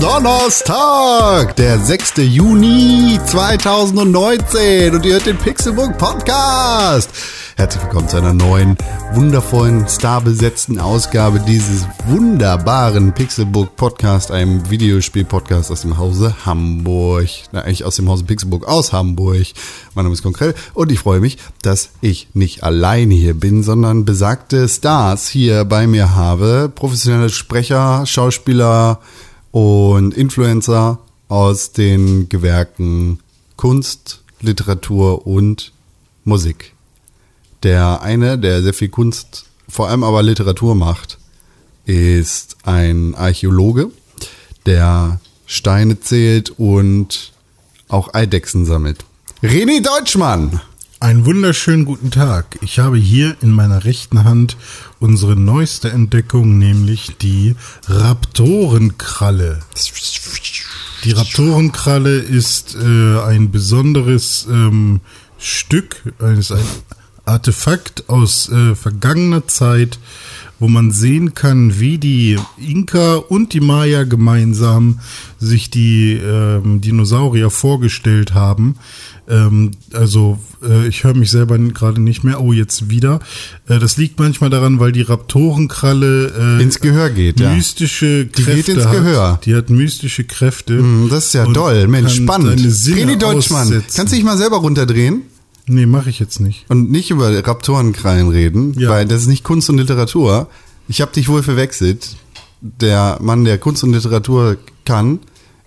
Donnerstag, der 6. Juni 2019 und ihr hört den Pixelbook Podcast. Herzlich willkommen zu einer neuen, wundervollen, starbesetzten Ausgabe dieses wunderbaren Pixelbook Podcast, einem Videospiel-Podcast aus dem Hause Hamburg. Na, eigentlich aus dem Hause Pixelbook aus Hamburg. Mein Name ist Konkrell und ich freue mich, dass ich nicht alleine hier bin, sondern besagte Stars hier bei mir habe. Professionelle Sprecher, Schauspieler und Influencer aus den Gewerken Kunst, Literatur und Musik. Der eine, der sehr viel Kunst, vor allem aber Literatur macht, ist ein Archäologe, der Steine zählt und auch Eidechsen sammelt. René Deutschmann! Einen wunderschönen guten Tag. Ich habe hier in meiner rechten Hand unsere neueste Entdeckung, nämlich die Raptorenkralle. Die Raptorenkralle ist äh, ein besonderes ähm, Stück, ist ein Artefakt aus äh, vergangener Zeit, wo man sehen kann, wie die Inka und die Maya gemeinsam sich die ähm, Dinosaurier vorgestellt haben. Ähm, also äh, ich höre mich selber gerade nicht mehr. Oh, jetzt wieder. Äh, das liegt manchmal daran, weil die Raptorenkralle äh, ins Gehör geht. Mystische ja. Kräfte die geht ins hat. Gehör. Die hat mystische Kräfte. Mm, das ist ja toll. Mensch, spannend. René Deutschmann, aussetzen. kannst du dich mal selber runterdrehen? Nee, mache ich jetzt nicht. Und nicht über Raptorenkrallen reden, Ja. weil das ist nicht Kunst und Literatur. Ich habe dich wohl verwechselt. Der Mann, der Kunst und Literatur kann,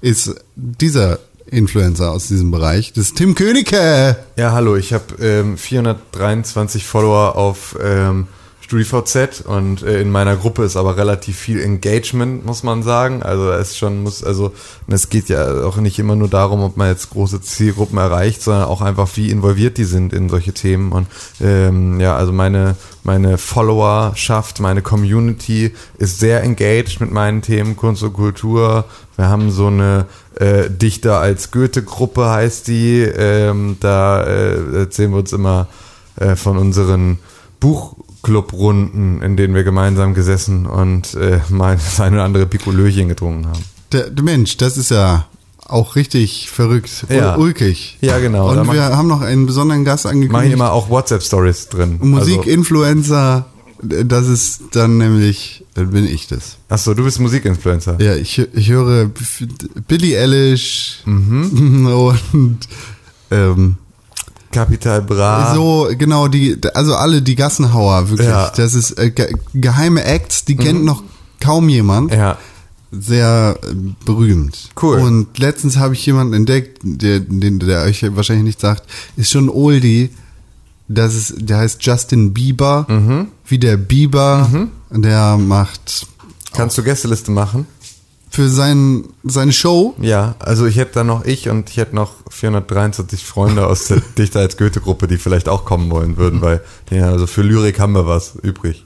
ist dieser Influencer aus diesem Bereich. Das ist Tim Königke. Ja, hallo, ich habe ähm, 423 Follower auf ähm, StudiVZ und äh, in meiner Gruppe ist aber relativ viel Engagement, muss man sagen. Also es schon muss, also es geht ja auch nicht immer nur darum, ob man jetzt große Zielgruppen erreicht, sondern auch einfach, wie involviert die sind in solche Themen. Und ähm, ja, also meine meine Followerschaft, meine Community ist sehr engaged mit meinen Themen Kunst und Kultur. Wir haben so eine äh, Dichter als Goethe-Gruppe heißt die. Ähm, da äh, erzählen wir uns immer äh, von unseren Buchclub-Runden, in denen wir gemeinsam gesessen und äh, mal das eine oder andere Pikolöchen getrunken haben. Der, der Mensch, das ist ja auch richtig verrückt, Ja. ulkig. Ja, genau. Und wir haben noch einen besonderen Gast angekündigt. immer auch WhatsApp-Stories drin. Also, Musikinfluencer, das ist dann nämlich, dann bin ich das. achso, du bist Musikinfluencer. Ja, ich, ich höre Billie Eilish Mhm. und ähm, Capital Bra. so genau die, also alle die Gassenhauer wirklich. Ja. Mhm. Das ist äh, ge geheime Acts, die kennt noch kaum jemand. Ja. Sehr äh, berühmt. Cool. Und letztens habe ich jemanden entdeckt, der, den, der euch wahrscheinlich nicht sagt, ist schon Oldie. Das ist, der heißt Justin Bieber, Mhm. wie der Bieber. Der macht Kannst du Gästeliste machen? für sein, seine Show Ja, also ich hätte da noch ich und ich hätte noch 423 Freunde aus der Dichter als Goethe-Gruppe, die vielleicht auch kommen wollen würden, weil ja, also für Lyrik haben wir was übrig.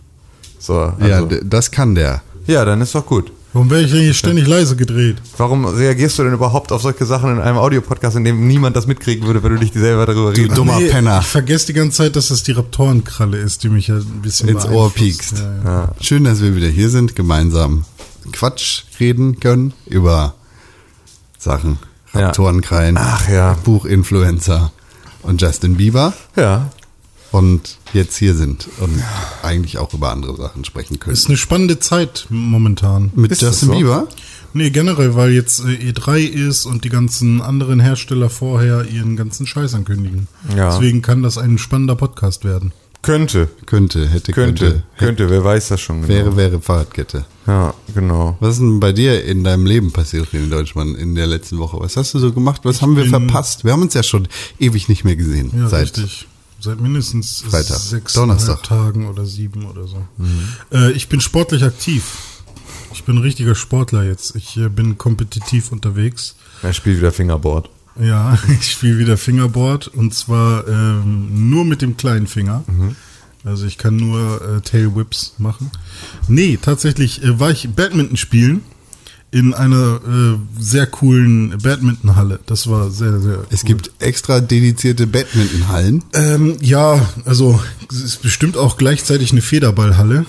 So, also, Ja, das kann der. ja, dann ist doch gut. Warum werde ich denn hier ständig leise gedreht? Warum reagierst du denn überhaupt auf solche Sachen in einem Audiopodcast, in dem niemand das mitkriegen würde, wenn du dich selber darüber redest? dummer Penner. Ich vergesse die ganze Zeit, dass das die Raptorenkralle ist, die mich ja ein bisschen Ins Ohr piekst. Ja, ja. Schön, dass wir wieder hier sind, gemeinsam Quatsch reden können über Sachen. Ja. Raptorenkrallen, Ach ja. Buchinfluencer und Justin Bieber. Ja. Und jetzt hier sind und eigentlich auch über andere Sachen sprechen können. Ist eine spannende Zeit momentan. Mit ist das Justin so? Bieber? Nee, generell, weil jetzt äh, E3 ist und die ganzen anderen Hersteller vorher ihren ganzen Scheiß ankündigen. Ja. Deswegen kann das ein spannender Podcast werden. Könnte. Könnte, hätte, Könnte. könnte. Könnte, wer weiß das schon genau. Wäre, wäre Fahrradkette. Ja, genau. Was ist denn bei dir in deinem Leben passiert, René Deutschmann, in der letzten Woche? Was hast du so gemacht? Was haben wir verpasst? Wir haben uns ja schon ewig nicht mehr gesehen. Ja, seit richtig. Seit mindestens Freitag. sechs Donnerstag. Tagen oder sieben oder so. Äh, ich bin sportlich aktiv. Ich bin ein richtiger Sportler jetzt. Ich äh, bin kompetitiv unterwegs. Er spielt wieder Fingerboard. Ja, ich spiele wieder Fingerboard und zwar ähm, nur mit dem kleinen Finger. Also ich kann nur äh, Tail Whips machen. Nee, tatsächlich äh, war ich Badminton spielen in einer äh, sehr coolen Badmintonhalle. Das war sehr, sehr Es cool. gibt extra dedizierte Badmintonhallen. Ähm, ja, also es ist bestimmt auch gleichzeitig eine Federballhalle.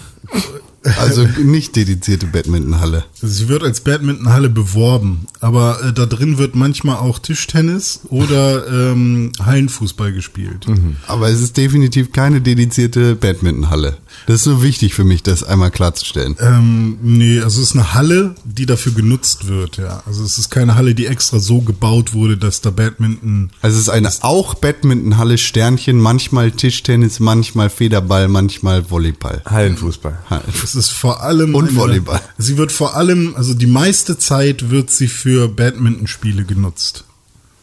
Also nicht dedizierte Badmintonhalle. Sie wird als Badmintonhalle beworben, aber äh, da drin wird manchmal auch Tischtennis oder ähm, Hallenfußball gespielt. Aber es ist definitiv keine dedizierte Badmintonhalle. Das ist so wichtig für mich, das einmal klarzustellen. Ähm, nee, also es ist eine Halle, die dafür genutzt wird, ja. Also es ist keine Halle, die extra so gebaut wurde, dass da Badminton. Also es ist eine auch Badmintonhalle, Sternchen, manchmal Tischtennis, manchmal Federball, manchmal Volleyball. Hallenfußball. Es ist vor allem. Und eine- Volleyball. Sie wird vor allem, also die meiste Zeit wird sie für Badmintonspiele genutzt.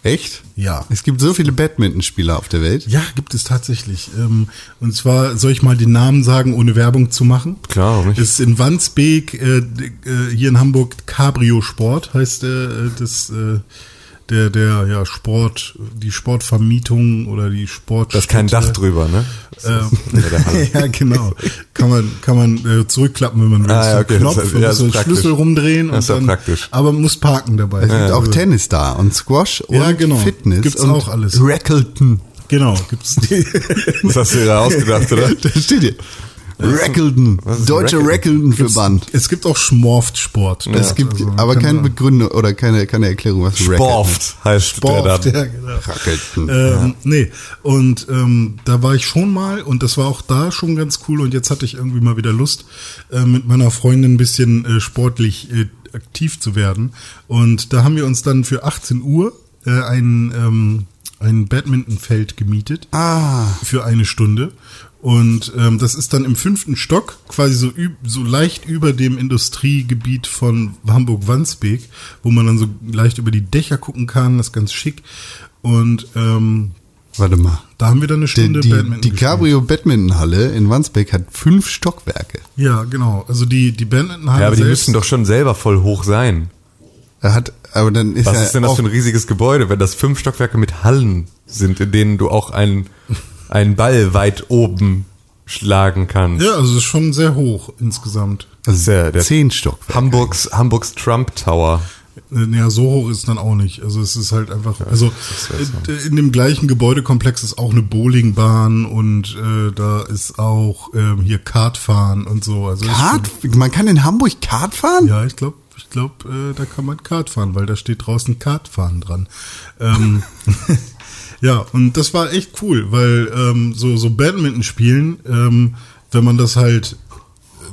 Echt? Ja. Es gibt so viele Badmintonspieler auf der Welt. Ja, gibt es tatsächlich. Ähm, Und zwar soll ich mal den Namen sagen, ohne Werbung zu machen. Klar, nicht? Es ist in Wandsbek, äh, äh, hier in Hamburg, Cabrio Sport heißt äh, das, der, der, ja, Sport, die Sportvermietung oder die Sport. Da ist kein Dach drüber, ne? Ähm, ja, genau. Kann man, kann man äh, zurückklappen, wenn man will. Ah, ja, okay, Knopf, das man ja, so. Schlüssel rumdrehen. Das ist und ja dann, praktisch. Aber man muss parken dabei. Es gibt Also, auch Tennis da und Squash und Ja, genau. Fitness. Gibt's und auch alles. Rackleton. Genau, gibt's die. Das hast du dir da ausgedacht, oder? Da steht hier. Ist Deutscher Rackleton? Rackleton-Verband. es gibt auch Schmorft-Sport. Es gibt Also, aber keine Begründung oder keine, keine Erklärung, was Sporft heißt Sport, der dann. ja, genau. Rackleton. Ähm, Nee, und ähm, da war ich schon mal und das war auch da schon ganz cool und jetzt hatte ich irgendwie mal wieder Lust, äh, mit meiner Freundin ein bisschen äh, sportlich äh, aktiv zu werden. Und da haben wir uns dann für 18 Uhr äh, ein, ähm, ein Badmintonfeld gemietet Ah, für eine Stunde. Und ähm, das ist dann im fünften Stock, quasi so, üb so leicht über dem Industriegebiet von Hamburg-Wandsbek, wo man dann so leicht über die Dächer gucken kann, das ist ganz schick. Und ähm, warte mal. da haben wir dann eine Die, Stunde die, Badminton die. Cabrio Badmintonhalle in Wandsbek hat fünf Stockwerke. Ja, genau. Also die, die Badmintonhalle Ja, aber die müssten doch schon selber voll hoch sein. Er hat, aber dann ist Was ist denn das auch, für ein riesiges Gebäude, wenn das fünf Stockwerke mit Hallen sind, in denen du auch einen, einen Ball weit oben schlagen kannst? Ja, also es ist schon sehr hoch insgesamt. Das ist ja der zehn Stockwerke. Hamburgs, Hamburgs Trump Tower. Äh, Ja, so hoch ist dann auch nicht. Also es ist halt einfach, also äh, in dem gleichen Gebäudekomplex ist auch eine Bowlingbahn und äh, da ist auch ähm, hier Kartfahren und so. Also ist Kart? Man kann in Hamburg Kart fahren? Ja, ich glaube, ich glaube, äh, da kann man Kart fahren, weil da steht draußen Kartfahren dran. Ähm, ja, und das war echt cool, weil ähm, so so Badminton spielen, ähm, wenn man das halt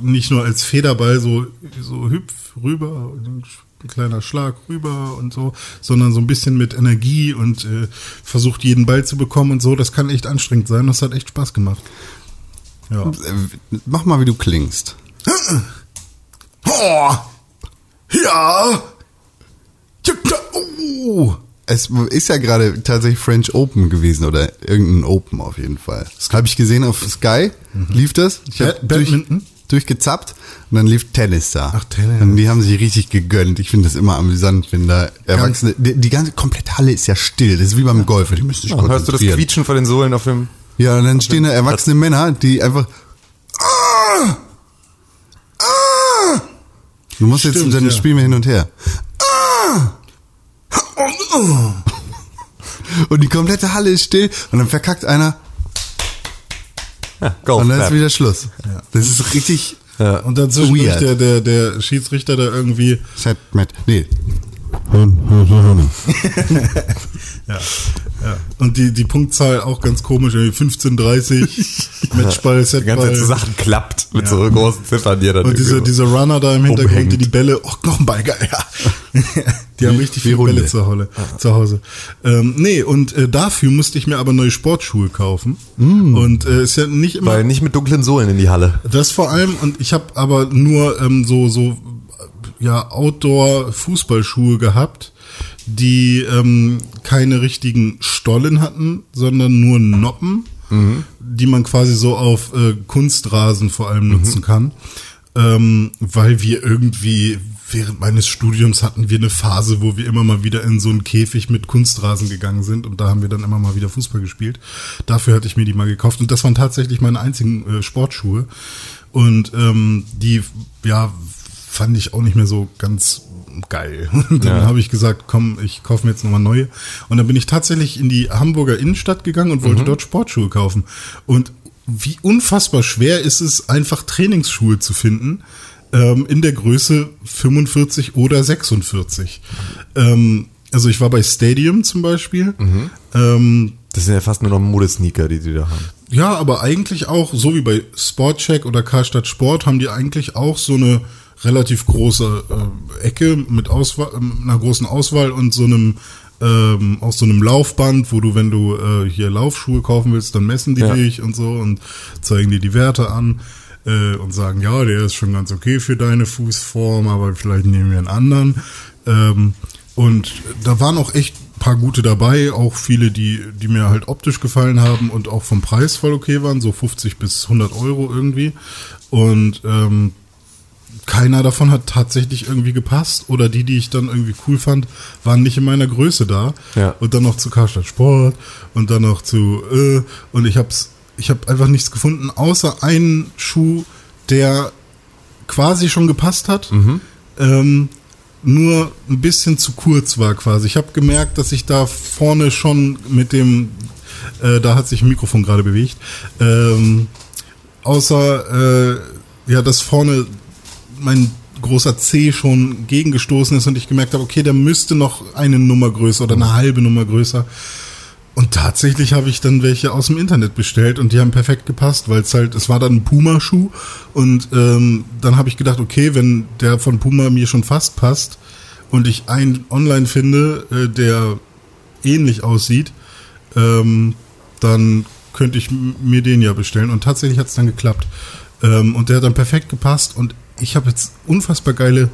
nicht nur als Federball so so hüpf rüber ein kleiner Schlag rüber und so, sondern so ein bisschen mit Energie und äh, versucht jeden Ball zu bekommen und so, das kann echt anstrengend sein. Das hat echt Spaß gemacht. Ja. Äh, Mach mal, wie du klingst. Oh, ja. Oh. Es ist ja gerade tatsächlich French Open gewesen oder irgendein Open auf jeden Fall. Das habe ich gesehen auf Sky. Lief das? Ich hab Mhm. Bad- Badminton? Durch, durchgezappt und dann lief Tennis da. Ach, Tennis. Und die haben sich richtig gegönnt. Ich finde das immer amüsant, wenn da Erwachsene. Die, die ganze komplette Halle ist ja still. Das ist wie beim Golf. Die müssen sich Ja, hörst du das. Quietschen von den Sohlen auf dem... Ja, und dann stehen da erwachsene Männer, die einfach. Ah! Ah! Du musst jetzt Stimmt, dann ja. spielen wir hin und her. Ah! Und die komplette Halle ist still und dann verkackt einer Ja, und dann ist wieder Schluss. Das ist richtig Ja. Und dann zwischendurch Weird. der, der, der Schiedsrichter da irgendwie, Set mit. Nee. ja, ja. Und die, die Punktzahl auch ganz komisch, irgendwie 15, 30, Matchball, Die ganze Zeit Setball. zusammen klappt mit Ja. so großen Ziffern, die dann Und diese, diese Runner da im Hintergrund, umhängt. die die Bälle, oh, noch ein Ball, geil, ja. Die haben richtig viele. Bälle zu Hause. Zu Hause. Ähm, nee, und äh, dafür musste ich mir aber neue Sportschuhe kaufen. Mm. Und äh, ist ja nicht immer. Weil nicht mit dunklen Sohlen in die Halle. Das vor allem, und ich habe aber nur ähm, so, so ja, Outdoor-Fußballschuhe gehabt, die ähm, keine richtigen Stollen hatten, sondern nur Noppen, die man quasi so auf äh, Kunstrasen vor allem nutzen kann. Ähm, weil wir irgendwie während meines Studiums hatten wir eine Phase, wo wir immer mal wieder in so einen Käfig mit Kunstrasen gegangen sind und da haben wir dann immer mal wieder Fußball gespielt. Dafür hatte ich mir die mal gekauft und das waren tatsächlich meine einzigen äh, Sportschuhe und ähm, die ja fand ich auch nicht mehr so ganz geil. Dann Ja. habe ich gesagt, komm, ich kaufe mir jetzt nochmal neue. Und dann bin ich tatsächlich in die Hamburger Innenstadt gegangen und wollte dort Sportschuhe kaufen. Und wie unfassbar schwer ist es, einfach Trainingsschuhe zu finden ähm, in der Größe 45 oder 46. Ähm, also ich war bei Stadium zum Beispiel. Ähm, Das sind ja fast nur noch Modesneaker, die die da haben. ja, aber eigentlich auch, so wie bei Sportcheck oder Karstadt Sport, haben die eigentlich auch so eine relativ große äh, Ecke mit Auswahl, ähm, einer großen Auswahl und so einem ähm, auch so einem Laufband, wo du, wenn du äh, hier Laufschuhe kaufen willst, dann messen die Ja. dich und so und zeigen dir die Werte an äh, und sagen, ja, der ist schon ganz okay für deine Fußform, aber vielleicht nehmen wir einen anderen. Ähm, und da waren auch echt ein paar gute dabei, auch viele, die, die mir halt optisch gefallen haben und auch vom Preis voll okay waren, so 50 bis 100 Euro irgendwie. Und ähm, keiner davon hat tatsächlich irgendwie gepasst oder die, die ich dann irgendwie cool fand, waren nicht in meiner Größe da. Ja. Und dann noch zu Karstadt Sport und dann noch zu äh, und ich hab's ich habe einfach nichts gefunden außer einen Schuh, der quasi schon gepasst hat. Ähm, nur ein bisschen zu kurz war quasi. Ich habe gemerkt, dass ich da vorne schon mit dem, äh, da hat sich ein Mikrofon gerade bewegt, ähm, außer äh, ja, dass vorne mein großer C schon gegengestoßen ist und ich gemerkt habe, okay, der müsste noch eine Nummer größer oder eine halbe Nummer größer. Und tatsächlich habe ich dann welche aus dem Internet bestellt und die haben perfekt gepasst, weil es halt, es war dann ein Puma-Schuh und ähm, dann habe ich gedacht, okay, wenn der von Puma mir schon fast passt und ich einen online finde, äh, der ähnlich aussieht, ähm, dann könnte ich mir den ja bestellen. Und tatsächlich hat es dann geklappt. Ähm, und der hat dann perfekt gepasst und ich habe jetzt unfassbar geile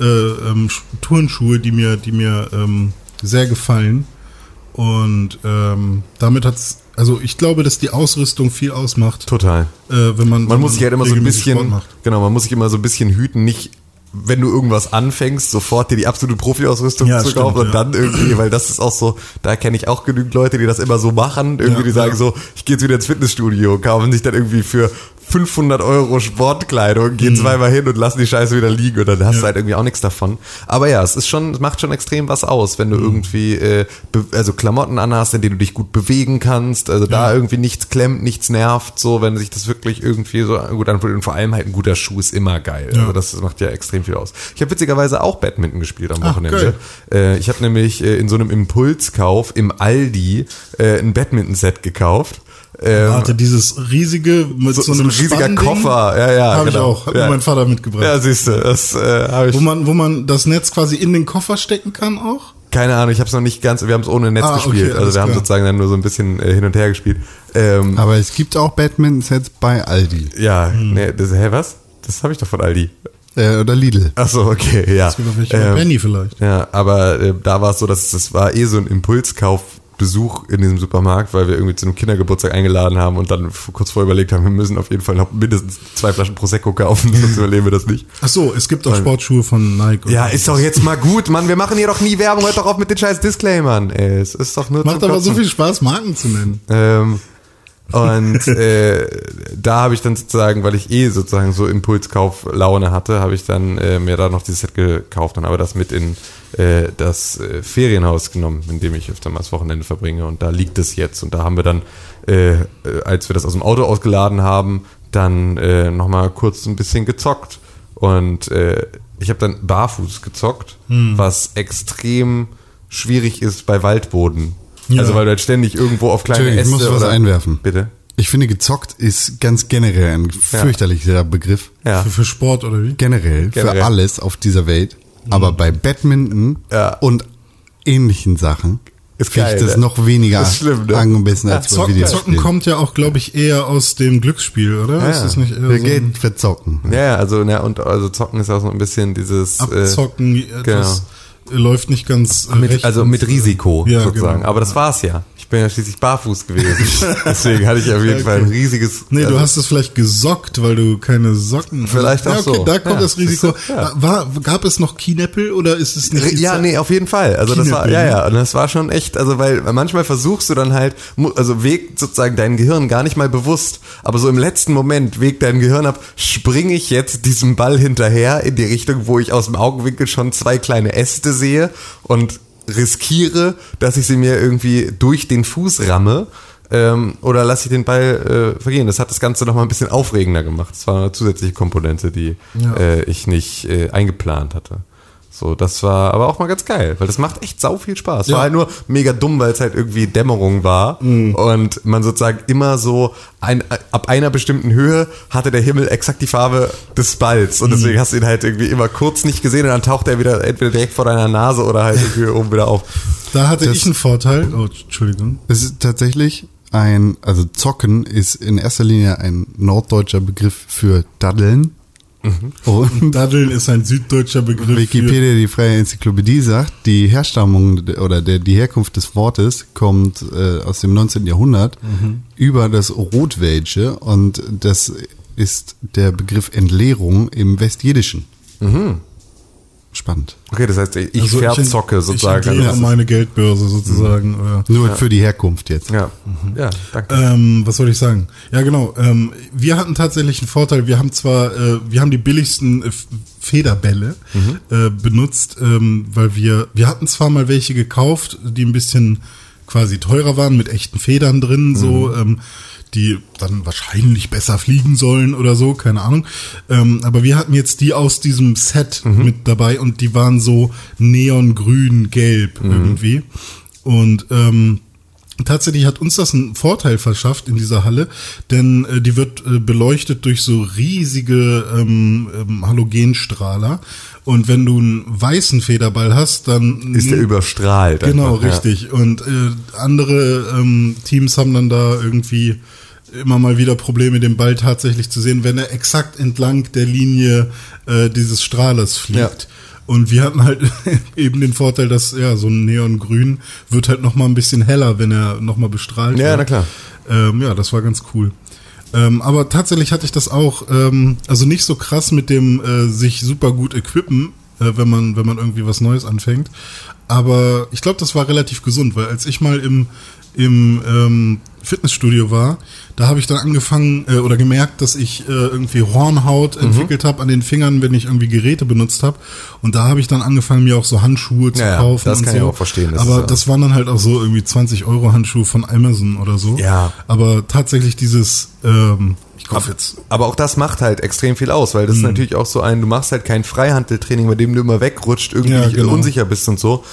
äh, ähm, Sch- Turnschuhe, die mir, die mir ähm, sehr gefallen. Und ähm, damit hat's, also ich glaube, dass die Ausrüstung viel ausmacht, Total. äh, wenn man Man muss sich halt immer so ein bisschen, genau, man muss sich immer so ein bisschen hüten, nicht wenn du irgendwas anfängst, sofort dir die absolute Profi-Ausrüstung Ja, zu stimmt, kaufen und ja. dann irgendwie, weil das ist auch so, da kenne ich auch genügend Leute, die das immer so machen, irgendwie Ja, die sagen so, ich gehe jetzt wieder ins Fitnessstudio, kaufen sich dann irgendwie für 500 Euro Sportkleidung, gehen zweimal hin und lassen die Scheiße wieder liegen und dann hast Mhm. Ja. du halt irgendwie auch nichts davon. Aber ja, es ist schon, es macht schon extrem was aus, wenn du Mhm. irgendwie, äh, also Klamotten anhast, in denen du dich gut bewegen kannst, also da irgendwie nichts klemmt, nichts nervt, so, wenn sich das wirklich irgendwie so gut anfühlt und vor allem halt ein guter Schuh ist immer geil. Ja. Also das macht ja extrem viel aus. Ich habe witzigerweise auch Badminton gespielt am Ach, Wochenende. Äh, ich habe nämlich äh, in so einem Impulskauf im Aldi äh, ein Badminton-Set gekauft. Ähm, Warte, dieses riesige mit so, so, so einem ein riesiger Koffer, ja, ja. Habe ich genau. auch, hat ja. mir mein Vater mitgebracht. Ja, siehst du, das äh, habe ich. Wo man, wo man das Netz quasi in den Koffer stecken kann auch? Keine Ahnung, ich habe es noch nicht ganz, wir haben es ohne Netz Ah, okay, gespielt. also alles wir haben klar. sozusagen dann nur so ein bisschen äh, hin und her gespielt. Ähm, Aber es gibt auch Badminton-Sets bei Aldi ja, Hm. nee, das, hä, was? Das habe ich doch von Aldi. äh, oder Lidl. Ach so, okay, ja. Es gibt auch welche bei Ähm, Penny vielleicht. Ja, aber äh, da war es so, dass das war eh so ein Impulskaufbesuch in diesem Supermarkt, weil wir irgendwie zu einem Kindergeburtstag eingeladen haben und dann kurz vorher überlegt haben, wir müssen auf jeden Fall noch mindestens zwei Flaschen Prosecco kaufen, sonst überleben wir das nicht. Ach so, es gibt auch Sportschuhe von Nike. Ja, ist doch jetzt mal gut, Mann. Wir machen hier doch nie Werbung. Hört doch auf mit den scheiß Disclaimern. Ey, es ist doch nur Macht aber so viel Spaß, Marken zu nennen. Ähm, und äh, da habe ich dann sozusagen, weil ich eh sozusagen so Impulskauf-Laune hatte, habe ich dann äh, mir da noch dieses Set gekauft und habe das mit in äh, das äh, Ferienhaus genommen, in dem ich öfter mal das Wochenende verbringe. Und da liegt es jetzt. Und da haben wir dann, äh, äh, als wir das aus dem Auto ausgeladen haben, dann äh, nochmal kurz ein bisschen gezockt. Und äh, ich habe dann barfuß gezockt, was extrem schwierig ist bei Waldboden. Ja. Also weil du halt ständig irgendwo auf kleine Entschuldigung, ich Äste muss was oder- einwerfen. Bitte. Ich finde, gezockt ist ganz generell ein fürchterlicher Begriff. Ja. Für, für Sport oder wie? Generell, Generell. für alles auf dieser Welt. Aber bei Badminton Ja. und ähnlichen Sachen Ist finde ich das ne? noch weniger Ist schlimm, ne? angemessen Ja, als bei Zocken, Videospielen. Zocken kommt ja auch, glaube ich, eher aus dem Glücksspiel, oder? Ja, ist das nicht eher Für so Geld ein verzocken. Ja, ja, also, ne, und also zocken ist auch so ein bisschen dieses äh, Abzocken, etwas läuft nicht ganz äh, mit, also mit Risiko Ja, sozusagen. genau. Aber das war's ja. Ich bin ja schließlich barfuß gewesen. Deswegen hatte ich auf jeden Ja, Fall ein okay. riesiges. Nee, also, du hast es vielleicht gesockt, weil du keine Socken Vielleicht ja, auch okay, so. Da kommt Ja, das Risiko. du? Ja. War, gab es noch Kienäppel oder ist es nicht? Ja, Zeit? nee, auf jeden Fall. Also das war, ja, ne? ja, und das war schon echt, also weil manchmal versuchst du dann halt, also wägt sozusagen dein Gehirn gar nicht mal bewusst, aber so im letzten Moment wägt dein Gehirn ab, springe ich jetzt diesem Ball hinterher in die Richtung, wo ich aus dem Augenwinkel schon zwei kleine Äste sehe und riskiere, dass ich sie mir irgendwie durch den Fuß ramme. ähm, oder lasse ich den Ball äh, vergehen. Das hat das Ganze nochmal ein bisschen aufregender gemacht. Das war eine zusätzliche Komponente, die Ja. äh, ich nicht äh, eingeplant hatte. So, das war aber auch mal ganz geil, weil das macht echt sau viel Spaß. Ja. War halt nur mega dumm, weil es halt irgendwie Dämmerung war und man sozusagen immer so ein, ab einer bestimmten Höhe hatte der Himmel exakt die Farbe des Balls und deswegen hast du ihn halt irgendwie immer kurz nicht gesehen und dann taucht er wieder entweder direkt vor deiner Nase oder halt irgendwie oben wieder auf. Da hatte Das- ich einen Vorteil. Oh, Entschuldigung. Es ist tatsächlich ein, also Zocken ist in erster Linie ein norddeutscher Begriff für Daddeln. Und Daddeln ist ein süddeutscher Begriff. Wikipedia, die freie Enzyklopädie, sagt, die Herstammung de- oder der, die Herkunft des Wortes kommt äh, aus dem 19. Jahrhundert über das Rotwelsche und das ist der Begriff Entleerung im Westjidischen. Spannend. Okay, das heißt, ich also verzocke ich, sozusagen. Ich Also, meine Geldbörse sozusagen. oder- Nur für die Herkunft jetzt. ja, ja, danke. Ähm, was soll ich sagen? Ja, genau. Ähm, wir hatten tatsächlich einen Vorteil. Wir haben zwar, äh, wir haben die billigsten äh, Federbälle äh, benutzt, ähm, weil wir, wir hatten zwar mal welche gekauft, die ein bisschen quasi teurer waren, mit echten Federn drin, so, ähm, die dann wahrscheinlich besser fliegen sollen oder so, keine Ahnung. Ähm, aber wir hatten jetzt die aus diesem Set mit dabei und die waren so neongrün, gelb irgendwie. Und ähm, Tatsächlich hat uns das einen Vorteil verschafft in dieser Halle, denn äh, die wird äh, beleuchtet durch so riesige ähm, ähm, Halogenstrahler. Und wenn du einen weißen Federball hast, dann Ist der überstrahlt. Genau, einfach, ja. richtig. Und äh, andere ähm, Teams haben dann da irgendwie immer mal wieder Probleme, den Ball tatsächlich zu sehen, wenn er exakt entlang der Linie äh, dieses Strahlers fliegt. Ja. Und wir hatten halt eben den Vorteil, dass ja so ein Neongrün wird halt noch mal ein bisschen heller, wenn er noch mal bestrahlt Ja, wird. na klar. Ähm, ja, das war ganz cool. Ähm, aber tatsächlich hatte ich das auch, ähm, also nicht so krass mit dem äh, sich super gut equippen, äh, wenn man wenn man irgendwie was Neues anfängt. Aber ich glaube, das war relativ gesund, weil als ich mal im im ähm, Fitnessstudio war, da habe ich dann angefangen äh, oder gemerkt, dass ich äh, irgendwie Hornhaut Mhm. entwickelt habe an den Fingern, wenn ich irgendwie Geräte benutzt habe. Und da habe ich dann angefangen, mir auch so Handschuhe zu Ja, kaufen. das kann so. ich auch verstehen, das Aber ja- das waren dann halt auch so irgendwie 20 Euro Handschuhe von Amazon oder so. Ja. Aber tatsächlich dieses, ähm, ich kaufe jetzt. Aber auch das macht halt extrem viel aus, weil das ist Mhm. natürlich auch so ein, du machst halt kein Freihandeltraining, bei dem du immer wegrutscht, irgendwie Ja, genau. unsicher bist und so.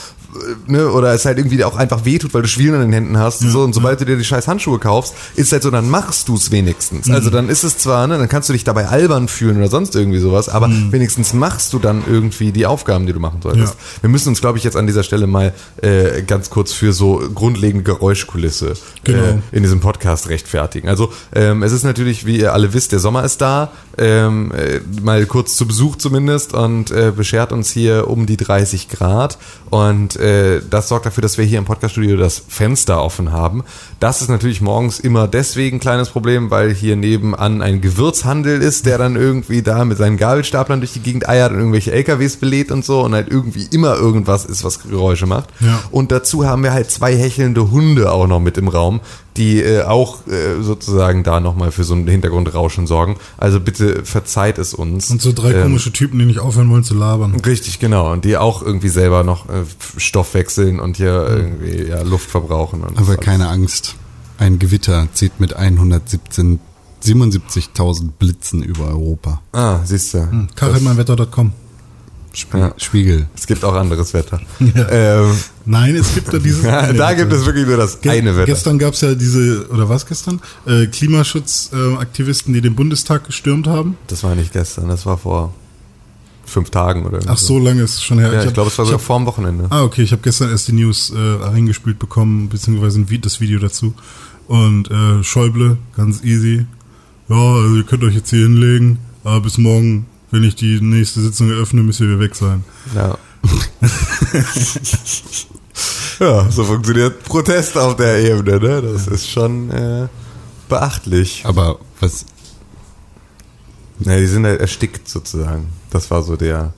Ne? Oder es halt irgendwie auch einfach wehtut, weil du Schwielen an den Händen hast. und so. Und sobald du dir die scheiß Handschuhe kaufst, ist halt so, dann machst du es wenigstens. Mhm. Also dann ist es zwar, ne, dann kannst du dich dabei albern fühlen oder sonst irgendwie sowas, aber Mhm. wenigstens machst du dann irgendwie die Aufgaben, die du machen solltest. Ja. Wir müssen uns, glaube ich, jetzt an dieser Stelle mal äh, ganz kurz für so grundlegende Geräuschkulisse Genau. äh, in diesem Podcast rechtfertigen. Also ähm, es ist natürlich, wie ihr alle wisst, der Sommer ist da, ähm, äh, mal kurz zu Besuch zumindest und äh, beschert uns hier um die 30 Grad und äh, das sorgt dafür, dass wir hier im Podcaststudio das Fenster offen haben. Das ist natürlich morgens immer deswegen ein kleines Problem, weil hier nebenan ein Gewürzhandel ist, der dann irgendwie da mit seinen Gabelstaplern durch die Gegend eiert und irgendwelche LKWs belädt und so und halt irgendwie immer irgendwas ist, was Geräusche macht. Ja. Und dazu haben wir halt zwei hechelnde Hunde auch noch mit im Raum, die äh, auch äh, sozusagen da nochmal für so ein Hintergrundrauschen sorgen. Also bitte verzeiht es uns. Und so drei Ähm, komische Typen, die nicht aufhören wollen zu labern. Richtig, genau. Und die auch irgendwie selber noch äh, Stoff wechseln und hier irgendwie ja, Luft verbrauchen. Und Aber keine Angst. Ein Gewitter zieht mit 117 77.000 Blitzen über Europa. Ah, siehst du. Kachelmeinwetter.com. Spie Ja. Spiegel. Es gibt auch anderes Wetter. Ja. Ähm, Nein, es gibt da dieses. da gibt es wirklich nur das Ge eine Wetter. Gestern gab es ja diese, oder was gestern? Äh, Klimaschutzaktivisten, äh, die den Bundestag gestürmt haben. Das war nicht gestern, das war vor fünf Tagen oder Ach so lange ist es schon her. Ja, ich, hab- glaube, es war ich sogar vor dem Wochenende. Ah, okay, ich habe gestern erst die News äh, eingespielt bekommen, beziehungsweise das Video dazu. Und äh, Schäuble, ganz easy. Ja, also ihr könnt euch jetzt hier hinlegen, aber bis morgen, wenn ich die nächste Sitzung eröffne, müsst ihr wieder weg sein. Ja. ja, so funktioniert Protest auf der Ebene, ne? Das ist schon äh, beachtlich. Aber was, Ja, die sind halt erstickt sozusagen. Das war so der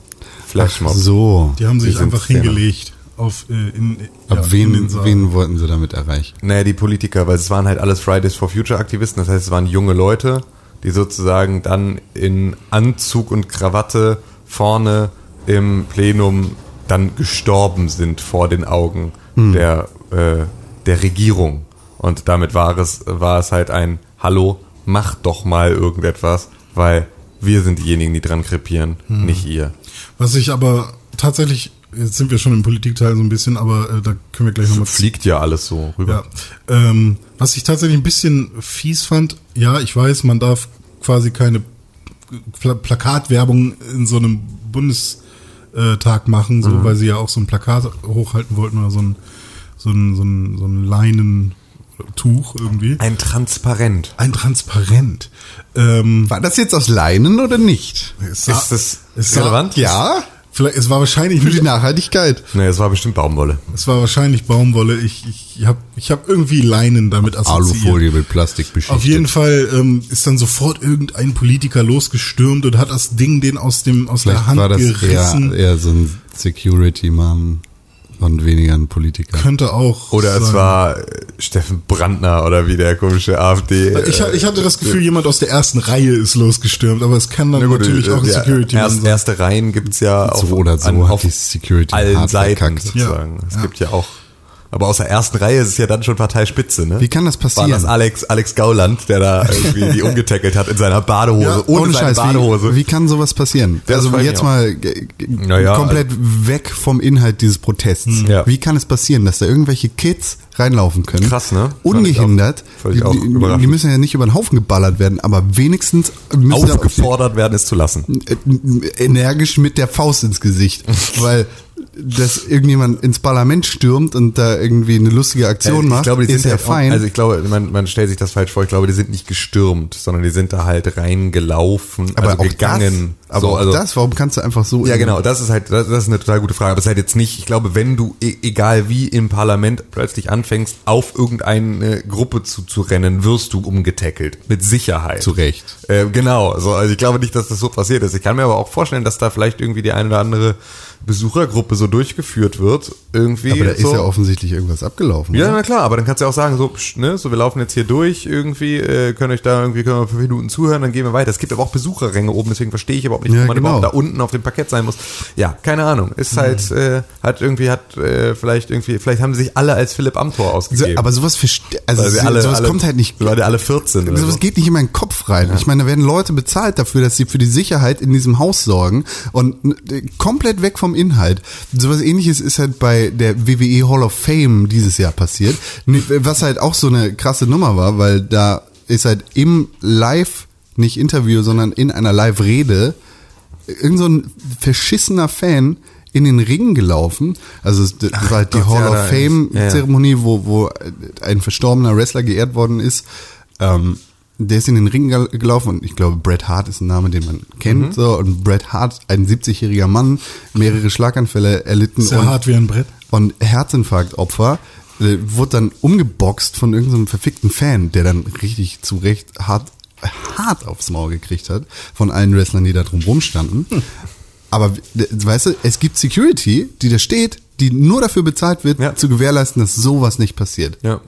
Flashmob. so. Die haben sich Die einfach hingelegt auf äh, in, Ab ja, wen, wen wollten sie damit erreichen? Naja, die Politiker, weil es waren halt alles Fridays for Future Aktivisten, das heißt, es waren junge Leute, die sozusagen dann in Anzug und Krawatte vorne im Plenum dann gestorben sind vor den Augen der, äh, der Regierung. Und damit war es, war es halt ein Hallo, mach doch mal irgendetwas, weil wir sind diejenigen, die dran krepieren, Hm. nicht ihr. Was ich aber tatsächlich, jetzt sind wir schon im Politikteil so ein bisschen, aber äh, da können wir gleich nochmal Fliegt ja alles so rüber. Ja, ähm, was ich tatsächlich ein bisschen fies fand, ja, ich weiß, man darf quasi keine Pla Plakatwerbung in so einem Bundestag machen, so, Mhm. weil sie ja auch so ein Plakat hochhalten wollten oder so ein, so ein, so ein, so ein Leinentuch irgendwie. Ein Transparent. Ein Transparent. Ähm, War das jetzt aus Leinen oder nicht? sah- Ist das sah- relevant? Ja, Vielleicht, es war wahrscheinlich für die Nachhaltigkeit. Nee, es war bestimmt Baumwolle. es war wahrscheinlich Baumwolle. Ich, ich habe ich hab irgendwie Leinen damit assoziiert. Alufolie mit Plastik beschichtet. Auf jeden Fall ähm, ist dann sofort irgendein Politiker losgestürmt und hat das Ding den aus dem aus der Hand war das eher, gerissen. eher so ein Security-Mann und weniger ein Politiker. Könnte auch. Oder es sein. war äh, Steffen Brandner oder wie der komische AfD. Ich, ich hatte das Gefühl, jemand aus der ersten Reihe ist losgestürmt, aber es kann dann Na gut, natürlich äh, auch ein ja, Security erst, sein. Erste Reihen gibt's ja so oder so an, hat auf die Security allen Seiten verkackt. sozusagen. Ja. Es Ja. gibt ja auch, aber aus der ersten Reihe ist es ja dann schon Parteispitze, ne? Wie kann das passieren? War das Alex, Alex Gauland, der da irgendwie die umgetackelt hat in seiner Badehose, Ja, ohne, seine Badehose. Wie, wie kann sowas passieren? Das also jetzt auch. mal Naja, komplett weg vom Inhalt dieses Protests. Ja. Wie kann es passieren, dass da irgendwelche Kids reinlaufen können? Krass, ne? Ungehindert. ich auch- ich die, die, müssen ja nicht über den Haufen geballert werden, aber wenigstens müssen aufgefordert werden, es zu lassen. äh, energisch mit der Faust ins Gesicht, weil dass irgendjemand ins Parlament stürmt und da irgendwie eine lustige Aktion ich macht, glaube, die ist sind ja fein. Also ich glaube, man, man stellt sich das falsch vor. Ich glaube, die sind nicht gestürmt, sondern die sind da halt reingelaufen, aber also gegangen. das, aber so, auch also, das, warum kannst du einfach so Ja, genau, das ist halt, das, das ist eine total gute Frage. Aber es ist halt jetzt nicht, ich glaube, wenn du, e- egal wie im Parlament plötzlich anfängst, auf irgendeine Gruppe zu, zu rennen, wirst du umgetackelt. Mit Sicherheit. Zu Recht. Äh, genau, so, also ich glaube nicht, dass das so passiert ist. Ich kann mir aber auch vorstellen, dass da vielleicht irgendwie die eine oder andere Besuchergruppe so durchgeführt wird. Irgendwie. aber da so. ist ja offensichtlich irgendwas abgelaufen. Ja, oder? na klar, aber dann kannst du ja auch sagen, so, psch, ne, so wir laufen jetzt hier durch, irgendwie, äh, können euch da irgendwie können wir fünf Minuten zuhören, dann gehen wir weiter. Es gibt aber auch Besucherränge oben, deswegen verstehe ich überhaupt nicht, Ja, warum man genau. überhaupt da unten auf dem Parkett sein muss. Ja, keine Ahnung. Ist halt, äh, hat irgendwie, hat äh, vielleicht irgendwie, vielleicht haben sie sich alle als Philipp Amthor So, ausgegeben. aber sowas verste- also so- alle, sowas alle, kommt halt nicht. Die alle 14 oder Sowas so. geht nicht in meinen Kopf rein. Ich meine, da werden Leute bezahlt dafür, dass sie für die Sicherheit in diesem Haus sorgen und äh, komplett weg vom Inhalt. Sowas ähnliches ist halt bei der WWE Hall of Fame dieses Jahr passiert. Was halt auch so eine krasse Nummer war, weil da ist halt im Live, nicht Interview, sondern in einer Live-Rede irgend so ein verschissener Fan in den Ring gelaufen. Also das war halt die Gott, Hall ja, of Fame ist- ja, ja. Zeremonie, wo, wo ein verstorbener Wrestler geehrt worden ist. Ähm, der ist in den Ring gel- gelaufen und ich glaube, Bret Hart ist ein Name, den man kennt. Mhm. So, und Bret Hart, ein 70-jähriger Mann, mehrere Schlaganfälle erlitten ja und, hart wie ein Brett. und Herzinfarktopfer, äh, wurde dann umgeboxt von irgendeinem verfickten Fan, der dann richtig zu Recht hart, hart aufs Maul gekriegt hat von allen Wrestlern, die da drum rumstanden. Hm. Aber äh, weißt du, es gibt Security, die da steht, die nur dafür bezahlt wird, Ja. zu gewährleisten, dass sowas nicht passiert. Ja.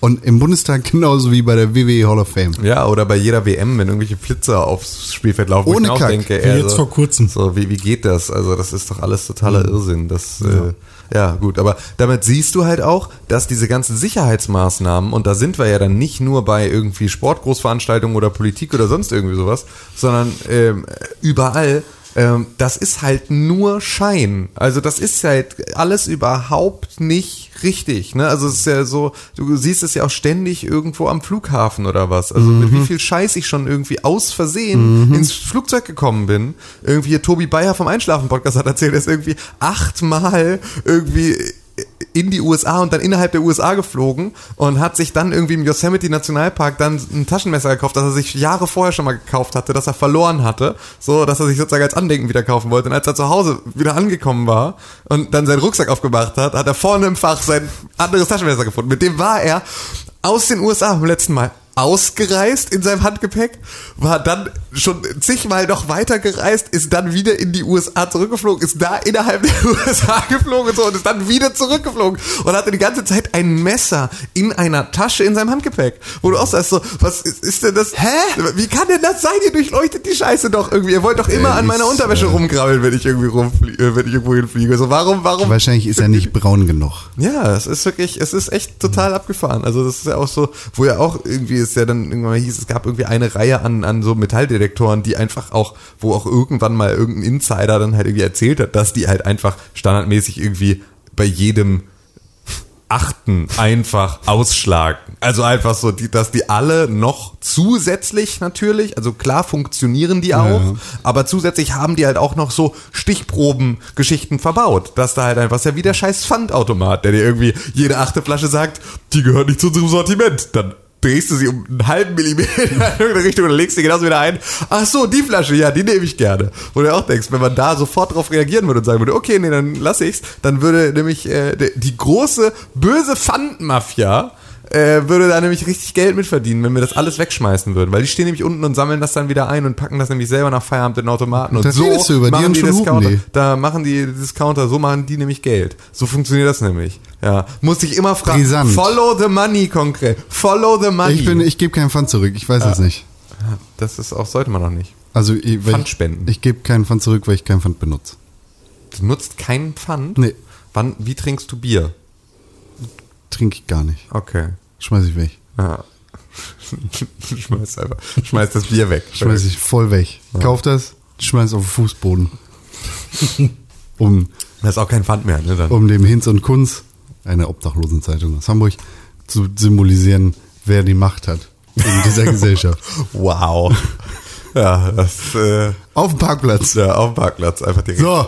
Und im Bundestag genauso wie bei der WWE Hall of Fame. Ja, oder bei jeder WM, wenn irgendwelche Flitzer aufs Spielfeld laufen, Ohne ich Kack. denke, Wie ey, jetzt vor kurzem. So, wie, wie geht das? Also, das ist doch alles totaler Mhm. Irrsinn. Das, ja. Äh, ja, gut, aber damit siehst du halt auch, dass diese ganzen Sicherheitsmaßnahmen, und da sind wir ja dann nicht nur bei irgendwie Sportgroßveranstaltungen oder Politik oder sonst irgendwie sowas, sondern ähm, überall, ähm, das ist halt nur Schein. Also das ist halt alles überhaupt nicht richtig. Ne? Also es ist ja so, du siehst es ja auch ständig irgendwo am Flughafen oder was. Also mit wie viel Scheiß ich schon irgendwie aus Versehen ins Flugzeug gekommen bin. Irgendwie hier Tobi Bayer vom Einschlafen-Podcast hat erzählt, er ist irgendwie achtmal irgendwie in die USA und dann innerhalb der USA geflogen und hat sich dann irgendwie im Yosemite Nationalpark dann ein Taschenmesser gekauft, das er sich Jahre vorher schon mal gekauft hatte, das er verloren hatte, so dass er sich sozusagen als Andenken wieder kaufen wollte. Und als er zu Hause wieder angekommen war und dann seinen Rucksack aufgemacht hat, hat er vorne im Fach sein anderes Taschenmesser gefunden. Mit dem war er aus den USA beim letzten Mal ausgereist in seinem Handgepäck, war dann schon zigmal noch weiter gereist, ist dann wieder in die USA zurückgeflogen, ist da innerhalb der USA geflogen und so und ist dann wieder zurückgeflogen und hatte die ganze Zeit ein Messer in einer Tasche in seinem Handgepäck. Wo du auch sagst so, was ist, ist denn das? Hä? Wie kann denn das sein? Ihr durchleuchtet die Scheiße doch irgendwie. Ihr wollt doch immer Äh, an meiner ist, Unterwäsche äh, rumkrabbeln, wenn ich irgendwie rumfliege, äh, wenn ich irgendwo hinfliege. So, warum, warum? Wahrscheinlich ist er nicht braun genug. Ja, es ist wirklich, es ist echt total abgefahren. Also das ist ja auch so, wo ja auch irgendwie es ja dann irgendwann mal hieß, es gab irgendwie eine Reihe an, an so Metalldetektoren, die einfach auch, wo auch irgendwann mal irgendein Insider dann halt irgendwie erzählt hat, dass die halt einfach standardmäßig irgendwie bei jedem Achten einfach ausschlagen. Also einfach so, die, dass die alle noch zusätzlich natürlich, also klar funktionieren die auch, Ja. aber zusätzlich haben die halt auch noch so Stichproben-Geschichten verbaut. Dass da halt einfach, ist ja wie der scheiß Pfandautomat, der dir irgendwie jede achte Flasche sagt, die gehört nicht zu unserem Sortiment. Dann drehst du sie um einen halben Millimeter in irgendeine Richtung und legst sie genauso wieder ein. Ach so, die Flasche, ja, die nehme ich gerne. Wo du auch denkst, wenn man da sofort drauf reagieren würde und sagen würde, okay, nee, dann lass ich's, dann würde nämlich äh, die große, böse Pfandmafia äh, würde da nämlich richtig Geld mitverdienen, wenn wir das alles wegschmeißen würden. Weil die stehen nämlich unten und sammeln das dann wieder ein und packen das nämlich selber nach Feierabend in den Automaten. Und Das so die machen die Discounter. Hupen. Da machen die Discounter, so machen die nämlich Geld. So funktioniert das nämlich. Ja, muss ich immer fragen. Brisant. Follow the money konkret. Follow the money. Ich bin, ich gebe keinen Pfand zurück. Ich weiß es nicht. das ist auch sollte man noch nicht. Also ich, Pfand ich, spenden. ich gebe keinen Pfand zurück, weil ich keinen Pfand benutze. Du nutzt keinen Pfand. Nee, Wann? Wie trinkst du Bier? trinke ich gar nicht. Okay. Schmeiß ich weg. Ja. schmeiß einfach, schmeiß das Bier weg. Schmeiß ich voll weg. Kauf das, schmeiß auf den Fußboden. um, Das ist auch kein Pfand mehr, ne? Dann. um dem Hinz und Kunz, eine Obdachlosenzeitung aus Hamburg, zu symbolisieren, wer die Macht hat in dieser Gesellschaft. Wow. Ja, das äh, Auf dem Parkplatz. ja, auf dem Parkplatz einfach direkt. So,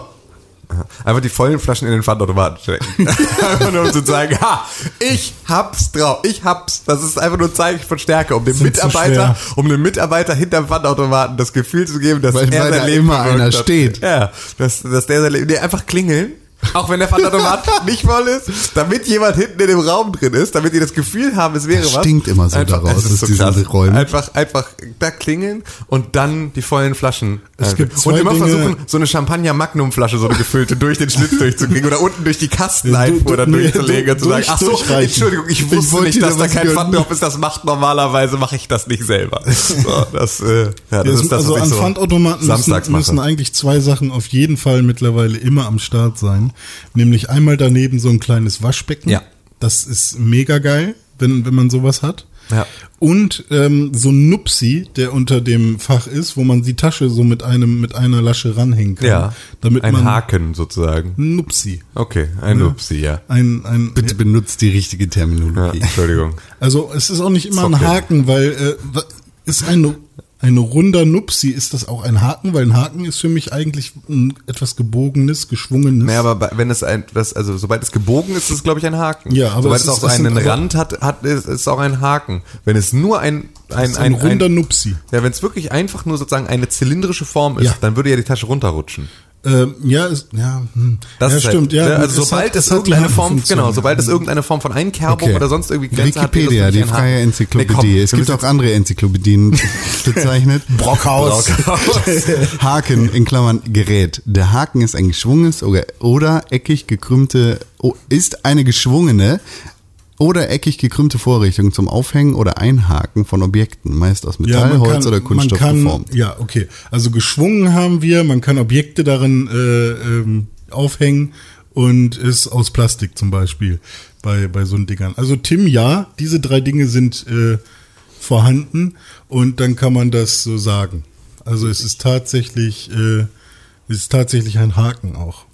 Einfach die vollen Flaschen in den Pfandautomaten stecken. einfach nur um zu zeigen, ha, ich hab's drauf, ich hab's. Das ist einfach nur ein Zeichen von Stärke, um dem Sind Mitarbeiter, um dem Mitarbeiter hinterm Pfandautomaten das Gefühl zu geben, dass Weil- er weil sein da Leben immer einer hat. steht. Ja, dass, dass der sein Leben, nee, einfach klingeln. Auch wenn der Pfandautomat nicht voll ist, damit jemand hinten in dem Raum drin ist, damit die das Gefühl haben, es wäre Das was. stinkt immer so daraus, es ist aus so diesen. Räumen. Einfach, einfach da klingeln und dann die vollen Flaschen. Es äh, gibt und zwei immer Dinge- versuchen, so eine Champagner-Magnum-Flasche, so eine gefüllte, durch den Schlitz durchzukriegen oder unten durch die Kasteneinfuhr dann du- nee, durchzulegen und zu sagen, ach so. Entschuldigung, ich Ich wusste wollte nicht, dass da kein Pfand gönnen. drauf ist, das macht normalerweise, mache ich das nicht selber. So, das, äh, ja, das Ja, ist das, also an ich so Pfandautomaten müssen, müssen eigentlich zwei Sachen auf jeden Fall mittlerweile immer am Start sein. Nämlich einmal daneben so ein kleines Waschbecken. Ja. Das ist mega geil, wenn, wenn man sowas hat. Ja. Und ähm, so ein Nupsi, der unter dem Fach ist, wo man die Tasche so mit einem mit einer Lasche ranhängen kann. Ja, damit ein man Haken sozusagen. Ein Nupsi. Okay, ein Nupsi, ja. Ein, ein, bitte benutzt die richtige ja. Terminologie. Entschuldigung. Also es ist auch nicht immer ein Zocken. Haken, weil äh, ist ein, ein runder Nupsi, ist das auch ein Haken? Weil ein Haken ist für mich eigentlich ein etwas gebogenes, geschwungenes. Naja, aber wenn es ein, das, also sobald es gebogen ist, ist es glaube ich ein Haken. Ja, aber sobald es es, ist- auch es sind einen Rand hat, hat ist, ist es auch ein Haken. Wenn es nur ein ein ist ein, runder Nupsi. ja, wenn es wirklich einfach nur sozusagen eine zylindrische Form ist, Ja. dann würde ja die Tasche runterrutschen. Ähm, ja, ist, ja, hm. Das ja ist halt- stimmt. ja, ne, also sobald hat- es, hat die irgendeine Form, genau, sobald es irgendeine Form von Einkerbung Okay. oder sonst irgendwie Grenze hat, Wikipedia, das die freie. Enzyklopädie. Nee, komm, es gibt auch andere Enzyklopädien bezeichnet. Brockhaus. Haken in Klammern Gerät. Der Haken ist ein geschwungenes oder, oder eckig gekrümmte, oh, ist eine geschwungene oder eckig gekrümmte Vorrichtung zum Aufhängen oder Einhaken von Objekten, meist aus Metall, Holz oder Kunststoff kann, geformt. Ja, okay. Also geschwungen haben wir, man kann Objekte darin äh, ähm, aufhängen und ist aus Plastik zum Beispiel bei, bei so Dingern. Also Tim, ja, diese drei Dinge sind äh, vorhanden und dann kann man das so sagen. Also es ist tatsächlich, äh, es ist tatsächlich ein Haken auch.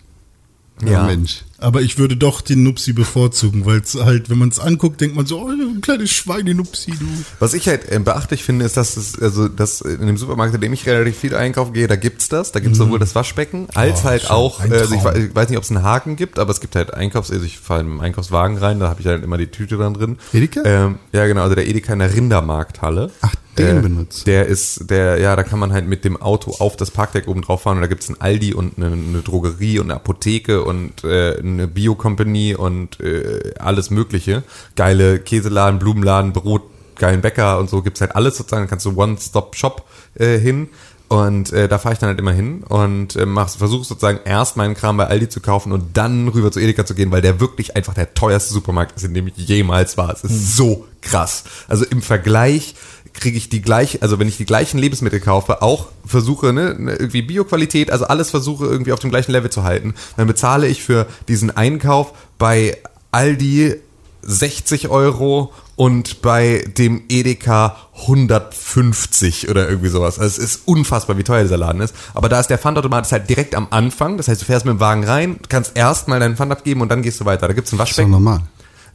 Ja. Mensch. Aber ich würde doch den Nupsi bevorzugen, weil es halt, wenn man es anguckt, denkt man so, oh, ein kleines Schweine-Nupsi, du. Was ich halt äh, beachtlich finde, ist, dass es, also, dass in dem Supermarkt, in dem ich relativ viel einkaufen gehe, da gibt's das. Da gibt's sowohl das Waschbecken, als Oh, halt auch, äh, also ich, ich weiß nicht, ob es einen Haken gibt, aber es gibt halt Einkaufs, also ich fahre im Einkaufswagen rein, da habe ich halt immer die Tüte dann drin. Edeka? Ähm, ja, genau, also der Edeka in der Rindermarkthalle. Ach, den benutzt. Der ist, der, ja, da kann man halt mit dem Auto auf das Parkdeck oben drauf fahren und da gibt's ein Aldi und eine, eine Drogerie und eine Apotheke und äh, eine Bio-Company und äh, alles mögliche. Geile Käseladen, Blumenladen, Brot, geilen Bäcker und so gibt's halt alles sozusagen, da kannst du One-Stop-Shop äh, hin. Und äh, da fahre ich dann halt immer hin und äh, versuche sozusagen erst meinen Kram bei Aldi zu kaufen und dann rüber zu Edeka zu gehen, weil der wirklich einfach der teuerste Supermarkt ist, in dem ich jemals war. Es ist Hm. so krass. Also im Vergleich kriege ich die gleich, also wenn ich die gleichen Lebensmittel kaufe, auch versuche, ne, ne, irgendwie Bioqualität, also alles versuche irgendwie auf dem gleichen Level zu halten, dann bezahle ich für diesen Einkauf bei Aldi 60 Euro und bei dem Edeka 150 oder irgendwie sowas. Also es ist unfassbar, wie teuer dieser Laden ist. Aber da ist der Pfandautomat ist halt direkt am Anfang. Das heißt, du fährst mit dem Wagen rein, kannst erst mal deinen Pfand abgeben und dann gehst du weiter. Da gibt's ein ist doch Waschbecken. normal.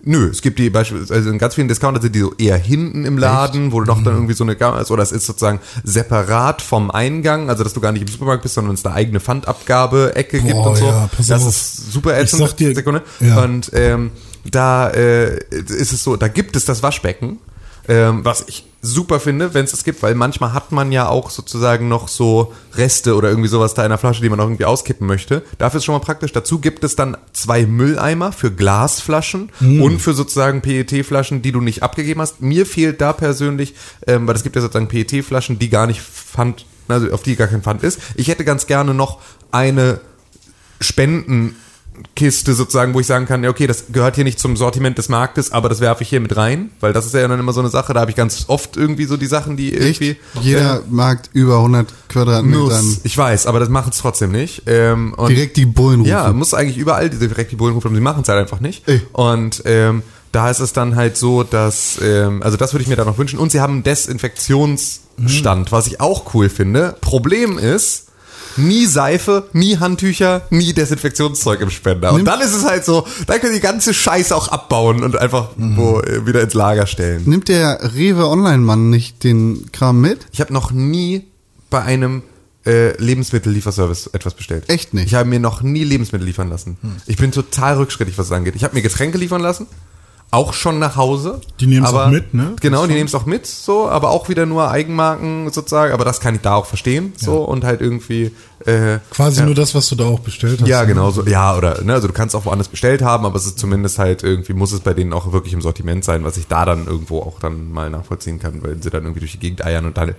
Nö, es gibt die beispielsweise also in ganz vielen Discounter sind die so eher hinten im Laden, wo du noch Mhm. dann irgendwie so eine Ga- also, oder es ist sozusagen separat vom Eingang, also dass du gar nicht im Supermarkt bist, sondern es eine eigene Pfandabgabe-Ecke gibt und so. ja, das auf. ist super Ich ätzend. sag dir- Sekunde. ja. Und ähm, da äh, ist es so, da gibt es das Waschbecken, ähm, was ich super finde, wenn es es gibt, weil manchmal hat man ja auch sozusagen noch so Reste oder irgendwie sowas da in der Flasche, die man noch irgendwie auskippen möchte. Dafür ist schon mal praktisch. Dazu gibt es dann zwei Mülleimer für Glasflaschen und für sozusagen PET-Flaschen, die du nicht abgegeben hast. Mir fehlt da persönlich, ähm, weil es gibt ja sozusagen PET-Flaschen, die gar nicht Pfand, also auf die gar kein Pfand ist. Ich hätte ganz gerne noch eine Spendenkiste sozusagen, wo ich sagen kann, ja, okay, das gehört hier nicht zum Sortiment des Marktes, aber das werfe ich hier mit rein, weil das ist ja dann immer so eine Sache, da habe ich ganz oft irgendwie so die Sachen, die irgendwie Jeder äh, Markt über 100 Quadratmetern. Ich weiß, aber das machen es trotzdem nicht. Ähm, Direkt die Bullen rufen. ja, muss eigentlich überall direkt die Bullen rufen, aber sie machen es halt einfach nicht. Ey. Und ähm, da ist es dann halt so, dass, ähm, also das würde ich mir da noch wünschen. Und sie haben einen Desinfektionsstand, was ich auch cool finde. Problem ist, nie Seife, nie Handtücher, nie Desinfektionszeug im Spender. Und Nimm- dann ist es halt so, dann können die ganze Scheiße auch abbauen und einfach wo, äh, wieder ins Lager stellen. Nimmt der Rewe Online-Mann nicht den Kram mit? Ich habe noch nie bei einem äh, Lebensmittellieferservice etwas bestellt. Echt nicht? Ich habe mir noch nie Lebensmittel liefern lassen. Ich bin total rückschrittig, was es angeht. Ich habe mir Getränke liefern lassen, auch schon nach Hause. Die nehmen's aber- auch mit, ne? Genau, die nehmen es auch mit, so, aber auch wieder nur Eigenmarken sozusagen. Aber das kann ich da auch verstehen, so und halt irgendwie. Äh, Quasi ja. nur das, was du da auch bestellt hast. Ja, genau so. Ja, oder, ne, also du kannst auch woanders bestellt haben, aber es ist zumindest halt irgendwie, muss es bei denen auch wirklich im Sortiment sein, was ich da dann irgendwo auch dann mal nachvollziehen kann, weil sie dann irgendwie durch die Gegend eiern und dann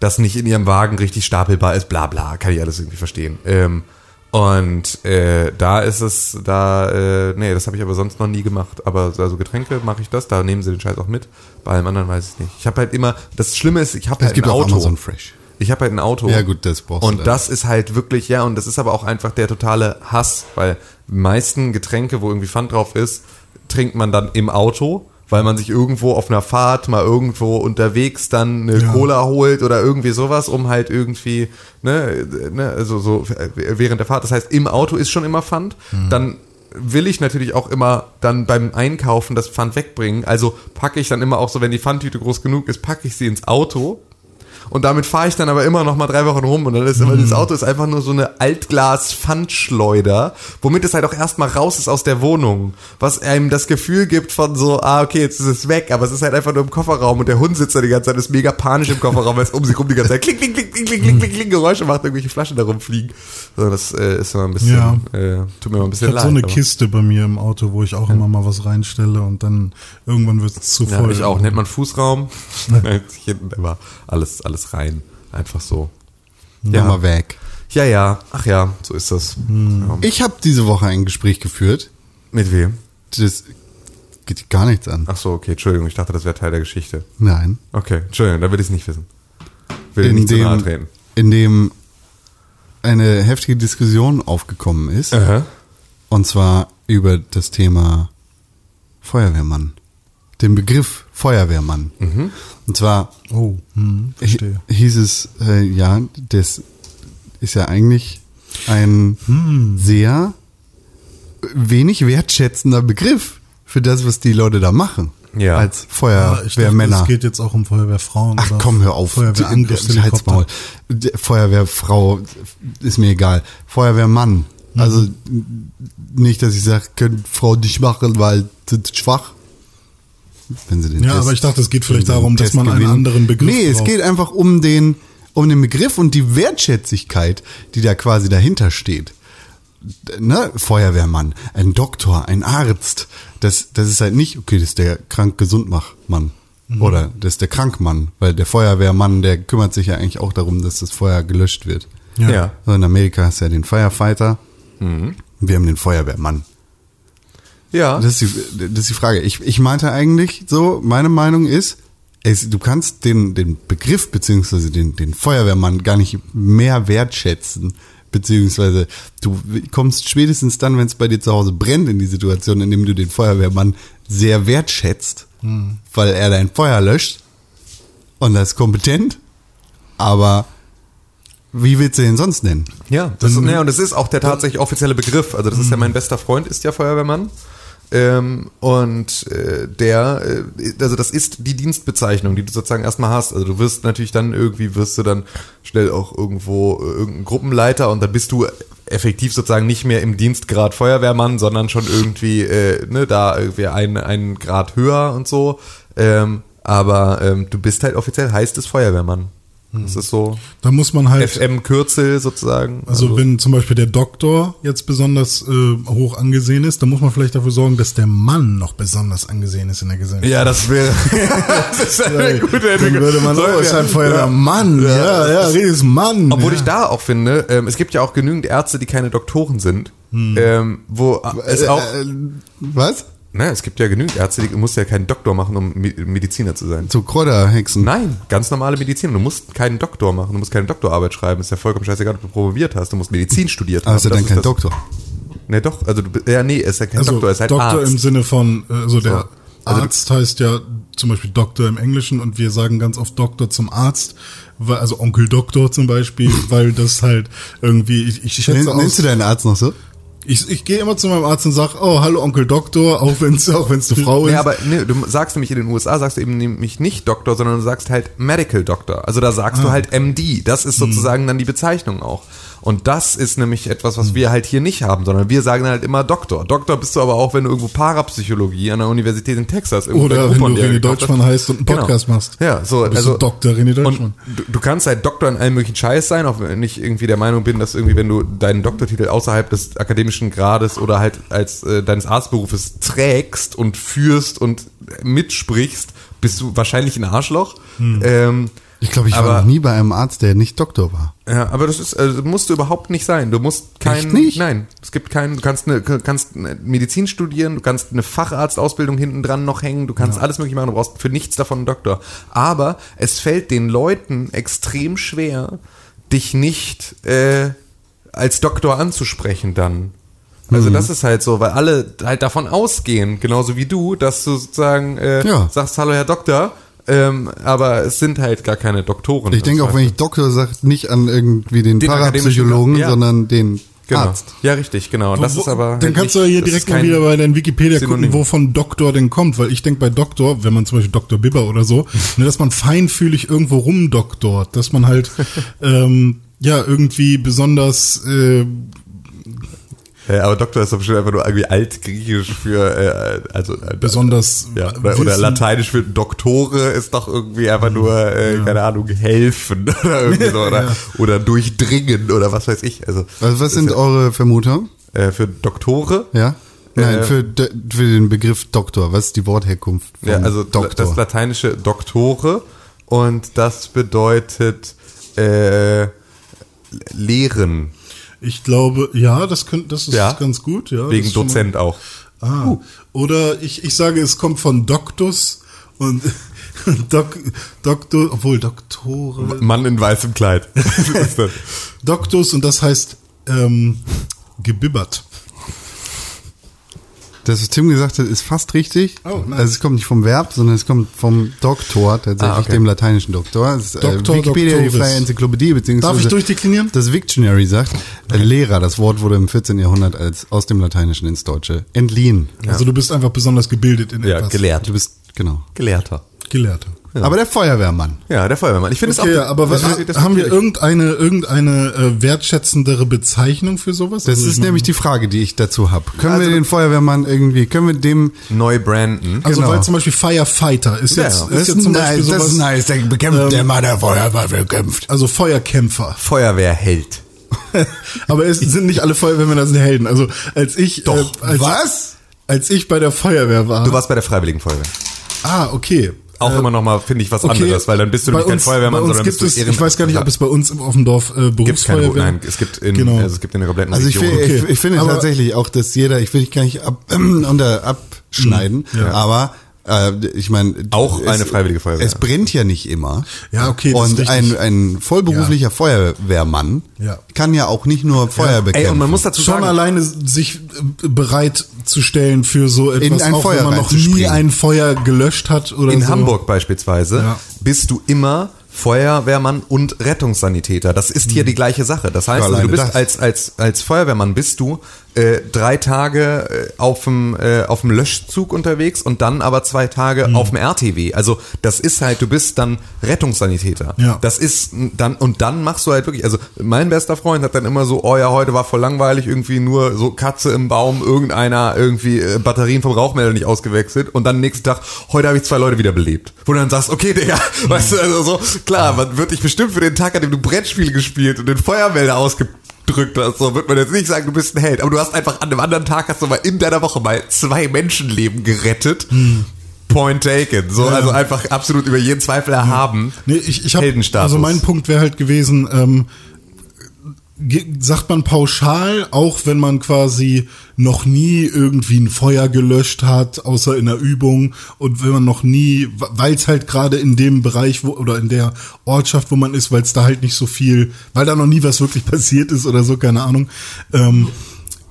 das nicht in ihrem Wagen richtig stapelbar ist, bla bla, kann ich alles irgendwie verstehen. Ähm, und äh, da ist es, da, äh, nee, das habe ich aber sonst noch nie gemacht. Aber also Getränke mache ich das, da nehmen sie den Scheiß auch mit. Bei allem anderen weiß ich nicht. Ich habe halt immer, das Schlimme ist, ich habe Es halt gibt ein auch Auto. Amazon Fresh. Ich habe halt ein Auto. Ja, gut, das brauchst du Und das ist halt wirklich, ja, und das ist aber auch einfach der totale Hass, weil die meisten Getränke, wo irgendwie Pfand drauf ist, trinkt man dann im Auto, weil man sich irgendwo auf einer Fahrt mal irgendwo unterwegs dann eine Ja. Cola holt oder irgendwie sowas, um halt irgendwie, ne, ne, also so während der Fahrt. Das heißt, im Auto ist schon immer Pfand. Dann will ich natürlich auch immer dann beim Einkaufen das Pfand wegbringen. Also packe ich dann immer auch so, wenn die Pfandtüte groß genug ist, packe ich sie ins Auto. Und damit fahre ich dann aber immer noch mal drei Wochen rum und dann ist immer, mhm. das Auto ist einfach nur so eine Altglas-Pfandschleuder, womit es halt auch erstmal raus ist aus der Wohnung. Was einem das Gefühl gibt von so, ah, okay, jetzt ist es weg, aber es ist halt einfach nur im Kofferraum und der Hund sitzt da die ganze Zeit, ist mega panisch im Kofferraum, weil es um sich rum die ganze Zeit klick, klick, klick, klick, klick, klick, klick, klick Geräusche macht, irgendwelche Flaschen da rumfliegen. So, das äh, ist immer ein bisschen, ja. äh, tut mir mal ein bisschen ich leid. Ich so eine aber. Kiste bei mir im Auto, wo ich auch ja. immer mal was reinstelle und dann irgendwann wird es zu voll. Ja, ich auch. Nennt man Fußraum? Nein, hinten immer alles, alles rein. Einfach so. Ja. Mal weg. Ja, ja. Ach ja, so ist das. Ja. Ich habe diese Woche ein Gespräch geführt. Mit wem? Das geht gar nichts an. Ach so, okay, Entschuldigung. Ich dachte, das wäre Teil der Geschichte. Nein. Okay, Entschuldigung, da will ich es nicht wissen. Will In nicht zu nahe dem, treten. in dem eine heftige Diskussion aufgekommen ist. Aha. Und zwar über das Thema Feuerwehrmann. Den Begriff Feuerwehrmann. Mhm. Und zwar Oh, hm, verstehe. hieß es, äh, ja, das ist ja eigentlich ein Hm. sehr wenig wertschätzender Begriff für das, was die Leute da machen. Ja. Als Feuerwehrmänner. es geht jetzt auch um Feuerwehrfrauen. Ach oder komm, hör auf. Feuerwehrangriffshelikopter. Feuerwehrfrau ist mir egal. Feuerwehrmann. Mhm. Also nicht, dass ich sage, können Frau nicht machen, weil sind schwach. Wenn sie den Ja, Test- aber ich dachte, es geht vielleicht darum, dass Test man einen gewinnen. anderen Begriff Nee, es braucht. geht einfach um den, um den Begriff und die Wertschätzigkeit, die da quasi dahinter steht. Ne? Feuerwehrmann, ein Doktor, ein Arzt. Das, das ist halt nicht, okay, das ist der krank gesund mach Mann. Oder das ist der Krankmann, weil der Feuerwehrmann, der kümmert sich ja eigentlich auch darum, dass das Feuer gelöscht wird. Ja. Ja. So, in Amerika hast du ja den Firefighter. Mhm. Wir haben den Feuerwehrmann. Ja. Das ist die, das ist die Frage. Ich, ich meinte eigentlich so, meine Meinung ist, es, du kannst den, den Begriff beziehungsweise den, den Feuerwehrmann gar nicht mehr wertschätzen. Beziehungsweise du kommst spätestens dann, wenn es bei dir zu Hause brennt, in die Situation, in dem du den Feuerwehrmann sehr wertschätzt, weil er dein Feuer löscht und er ist kompetent. Aber wie willst du den sonst nennen? Ja, das, ist, ja, und das ist auch der tatsächlich offizielle Begriff. Also das ist ja mein bester Freund, ist ja Feuerwehrmann. Ähm, und äh, der, äh, also das ist die Dienstbezeichnung, die du sozusagen erstmal hast. Also du wirst natürlich dann irgendwie, wirst du dann schnell auch irgendwo äh, irgendein Gruppenleiter und dann bist du effektiv sozusagen nicht mehr im Dienstgrad Feuerwehrmann, sondern schon irgendwie, äh, ne, da irgendwie ein, einen Grad höher und so. Ähm, aber ähm, du bist halt offiziell, heißt es Feuerwehrmann. Das ist so Da muss man halt, FM-Kürzel sozusagen. also wenn zum Beispiel der Doktor jetzt besonders äh, hoch angesehen ist, dann muss man vielleicht dafür sorgen, dass der Mann noch besonders angesehen ist in der Gesellschaft. Ja, das wäre das ist eine gute Dann Entwicklung. würde man, oh, ist ein Feuerwehrmann. Ja, ja, redest Mann. Obwohl ja. ich da auch finde, ähm, es gibt ja auch genügend Ärzte, die keine Doktoren sind, ähm, wo es auch, Äh, was? Ne, es gibt ja genügend Ärzte, die musst ja keinen Doktor machen, um Me- Mediziner zu sein. Zu Kräuterhexen. Nein, ganz normale Medizin. Du musst keinen Doktor machen, du musst keine Doktorarbeit schreiben. Ist ja vollkommen scheißegal, ob du promoviert hast. Du musst Medizin studiert ja Das dann kein das. Doktor. Ne, doch. Also du, ja, nee, ist ja kein also Doktor, ist halt Doktor Arzt. im Sinne von, also der So. Also du- Arzt heißt ja zum Beispiel Doktor im Englischen und wir sagen ganz oft Doktor zum Arzt, weil, also Onkel Doktor zum Beispiel, weil das halt irgendwie, ich, ich schätze Nenn, aus, nennst du deinen Arzt noch so? Ich, ich gehe immer zu meinem Arzt und sag, oh, hallo Onkel Doktor, auch wenn es auch wenn's eine Frau ist. Nee, aber nee, du sagst nämlich in den USA, sagst du eben nämlich nicht Doktor, sondern du sagst halt Medical Doctor. Also da sagst Ah. du halt MD. Das Hm. ist sozusagen dann die Bezeichnung auch. Und das ist nämlich etwas, was wir halt hier nicht haben, sondern wir sagen halt immer Doktor. Doktor bist du aber auch, wenn du irgendwo Parapsychologie an der Universität in Texas irgendwo Oder wenn du René Deutschmann heißt und einen Podcast genau. machst. Ja, so, Bist also du Dr. René Deutschmann. Du, du kannst halt Doktor in allem möglichen Scheiß sein, auch wenn ich irgendwie der Meinung bin, dass irgendwie, wenn du deinen Doktortitel außerhalb des akademischen Grades oder halt als äh, deines Arztberufes trägst und führst und mitsprichst, bist du wahrscheinlich ein Arschloch. Hm. Ähm, Ich glaube, ich aber, war noch nie bei einem Arzt, der nicht Doktor war. Ja, aber das ist, also musst du überhaupt nicht sein. Du musst kein, Echt nicht? nein, es gibt keinen, du kannst eine, kannst eine Medizin studieren, du kannst eine Facharztausbildung hinten dran noch hängen, du kannst alles mögliche machen, du brauchst für nichts davon einen Doktor. Aber es fällt den Leuten extrem schwer, dich nicht äh, als Doktor anzusprechen dann. Mhm. Also das ist halt so, weil alle halt davon ausgehen, genauso wie du, dass du sozusagen äh, Ja. sagst, hallo Herr Doktor, ähm, aber es sind halt gar keine Doktoren. Ich denke auch, wenn ich Doktor sage, nicht an irgendwie den, Den Parapsychologen, ja. sondern den Genau. Arzt. Ja, richtig, genau. Und das Wo- ist aber. Dann halt kannst du nicht- ja hier direkt mal wieder bei deinem Wikipedia Synonym. gucken, wovon Doktor denn kommt, weil ich denke bei Doktor, wenn man zum Beispiel Dr. Bibber oder so, ne, dass man feinfühlig irgendwo rumdoktort, dass man halt ähm, ja irgendwie besonders äh, Ja, aber Doktor ist doch bestimmt einfach nur irgendwie altgriechisch für, äh, also, äh, besonders ja, oder, oder lateinisch für Doktore ist doch irgendwie einfach nur, äh, keine Ahnung, helfen oder irgendwie so, oder, Ja. oder durchdringen oder was weiß ich. Also, Also was sind eure Vermutungen? ja, äh, für Doktore? Ja? Nein, Äh, für, für den Begriff Doktor. Was ist die Wortherkunft Ja, also Doktor? das lateinische Doktore und das bedeutet äh, lehren, Ich glaube, ja, das könnte, das ist Ja. ganz gut, ja. wegen schon mal- Dozent auch. Ah, oder ich, ich sage, es kommt von Doktus und Dok, Doktor, obwohl Doktore, Mann in weißem Kleid. Doktus und das heißt ähm, gebibbert. Das, was Tim gesagt hat, ist fast richtig. Oh, nice. Also es kommt nicht vom Verb, sondern es kommt vom Doktor, tatsächlich Ah, okay. dem lateinischen Doktor. Es ist, Doktor, äh, Wikipedia, die Doctoris. freie Enzyklopädie, beziehungsweise Darf ich durchdeklinieren? das Victionary sagt, äh, Lehrer, das Wort wurde im 14. Jahrhundert als aus dem Lateinischen ins Deutsche entliehen. Also du bist einfach besonders gebildet in Ja, etwas. gelehrt. Du bist, genau. Gelehrter. Gelehrter. Aber der Feuerwehrmann. Ja, der Feuerwehrmann. Ich finde es Okay, auch. aber was, das- das- haben wir das- irgendeine irgendeine äh, wertschätzendere Bezeichnung für sowas? Das Also ist nämlich die Frage, die ich dazu habe. Können Also- wir den Feuerwehrmann irgendwie, können wir dem neu branden? also genau. weil zum Beispiel Firefighter ist Ja, jetzt, ja. ist jetzt zum Beispiel sowas, nice, der bekämpft Ähm, der Mann, der Feuerwehr bekämpft. also Feuerkämpfer. Feuerwehrheld. Aber es sind nicht alle Feuerwehrmänner sind Helden. Also als ich Doch. Äh, als, Was? Als ich bei der Feuerwehr war. Du warst bei der Freiwilligen Feuerwehr. ah, okay. Auch immer noch mal, finde ich, was Okay, anderes, weil dann bist du nämlich kein Feuerwehrmann, sondern gibt bist du es, Ich weiß gar nicht, ob es bei uns auf dem Dorf äh, Gibt's keine, Berufsfeuerwehr nein, es gibt in, Genau. also es gibt in der kompletten Also ich, Region. finde- Okay. ich, ich finde Aber- tatsächlich auch, dass jeder, ich will dich gar nicht ab, unter, abschneiden, Ja. aber äh, ich meine, Auch es- eine freiwillige Feuerwehr. Es brennt ja nicht immer. Ja, okay, das ist Und ein, ein vollberuflicher Feuerwehrmann Ja. kann ja auch nicht nur Feuer bekämpfen. Ey, und man muss dazu Schon sagen, alleine sich äh, bereit zu stellen für so etwas, ein auch Feuer wenn man noch nie ein Feuer gelöscht hat oder in so. Hamburg beispielsweise Ja. bist du immer Feuerwehrmann und Rettungssanitäter. Das ist hier die gleiche Sache. Das heißt, Ja, du bist das. als als als Feuerwehrmann bist du äh, drei Tage äh, auf dem äh, auf dem Löschzug unterwegs und dann aber zwei Tage auf dem RTW. Also das ist halt, du bist dann Rettungssanitäter. Ja. Das ist dann und dann machst du halt wirklich. Also mein bester Freund hat dann immer so, oh ja, heute war voll langweilig, irgendwie nur so Katze im Baum, irgendeiner irgendwie äh, Batterien vom Rauchmelder nicht ausgewechselt und dann nächsten Tag, heute habe ich zwei Leute wieder belebt. Wo du dann sagst, okay, Digga, weißt du, also so, klar, man wird dich bestimmt für den Tag, an dem du Brettspiele gespielt und den Feuermelder ausgedrückt hast, so wird man jetzt nicht sagen, du bist ein Held, aber du hast einfach an einem anderen Tag hast du mal in deiner Woche mal zwei Menschenleben gerettet. Point taken. So, also einfach absolut über jeden Zweifel erhaben. Nee, ich, ich hab, Heldenstatus. Also mein Punkt wäre halt gewesen, ähm, sagt man pauschal, auch wenn man quasi noch nie irgendwie ein Feuer gelöscht hat, außer in der Übung und wenn man noch nie, weil es halt gerade in dem Bereich wo, oder in der Ortschaft, wo man ist, weil es da halt nicht so viel, weil da noch nie was wirklich passiert ist oder so, keine Ahnung, ähm,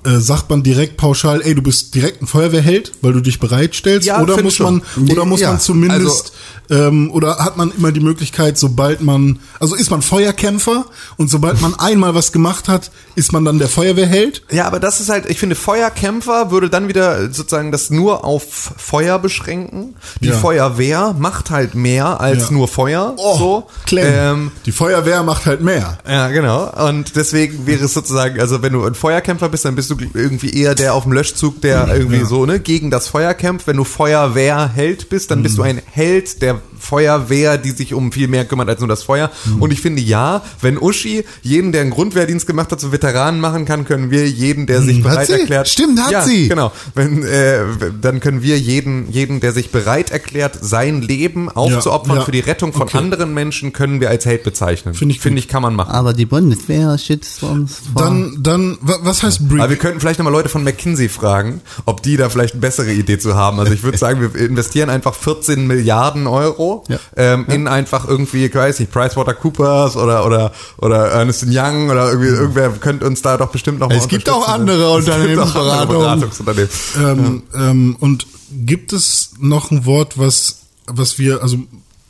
äh, sagt man direkt pauschal, ey, du bist direkt ein Feuerwehrheld, weil du dich bereitstellst, Ja, oder muss schon. man, oder muss Ja, man zumindest ähm, oder hat man immer die Möglichkeit, sobald man, also ist man Feuerkämpfer und sobald man einmal was gemacht hat, ist man dann der Feuerwehrheld? Ja, aber das ist halt, ich finde, Feuerkämpfer würde dann wieder sozusagen das nur auf Feuer beschränken. Die Ja. Feuerwehr macht halt mehr als nur Feuer. so. Clem. Ähm, die Feuerwehr macht halt mehr. ja, genau. Und deswegen wäre es sozusagen, also wenn du ein Feuerkämpfer bist, dann bist du irgendwie eher der auf dem Löschzug, der irgendwie Ja. so, ne, gegen das Feuer kämpft. Wenn du Feuerwehrheld bist, dann bist du ein Held der Feuerwehr, die sich um viel mehr kümmert als nur das Feuer. Und ich finde, ja, wenn Uschi jeden, der einen Grundwehrdienst gemacht hat, zu Veteranen machen kann, können wir jeden, der sich Hat bereit sie? erklärt. Stimmt, hat ja, sie. Genau. Wenn, äh, dann können wir jeden, jeden, der sich bereit erklärt, sein Leben aufzuopfern ja. für die Rettung von Okay. anderen Menschen, können wir als Held bezeichnen. Finde ich Finde ich, kann man machen. Aber die Bundeswehr schützt uns vor. Dann, dann, wa- was heißt Brief? Aber wir könnten vielleicht nochmal Leute von McKinsey fragen, ob die da vielleicht eine bessere Idee zu haben. Also ich würde sagen, wir investieren einfach 14 Milliarden Euro Ja. ähm, in einfach irgendwie, ich weiß nicht, PricewaterCoopers oder oder oder Ernest Young oder irgendwie irgendwer könnte uns da doch bestimmt noch mal Es gibt auch unterstützen. andere Es gibt auch andere Unternehmensberatungen. Beratungsunternehmen. ähm, ähm, und gibt es noch ein Wort, was, was wir, also,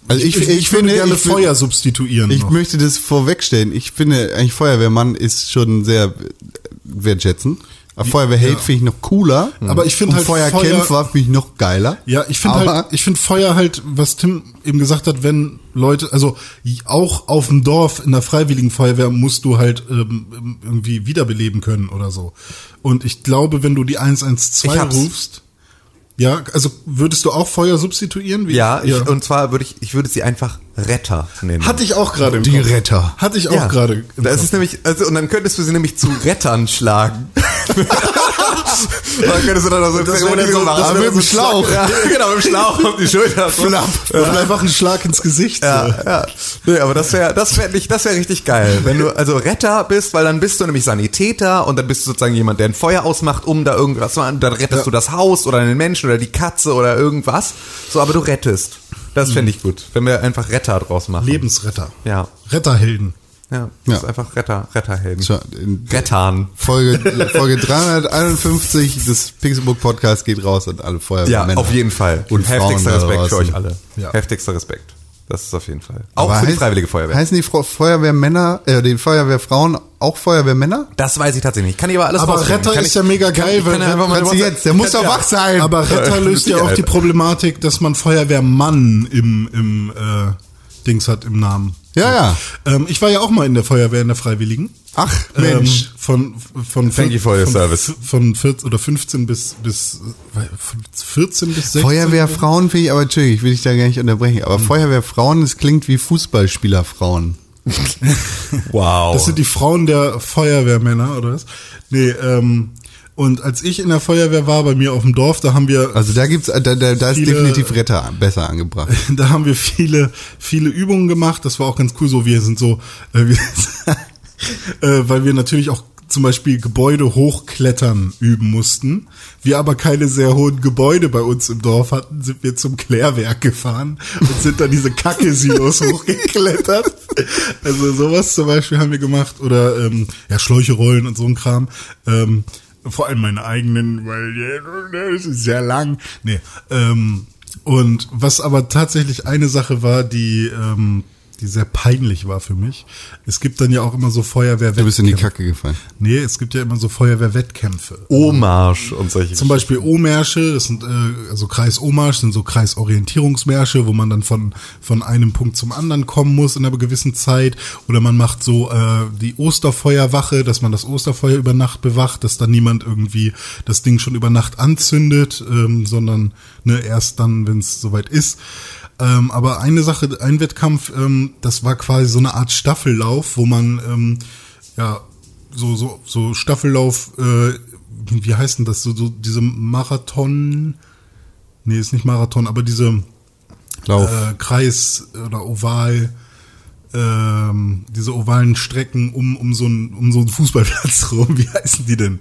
Also ich- ich würde finde, gerne ich Feuer substituieren. Ich noch. möchte das vorwegstellen. Ich finde, eigentlich Feuerwehrmann ist schon sehr wertschätzend. Feuerwehrheld Ja. finde ich noch cooler. Aber ich finde halt Feuerkämpfer Feuer- finde ich noch geiler. Ja, ich finde halt, ich finde Feuer halt, was Tim eben gesagt hat, wenn Leute, also auch auf dem Dorf in der Freiwilligen Feuerwehr musst du halt ähm, irgendwie wiederbeleben können oder so. Und ich glaube, wenn du die 112 Ich hab's. rufst, ja, also würdest du auch Feuer substituieren? Wie- Ja, ich, und zwar würde ich, ich würde sie einfach Retter nennen. hatte ich auch gerade Die Kopf. Retter. Hatte ich auch ja, gerade. Das Kopf. ist nämlich, also, und dann könntest du sie nämlich zu Rettern schlagen. dann könntest du dann also Das wäre dann so- das mit dem Schlauch. Ja, genau, mit dem Schlauch auf die Schulter. So. Flapp. Oder einfach ein Schlag ins Gesicht. Ja, so. ja. Nee, aber das wäre das wäre nicht, das wäre richtig geil. Wenn du also Retter bist, weil dann bist du nämlich Sanitäter und dann bist du sozusagen jemand, der ein Feuer ausmacht, um da irgendwas zu machen. Dann rettest Ja. du das Haus oder den Menschen oder die Katze oder irgendwas. So, aber du rettest. Das fände ich gut, wenn wir einfach Retter draus machen. Lebensretter. Ja. Retterhelden. Ja, das Ja. ist einfach Retter, Retterhelden. Tja, Rettan. Folge, Folge 351 des Pixelbook Podcasts geht raus an alle Ja, Feuerwehrmänner. auf jeden Fall. Und heftigster Respekt für euch alle. Ja. Heftigster Respekt. Das ist auf jeden Fall. Auch Aber für die heißt- Freiwillige Feuerwehr. Heißen die Feuerwehrmänner, äh, die Feuerwehrfrauen auch Feuerwehrmänner? das weiß ich tatsächlich nicht. Kann ich aber alles Aber. Retter kann ist ich, ja mega kann, geil, ich weil kann ja Kannst du eine jetzt, der muss doch Ja. wach sein. Aber Retter Ja, löst ja auch die Problematik, dass man Feuerwehrmann im, im äh, Dings hat im Namen. Ja, ja. Ähm, ich war ja auch mal in der Feuerwehr in der Freiwilligen. Ach, Mensch. Ähm, von von Thank you for your von, service. Von 14 oder 15 bis bis äh, von 14 bis 16. Feuerwehrfrauen finde ich, aber Entschuldigung, ich will dich da gar nicht unterbrechen, aber Feuerwehrfrauen, das klingt wie Fußballspielerfrauen. Wow. Das sind die Frauen der Feuerwehrmänner oder was? Nee, ähm Und als ich in der Feuerwehr war, bei mir auf dem Dorf, da haben wir Also da gibt's, da, da, da ist Viele- definitiv Retter besser angebracht. da haben wir viele, viele Übungen gemacht. Das war auch ganz cool. So, wir sind so, äh, wir, äh, weil wir natürlich auch zum Beispiel Gebäude hochklettern üben mussten. Wir aber keine sehr hohen Gebäude bei uns im Dorf hatten, sind wir zum Klärwerk gefahren und sind dann diese Kacke-Silos hochgeklettert. Also sowas zum Beispiel haben wir gemacht. Oder ähm, ja, Schläuche rollen und so ein Kram. Ähm, vor allem meine eigenen, weil das ist sehr lang. Nee, ähm, und was aber tatsächlich eine Sache war, die, ähm, die sehr peinlich war für mich. Es gibt dann ja auch immer so Feuerwehr Du bist in die Kacke gefallen. Nee, es gibt ja immer so Feuerwehrwettkämpfe. Omarsch und solche Zum Beispiel O-Märsche, das sind äh, also Kreis O-Marsch, sind so Kreisorientierungsmärsche, wo man dann von von einem Punkt zum anderen kommen muss in einer gewissen Zeit. Oder man macht so äh, die Osterfeuerwache, dass man das Osterfeuer über Nacht bewacht, dass dann niemand irgendwie das Ding schon über Nacht anzündet, ähm, sondern ne, erst dann, wenn es soweit ist. Ähm, aber eine Sache, ein Wettkampf, ähm, das war quasi so eine Art Staffellauf, wo man ähm, ja so so so Staffellauf, äh, wie heißt denn das? So, so diese Marathon, nee, ist nicht Marathon, aber diese Lauf. äh, Kreis oder Oval, ähm, diese ovalen Strecken um um so einen um so einen Fußballplatz rum. Wie heißen die denn?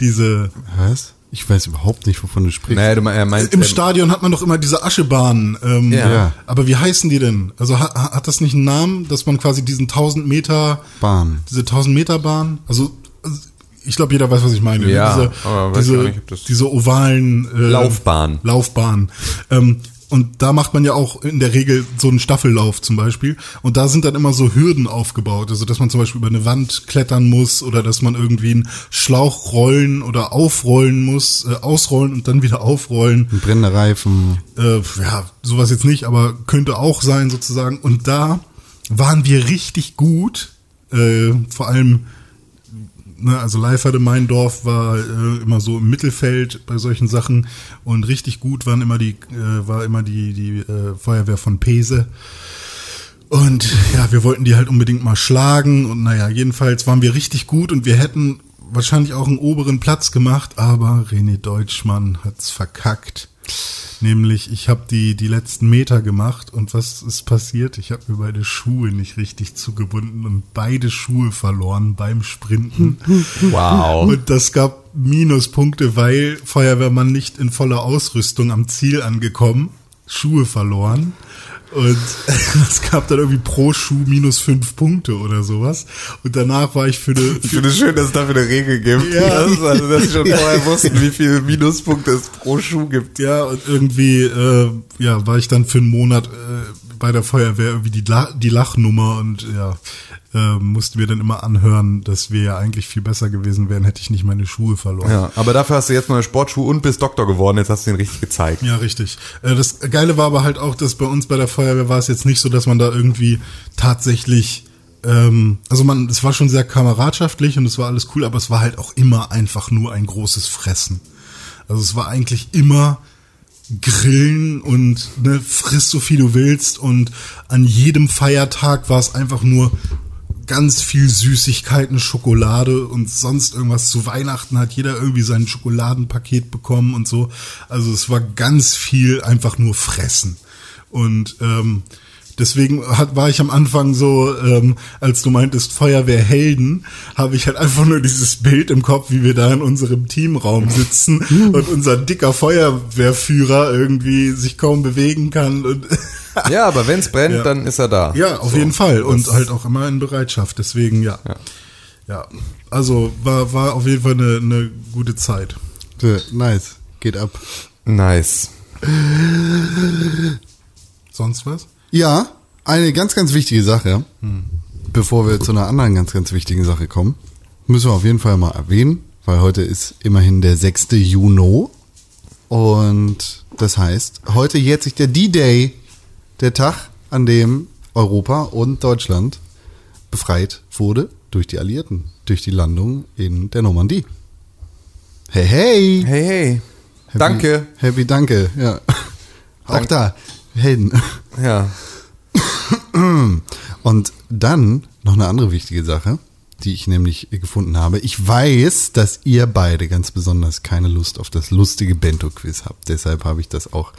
Diese Was? Ich weiß überhaupt nicht, wovon du sprichst. Naja, du, me- meint, im ähm, Stadion hat man doch immer diese Aschebahnen. Ähm, Ja. Ja. Aber wie heißen die denn? Also hat, hat das nicht einen Namen, dass man quasi diesen 1000 Meter Bahn. diese 1000 Meter Bahn, also, also ich glaube, jeder weiß, was ich meine. ne? Ja, diese, aber weiß ich diese, auch nicht, ob das- diese ovalen äh, Laufbahn. Laufbahn. Ähm, und da macht man ja auch in der Regel so einen Staffellauf zum Beispiel. Und da sind dann immer so Hürden aufgebaut. Also, dass man zum Beispiel über eine Wand klettern muss oder dass man irgendwie einen Schlauch rollen oder aufrollen muss, äh, ausrollen und dann wieder aufrollen. Ein brennender Reifen. Äh, ja, sowas jetzt nicht, aber könnte auch sein sozusagen. Und da waren wir richtig gut. Äh, vor allem, ne, also Leiferde mein Dorf war äh, immer so im Mittelfeld bei solchen Sachen und richtig gut waren immer die, äh, war immer die, die äh, Feuerwehr von Pese. Und ja, wir wollten die halt unbedingt mal schlagen und naja, jedenfalls waren wir richtig gut und wir hätten wahrscheinlich auch einen oberen Platz gemacht, aber René Deutschmann hat's verkackt. Nämlich, ich habe die, die letzten Meter gemacht und was ist passiert? Ich habe mir beide Schuhe nicht richtig zugebunden und beide Schuhe verloren beim Sprinten. wow. Und das gab Minuspunkte, weil Feuerwehrmann nicht in voller Ausrüstung am Ziel angekommen, Schuhe verloren. Und das gab dann irgendwie pro Schuh minus fünf Punkte oder sowas. Und danach war ich für eine, Ich finde es schön, dass es dafür eine Regel gibt. Ja. Das also, dass sie schon vorher wussten, wie viele Minuspunkte es pro Schuh gibt. Ja, und irgendwie, äh, ja, war ich dann für einen Monat äh, bei der Feuerwehr irgendwie die, La die Lachnummer und ja, äh, mussten wir dann immer anhören, dass wir ja eigentlich viel besser gewesen wären, hätte ich nicht meine Schuhe verloren. Ja, aber dafür hast du jetzt neue Sportschuhe und bist Doktor geworden. Jetzt hast du ihn richtig gezeigt. Ja, richtig. Äh, Das Geile war aber halt auch, dass bei uns bei der Feuerwehr war es jetzt nicht so, dass man da irgendwie tatsächlich, ähm, also man, es war schon sehr kameradschaftlich und es war alles cool, aber es war halt auch immer einfach nur ein großes Fressen. Also es war eigentlich immer grillen und ne, friss so viel du willst und an jedem Feiertag war es einfach nur ganz viel Süßigkeiten, Schokolade und sonst irgendwas. Zu Weihnachten hat jeder irgendwie sein Schokoladenpaket bekommen und so. Also es war ganz viel einfach nur fressen. Und ähm, deswegen hat, war ich am Anfang so, ähm, als du meintest Feuerwehrhelden, habe ich halt einfach nur dieses Bild im Kopf, wie wir da in unserem Teamraum sitzen und unser dicker Feuerwehrführer irgendwie sich kaum bewegen kann und Ja, aber wenn es brennt, Ja. dann ist er da. Ja, auf So. jeden Fall. Und Das- halt auch immer in Bereitschaft. Deswegen, ja. Ja. Ja. Also war, war auf jeden Fall eine, eine gute Zeit. Äh, Nice. Geht ab. Nice. Sonst was? Ja, eine ganz, ganz wichtige Sache. Bevor wir zu einer anderen ganz, ganz wichtigen Sache kommen, müssen wir auf jeden Fall mal erwähnen, weil heute ist immerhin der 6. Juni. Und das heißt, heute jährt sich der D-Day, der Tag, an dem Europa und Deutschland befreit wurde durch die Alliierten, durch die Landung in der Normandie. Hey, hey! Hey, hey. Happy, Danke. Happy, danke, ja. Auch Dank- da, Helden. Ja. Und dann noch eine andere wichtige Sache. die ich nämlich gefunden habe. Ich weiß, dass ihr beide ganz besonders keine Lust auf das lustige Bento-Quiz habt. Deshalb habe ich das auch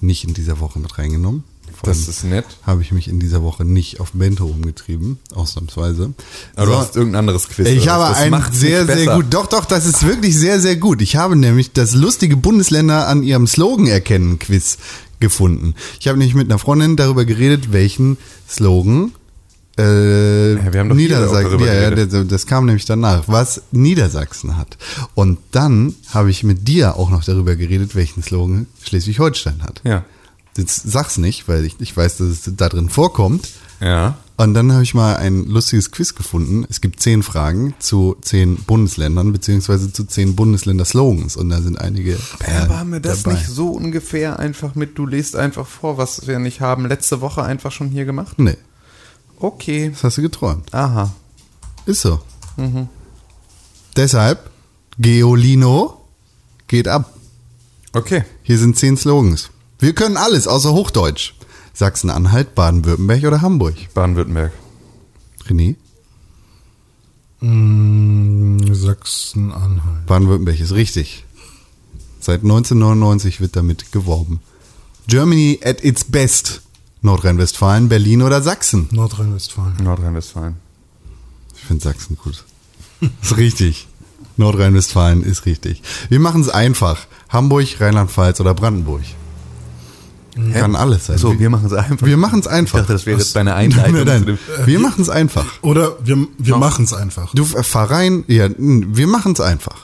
nicht in dieser Woche mit reingenommen. Vor Das ist nett. Habe ich mich in dieser Woche nicht auf Bento umgetrieben, ausnahmsweise. Aber du So. hast irgendein anderes Quiz. Ich habe Das ein sehr, sehr gut. Doch, doch, das ist wirklich sehr, sehr gut. Ich habe nämlich das lustige Bundesländer an ihrem Slogan erkennen Quiz gefunden. Ich habe nämlich mit einer Freundin darüber geredet, welchen Slogan äh, auch Niedersachsen, ja, ja, das kam nämlich danach, was Niedersachsen hat. Und dann habe ich mit dir auch noch darüber geredet, welchen Slogan Schleswig-Holstein hat. Ja. Jetzt sag's nicht, weil ich, ich weiß, dass es da drin vorkommt. Ja. Und dann habe ich mal ein lustiges Quiz gefunden. Es gibt zehn Fragen zu zehn Bundesländern, beziehungsweise zu zehn Bundesländer-Slogans. Und da sind einige. Äh, aber haben wir das dabei. nicht so ungefähr einfach mit, du lest einfach vor, was wir nicht haben, letzte Woche einfach schon hier gemacht? Nee, Okay. das hast du geträumt. Aha. Ist so. Deshalb, Geolino geht ab. Okay. Hier sind zehn Slogans. Wir können alles außer Hochdeutsch. Sachsen-Anhalt, Baden-Württemberg oder Hamburg. Baden-Württemberg. René, Mm, Sachsen-Anhalt. Baden-Württemberg ist richtig. Seit 1999 wird damit geworben. Germany at its best. Nordrhein-Westfalen, Berlin oder Sachsen. Nordrhein-Westfalen. Nordrhein-Westfalen. Ich finde Sachsen gut. Ist richtig. Nordrhein-Westfalen ist richtig. Wir machen es einfach. Hamburg, Rheinland-Pfalz oder Brandenburg. Kann alles sein. So, wir machen es einfach. wir machen es einfach. Ich dachte, das wäre jetzt deine Einleitung Nein, nein, Wir machen es einfach. Oder wir, wir machen es einfach. Du äh, fahr rein, ja, wir machen es einfach.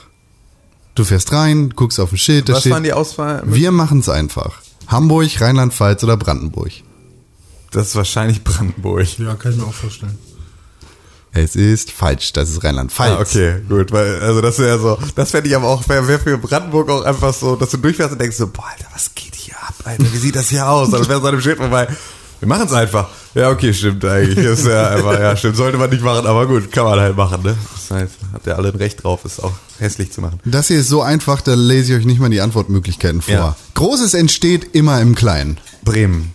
Du fährst rein, guckst auf ein Schild, da Was steht, waren die Auswahl? wir machen es einfach. Hamburg, Rheinland-Pfalz oder Brandenburg. Das ist wahrscheinlich Brandenburg. Ja, kann ich mir auch vorstellen. Es ist falsch, das ist Rheinland-Pfalz. Ah, okay, gut, weil, also das wäre so, das fände ich aber auch, wäre wär für Brandenburg auch einfach so, dass du durchfährst und denkst so, boah, Alter, was geht hier ab, Alter, wie sieht das hier aus? Dann fährst du an dem Schild vorbei, wir machen es einfach. Ja, okay, stimmt eigentlich, ist ja einfach, ja, stimmt, sollte man nicht machen, aber gut, kann man halt machen, ne? Das heißt, hat ja alle ein Recht drauf, ist auch hässlich zu machen. Das hier ist so einfach, da lese ich euch nicht mal die Antwortmöglichkeiten vor. Ja. Großes entsteht immer im Kleinen. Bremen.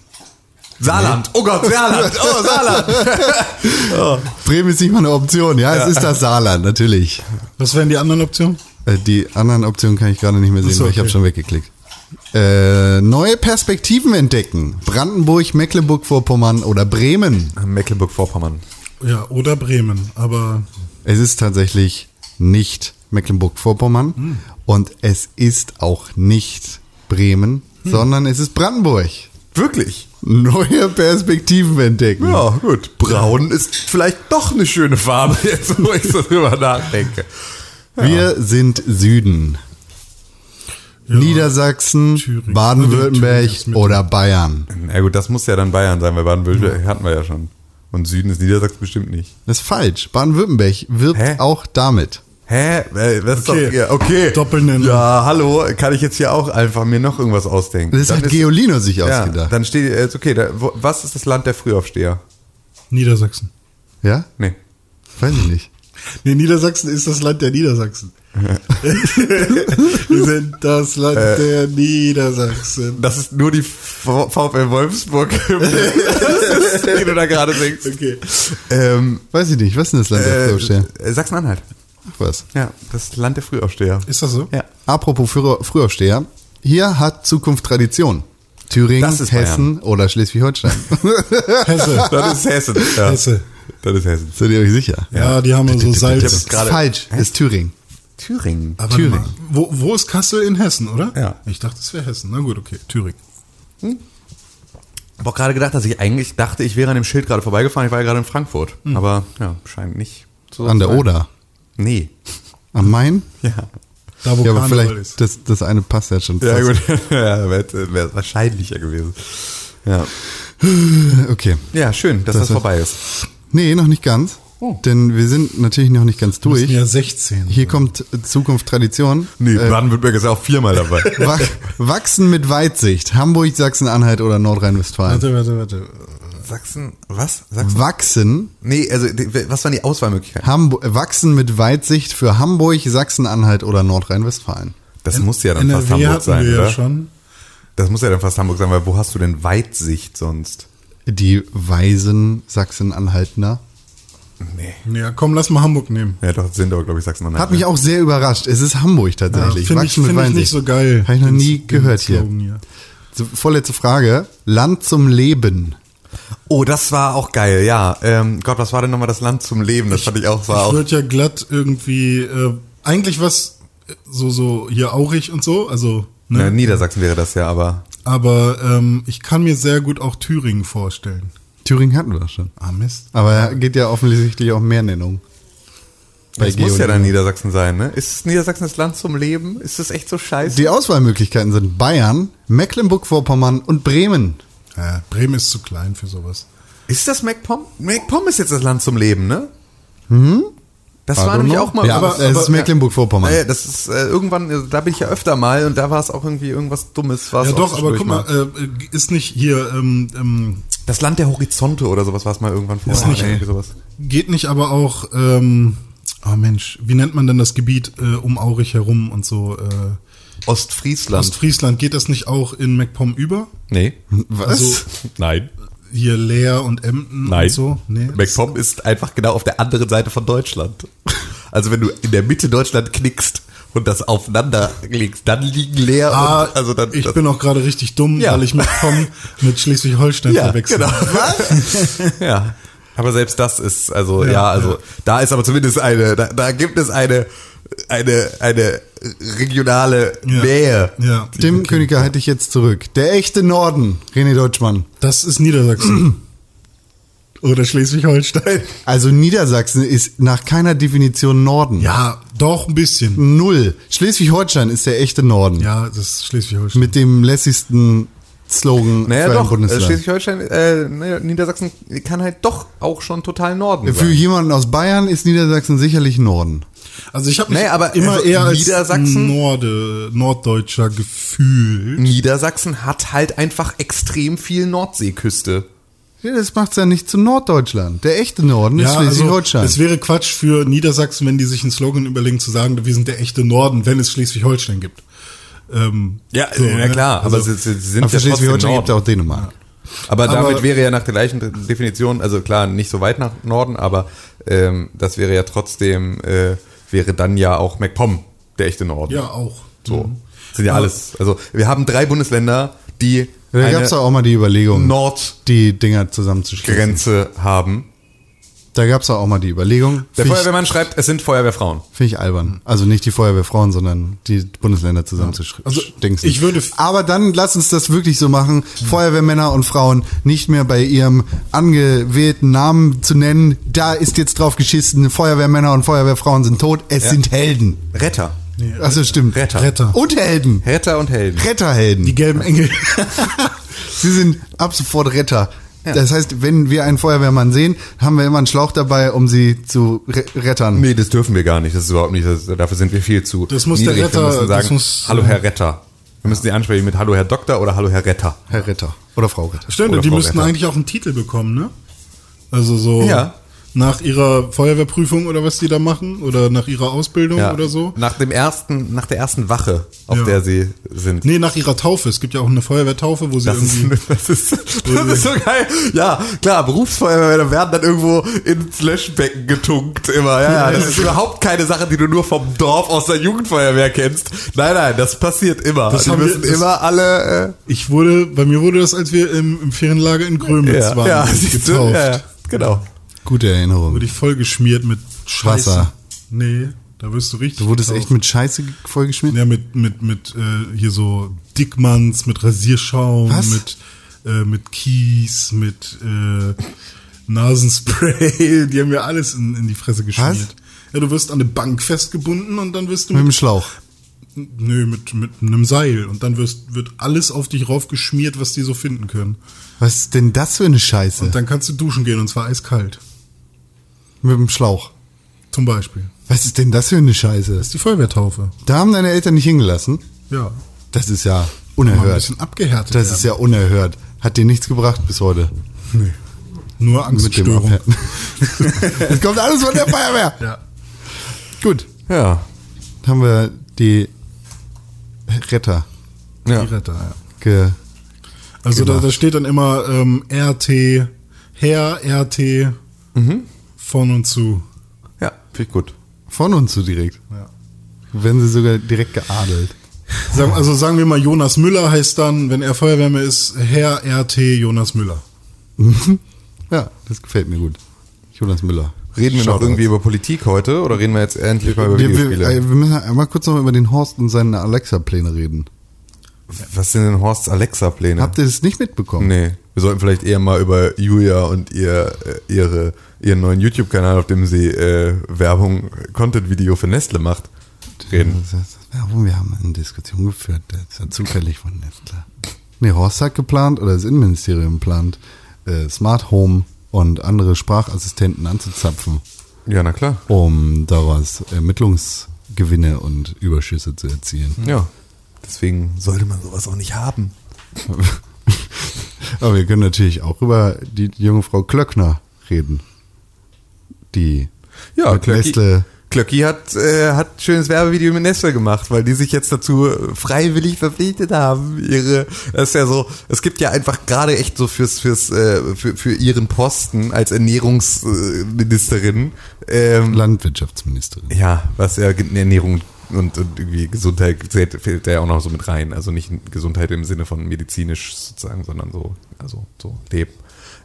Saarland, oh Gott, Saarland, oh, Saarland. Bremen ist nicht mal eine Option, ja, es ist das Saarland, natürlich. Was wären die anderen Optionen? Äh, Die anderen Optionen kann ich gerade nicht mehr sehen, so, weil ich habe schon weggeklickt. Äh, neue Perspektiven entdecken. Brandenburg, Mecklenburg-Vorpommern oder Bremen. Mecklenburg-Vorpommern. Ja, oder Bremen. Aber Es ist tatsächlich nicht Mecklenburg-Vorpommern Hm. und es ist auch nicht Bremen, Hm. sondern es ist Brandenburg. Wirklich? Neue Perspektiven entdecken. Ja, gut. Braun ist vielleicht doch eine schöne Farbe, jetzt wo ich so drüber nachdenke. Wir sind Süden. Ja, Niedersachsen. Baden-Württemberg ist oder Bayern. Na gut, das muss ja dann Bayern sein, weil Baden-Württemberg hatten wir ja schon. Und Süden ist Niedersachsen bestimmt nicht. Das ist falsch. Baden-Württemberg wirbt Hä? auch damit. Hä? Äh, Das ist Okay. doch, ja, okay. Doppelnennung. Ja, hallo, kann ich jetzt hier auch einfach mir noch irgendwas ausdenken? Das Dann hat ist- Geolino sich ja, ausgedacht. dann steht, äh, ist okay, da, wo, was ist das Land der Frühaufsteher? Niedersachsen. Ja? Nee. Weiß ich nicht. Nee, Niedersachsen ist das Land der Niedersachsen. Wir sind das Land Äh. der Niedersachsen. Das ist nur die V- VfL Wolfsburg, die du da gerade singst. Okay. Ähm, Weiß ich nicht. Was ist denn das Land der Frühaufsteher? äh, Sachsen-Anhalt. Ach was. Ja, das Land der Frühaufsteher. Ist das so? Ja. Apropos Früh Frühaufsteher. Hier hat Zukunft Tradition. Thüringen, Das ist Hessen oder Schleswig-Holstein. Hesse. Das ist Hessen. Ja. Hesse. Das ist Hessen. Seid ihr euch sicher? Ja, die haben so Salz. Falsch. Ist Thüringen. Thüringen. Aber Thüringen. Wo, wo ist Kassel in Hessen, oder? Ja. Ich dachte, es wäre Hessen. Na gut, okay. Thüringen. Ich habe auch gerade gedacht, dass ich eigentlich dachte, ich wäre an dem Schild gerade vorbeigefahren. Ich war ja gerade in Frankfurt. Aber ja, scheint nicht so An der sein. Oder. Nee. Am Main? Ja. Da, wo Ja, aber vielleicht, ist. das, das eine passt ja schon. Ja, gut. ja, wäre wär wahrscheinlicher gewesen. Ja. Okay. Ja, schön, dass Das das, vorbei ist. Nee, noch nicht ganz. Oh. Denn wir sind natürlich noch nicht ganz Wir durch. sind ja 16. Hier kommt Zukunft Tradition. Nee, Äh, Baden-Württemberg ist ja auch viermal dabei. Wa- Wachsen mit Weitsicht. Hamburg, Sachsen-Anhalt oder Nordrhein-Westfalen. Warte, warte, warte. Sachsen, was? Sachsen? Wachsen, Nee, also, was waren die Auswahlmöglichkeiten? Hambu Wachsen mit Weitsicht für Hamburg, Sachsen-Anhalt oder Nordrhein-Westfalen. Das muss ja dann fast NRW Hamburg hatten sein, wir oder? ja schon. Das muss ja dann fast Hamburg sein, weil wo hast du denn Weitsicht sonst? Die weisen Sachsen-Anhaltner. Nee. Ja, komm, lass mal Hamburg nehmen. Ja, doch, sind aber, glaube ich, Sachsen-Anhalt. Hat mich auch sehr überrascht. Es ist Hamburg tatsächlich. Finde ich, find ich nicht so geil. Habe ich noch nie den gehört hier. So, vorletzte Frage. Land zum Leben. Oh, das war auch geil, ja. Ähm, Gott, was war denn nochmal das Land zum Leben? Das fand ich auch, war Ich auch. würde ja glatt irgendwie, äh, eigentlich was so, so hier Aurich und so, also, ne? Ja, Niedersachsen wäre das ja, aber. Aber ähm, ich kann mir sehr gut auch Thüringen vorstellen. Thüringen hatten wir doch schon. Ah, Mist. Aber geht ja offensichtlich auch mehr Nennung. Das muss ja dann Niedersachsen sein, ne? Ist Niedersachsen das Land zum Leben? Ist das echt so scheiße? Die Auswahlmöglichkeiten sind Bayern, Mecklenburg-Vorpommern und Bremen. Ja, Bremen ist zu klein für sowas. Ist das MacPom? MacPom ist jetzt das Land zum Leben, ne? Hm? Das war nämlich auch mal. Ja, aber, es ist Mecklenburg-Vorpommern. Ja, das ist äh, irgendwann, äh, da bin ich ja öfter mal und da war es auch irgendwie irgendwas Dummes. war's Ja doch, aber guck mal, äh, ist nicht hier, ähm, ähm, Das Land der Horizonte oder sowas war es mal irgendwann vorher. Ist nicht- geht nicht aber auch, ähm, oh Mensch, wie nennt man denn das Gebiet äh, um Aurich herum und so? Äh, Ostfriesland. Ostfriesland, geht das nicht auch in MacPom über? nee. Was? Also Nein. hier Leer und Emden Nein. und so? Nee. MacPom ist einfach genau auf der anderen Seite von Deutschland. Also wenn du in der Mitte Deutschland knickst und das aufeinander legst, dann liegen leer Ah, und also dann ich das, bin auch gerade richtig dumm, Ja. weil ich MacPom mit Schleswig-Holstein ja, verwechsel. genau. ja. Aber selbst das ist also ja, Ja, also ja. da ist aber zumindest eine da, da gibt es eine eine eine regionale Ja. Nähe. Ja. Tim Königer halte ich jetzt zurück. Der echte Norden, René Deutschmann. Das ist Niedersachsen. Oder Schleswig-Holstein. Also Niedersachsen ist nach keiner Definition Norden. Ja, doch ein bisschen. Null. Schleswig-Holstein ist der echte Norden. Ja, das ist Schleswig-Holstein. Mit dem lässigsten Slogan Naja, für doch, äh, Bundesland. Schleswig-Holstein, äh, naja, Niedersachsen kann halt doch auch schon total Norden Für sein. jemanden aus Bayern ist Niedersachsen sicherlich Norden. Also ich habe mich Nee, aber immer also eher als Niedersachsen- Norde, Norddeutscher gefühlt. Niedersachsen hat halt einfach extrem viel Nordseeküste. Ja, das macht's ja nicht zu Norddeutschland. Der echte Norden ist Ja, also Schleswig-Holstein. es wäre Quatsch für Niedersachsen, wenn die sich einen Slogan überlegen, zu sagen, wir sind der echte Norden, wenn es Schleswig-Holstein gibt. Ähm, Ja, so, ja ne? klar, aber Also, sie, sie sind Aber für ja Schleswig-Holstein gibt es auch Dänemark. Aber Aber- damit wäre ja nach der gleichen Definition, also klar, nicht so weit nach Norden, aber ähm, das wäre ja trotzdem, äh, wäre dann ja auch MacPom der echte Norden. ja, auch. So. Mhm. Sind ja Aber- alles. Also wir haben drei Bundesländer, die Da gab's doch auch mal die Überlegung, Nordgrenze die Dinger zusammenzuschließen. haben. Da gab's doch auch mal die Überlegung. Der Finde ich, Feuerwehrmann schreibt, es sind Feuerwehrfrauen. find ich albern. Also nicht die Feuerwehrfrauen, sondern die Bundesländer zusammenzuschließen. Also, ich würde- Aber dann lass uns das wirklich so machen. Feuerwehrmänner und Frauen nicht mehr bei ihrem angewählten Namen zu nennen. Da ist jetzt drauf geschissen, Feuerwehrmänner und Feuerwehrfrauen sind tot. Es Ja. sind Helden. Retter. Also stimmt. Retter. Retter. Und Helden. Retter und Helden. Retterhelden. Die gelben Engel. Sie sind ab sofort Retter. Ja. Das heißt, wenn wir einen Feuerwehrmann sehen, haben wir immer einen Schlauch dabei, um sie zu re rettern. Nee, das dürfen wir gar nicht. Das ist überhaupt nicht. Das, dafür sind wir viel zu. Das muss der niedrig. Retter- Wir müssen das sagen, muss- Hallo Herr Retter. Wir müssen Sie ansprechen mit Hallo Herr Doktor oder Hallo Herr Retter. Herr Retter. Oder Frau Retter. Stimmt, Oder die Frau müssten Retter. eigentlich auch einen Titel bekommen, ne? Also so Ja. Nach ihrer Feuerwehrprüfung oder was die da machen oder nach ihrer Ausbildung oder so. Nach dem ersten, nach der ersten Wache, auf Ja. der Sie sind. Nee, nach ihrer Taufe. Es gibt ja auch eine Feuerwehrtaufe, wo sie Das ist, irgendwie das, ist, das ist so geil. Ja, klar, Berufsfeuerwehrmänner werden dann irgendwo ins Löschbecken getunkt immer. Ja, ja, das ist überhaupt keine Sache, die du nur vom Dorf aus der Jugendfeuerwehr kennst. Nein, nein, das passiert immer. Das Die haben wir- müssen das- immer alle, Ich wurde, bei mir wurde das, als wir im, im Ferienlager in äh, Grömitz ja, waren, ja, du, getauft. ja, ja, genau. Gute Erinnerung. Wurde ich voll geschmiert mit Scheiße. Wasser. Nee, da wirst du richtig. Du wurdest getauft. echt mit Scheiße vollgeschmiert? Ja, mit, mit, mit äh, hier so Dickmanns, mit Rasierschaum, Was? mit, äh, mit Kies, mit äh, Nasenspray. Die haben mir alles in, in die Fresse geschmiert. Ja, du wirst an eine Bank festgebunden und dann wirst du Mit dem mit, Schlauch. nö, mit, mit einem Seil und dann wirst, wird alles auf dich raufgeschmiert, was die so finden können. Was ist denn das für eine Scheiße? Und dann kannst du duschen gehen und zwar eiskalt. Mit dem Schlauch. Zum Beispiel. Was ist denn das für eine Scheiße? Das ist die Feuerwehrtaufe. Da haben deine Eltern nicht hingelassen. Ja. Das ist ja Mal ein unerhört. bisschen abgehärtet. Das ist ja unerhört. Hat dir nichts gebracht bis heute. Nee. Nur Angststörung. Das kommt alles von der Feuerwehr. Ja. Gut. Ja. Haben wir die Retter ja. Die Retter, ja. ge Also da, da steht dann immer ähm, RT, Herr RT, Von und zu. Ja, finde ich gut. Von uns zu direkt. Ja. Werden sie sogar direkt geadelt. Sagen, also sagen wir mal, Jonas Müller heißt dann, wenn er Feuerwehrmann ist, Herr RT Jonas Müller. Ja, das gefällt mir gut. Jonas Müller. Reden wir noch Shoutout. irgendwie über Politik heute oder reden wir jetzt endlich mal über Wir, wir, Videospiele? äh, wir müssen einmal kurz noch über den Horst und seine Alexa-Pläne reden. Was sind denn Horsts Alexa-Pläne? Habt ihr das nicht mitbekommen? Nee, wir sollten vielleicht eher mal über Julia und ihr, äh, ihre, ihren neuen YouTube-Kanal, auf dem sie äh, Werbung, Content-Video für Nestle macht, reden. Werbung, wir haben eine Diskussion geführt, das ist ja zufällig von Nestle. Nee, Horst hat geplant, oder das Innenministerium plant, äh, Smart Home und andere Sprachassistenten anzuzapfen, Ja, na klar. um daraus Ermittlungsgewinne und Überschüsse zu erzielen. Ja. Deswegen sollte man sowas auch nicht haben. Aber wir können natürlich auch über die junge Frau Klöckner reden, die Ja, Nestle Klöcki hat, äh, hat ein schönes Werbevideo mit Nestle gemacht, weil die sich jetzt dazu freiwillig verpflichtet haben. Ihre, das ist ja so, es gibt ja einfach gerade echt so fürs, fürs, äh, für, für ihren Posten als Ernährungsministerin, ähm, Landwirtschaftsministerin. ja, was ja Ernährung und, und irgendwie Gesundheit zählt, fehlt da ja auch noch so mit rein. Also nicht Gesundheit im Sinne von medizinisch sozusagen, sondern so, also so Leben.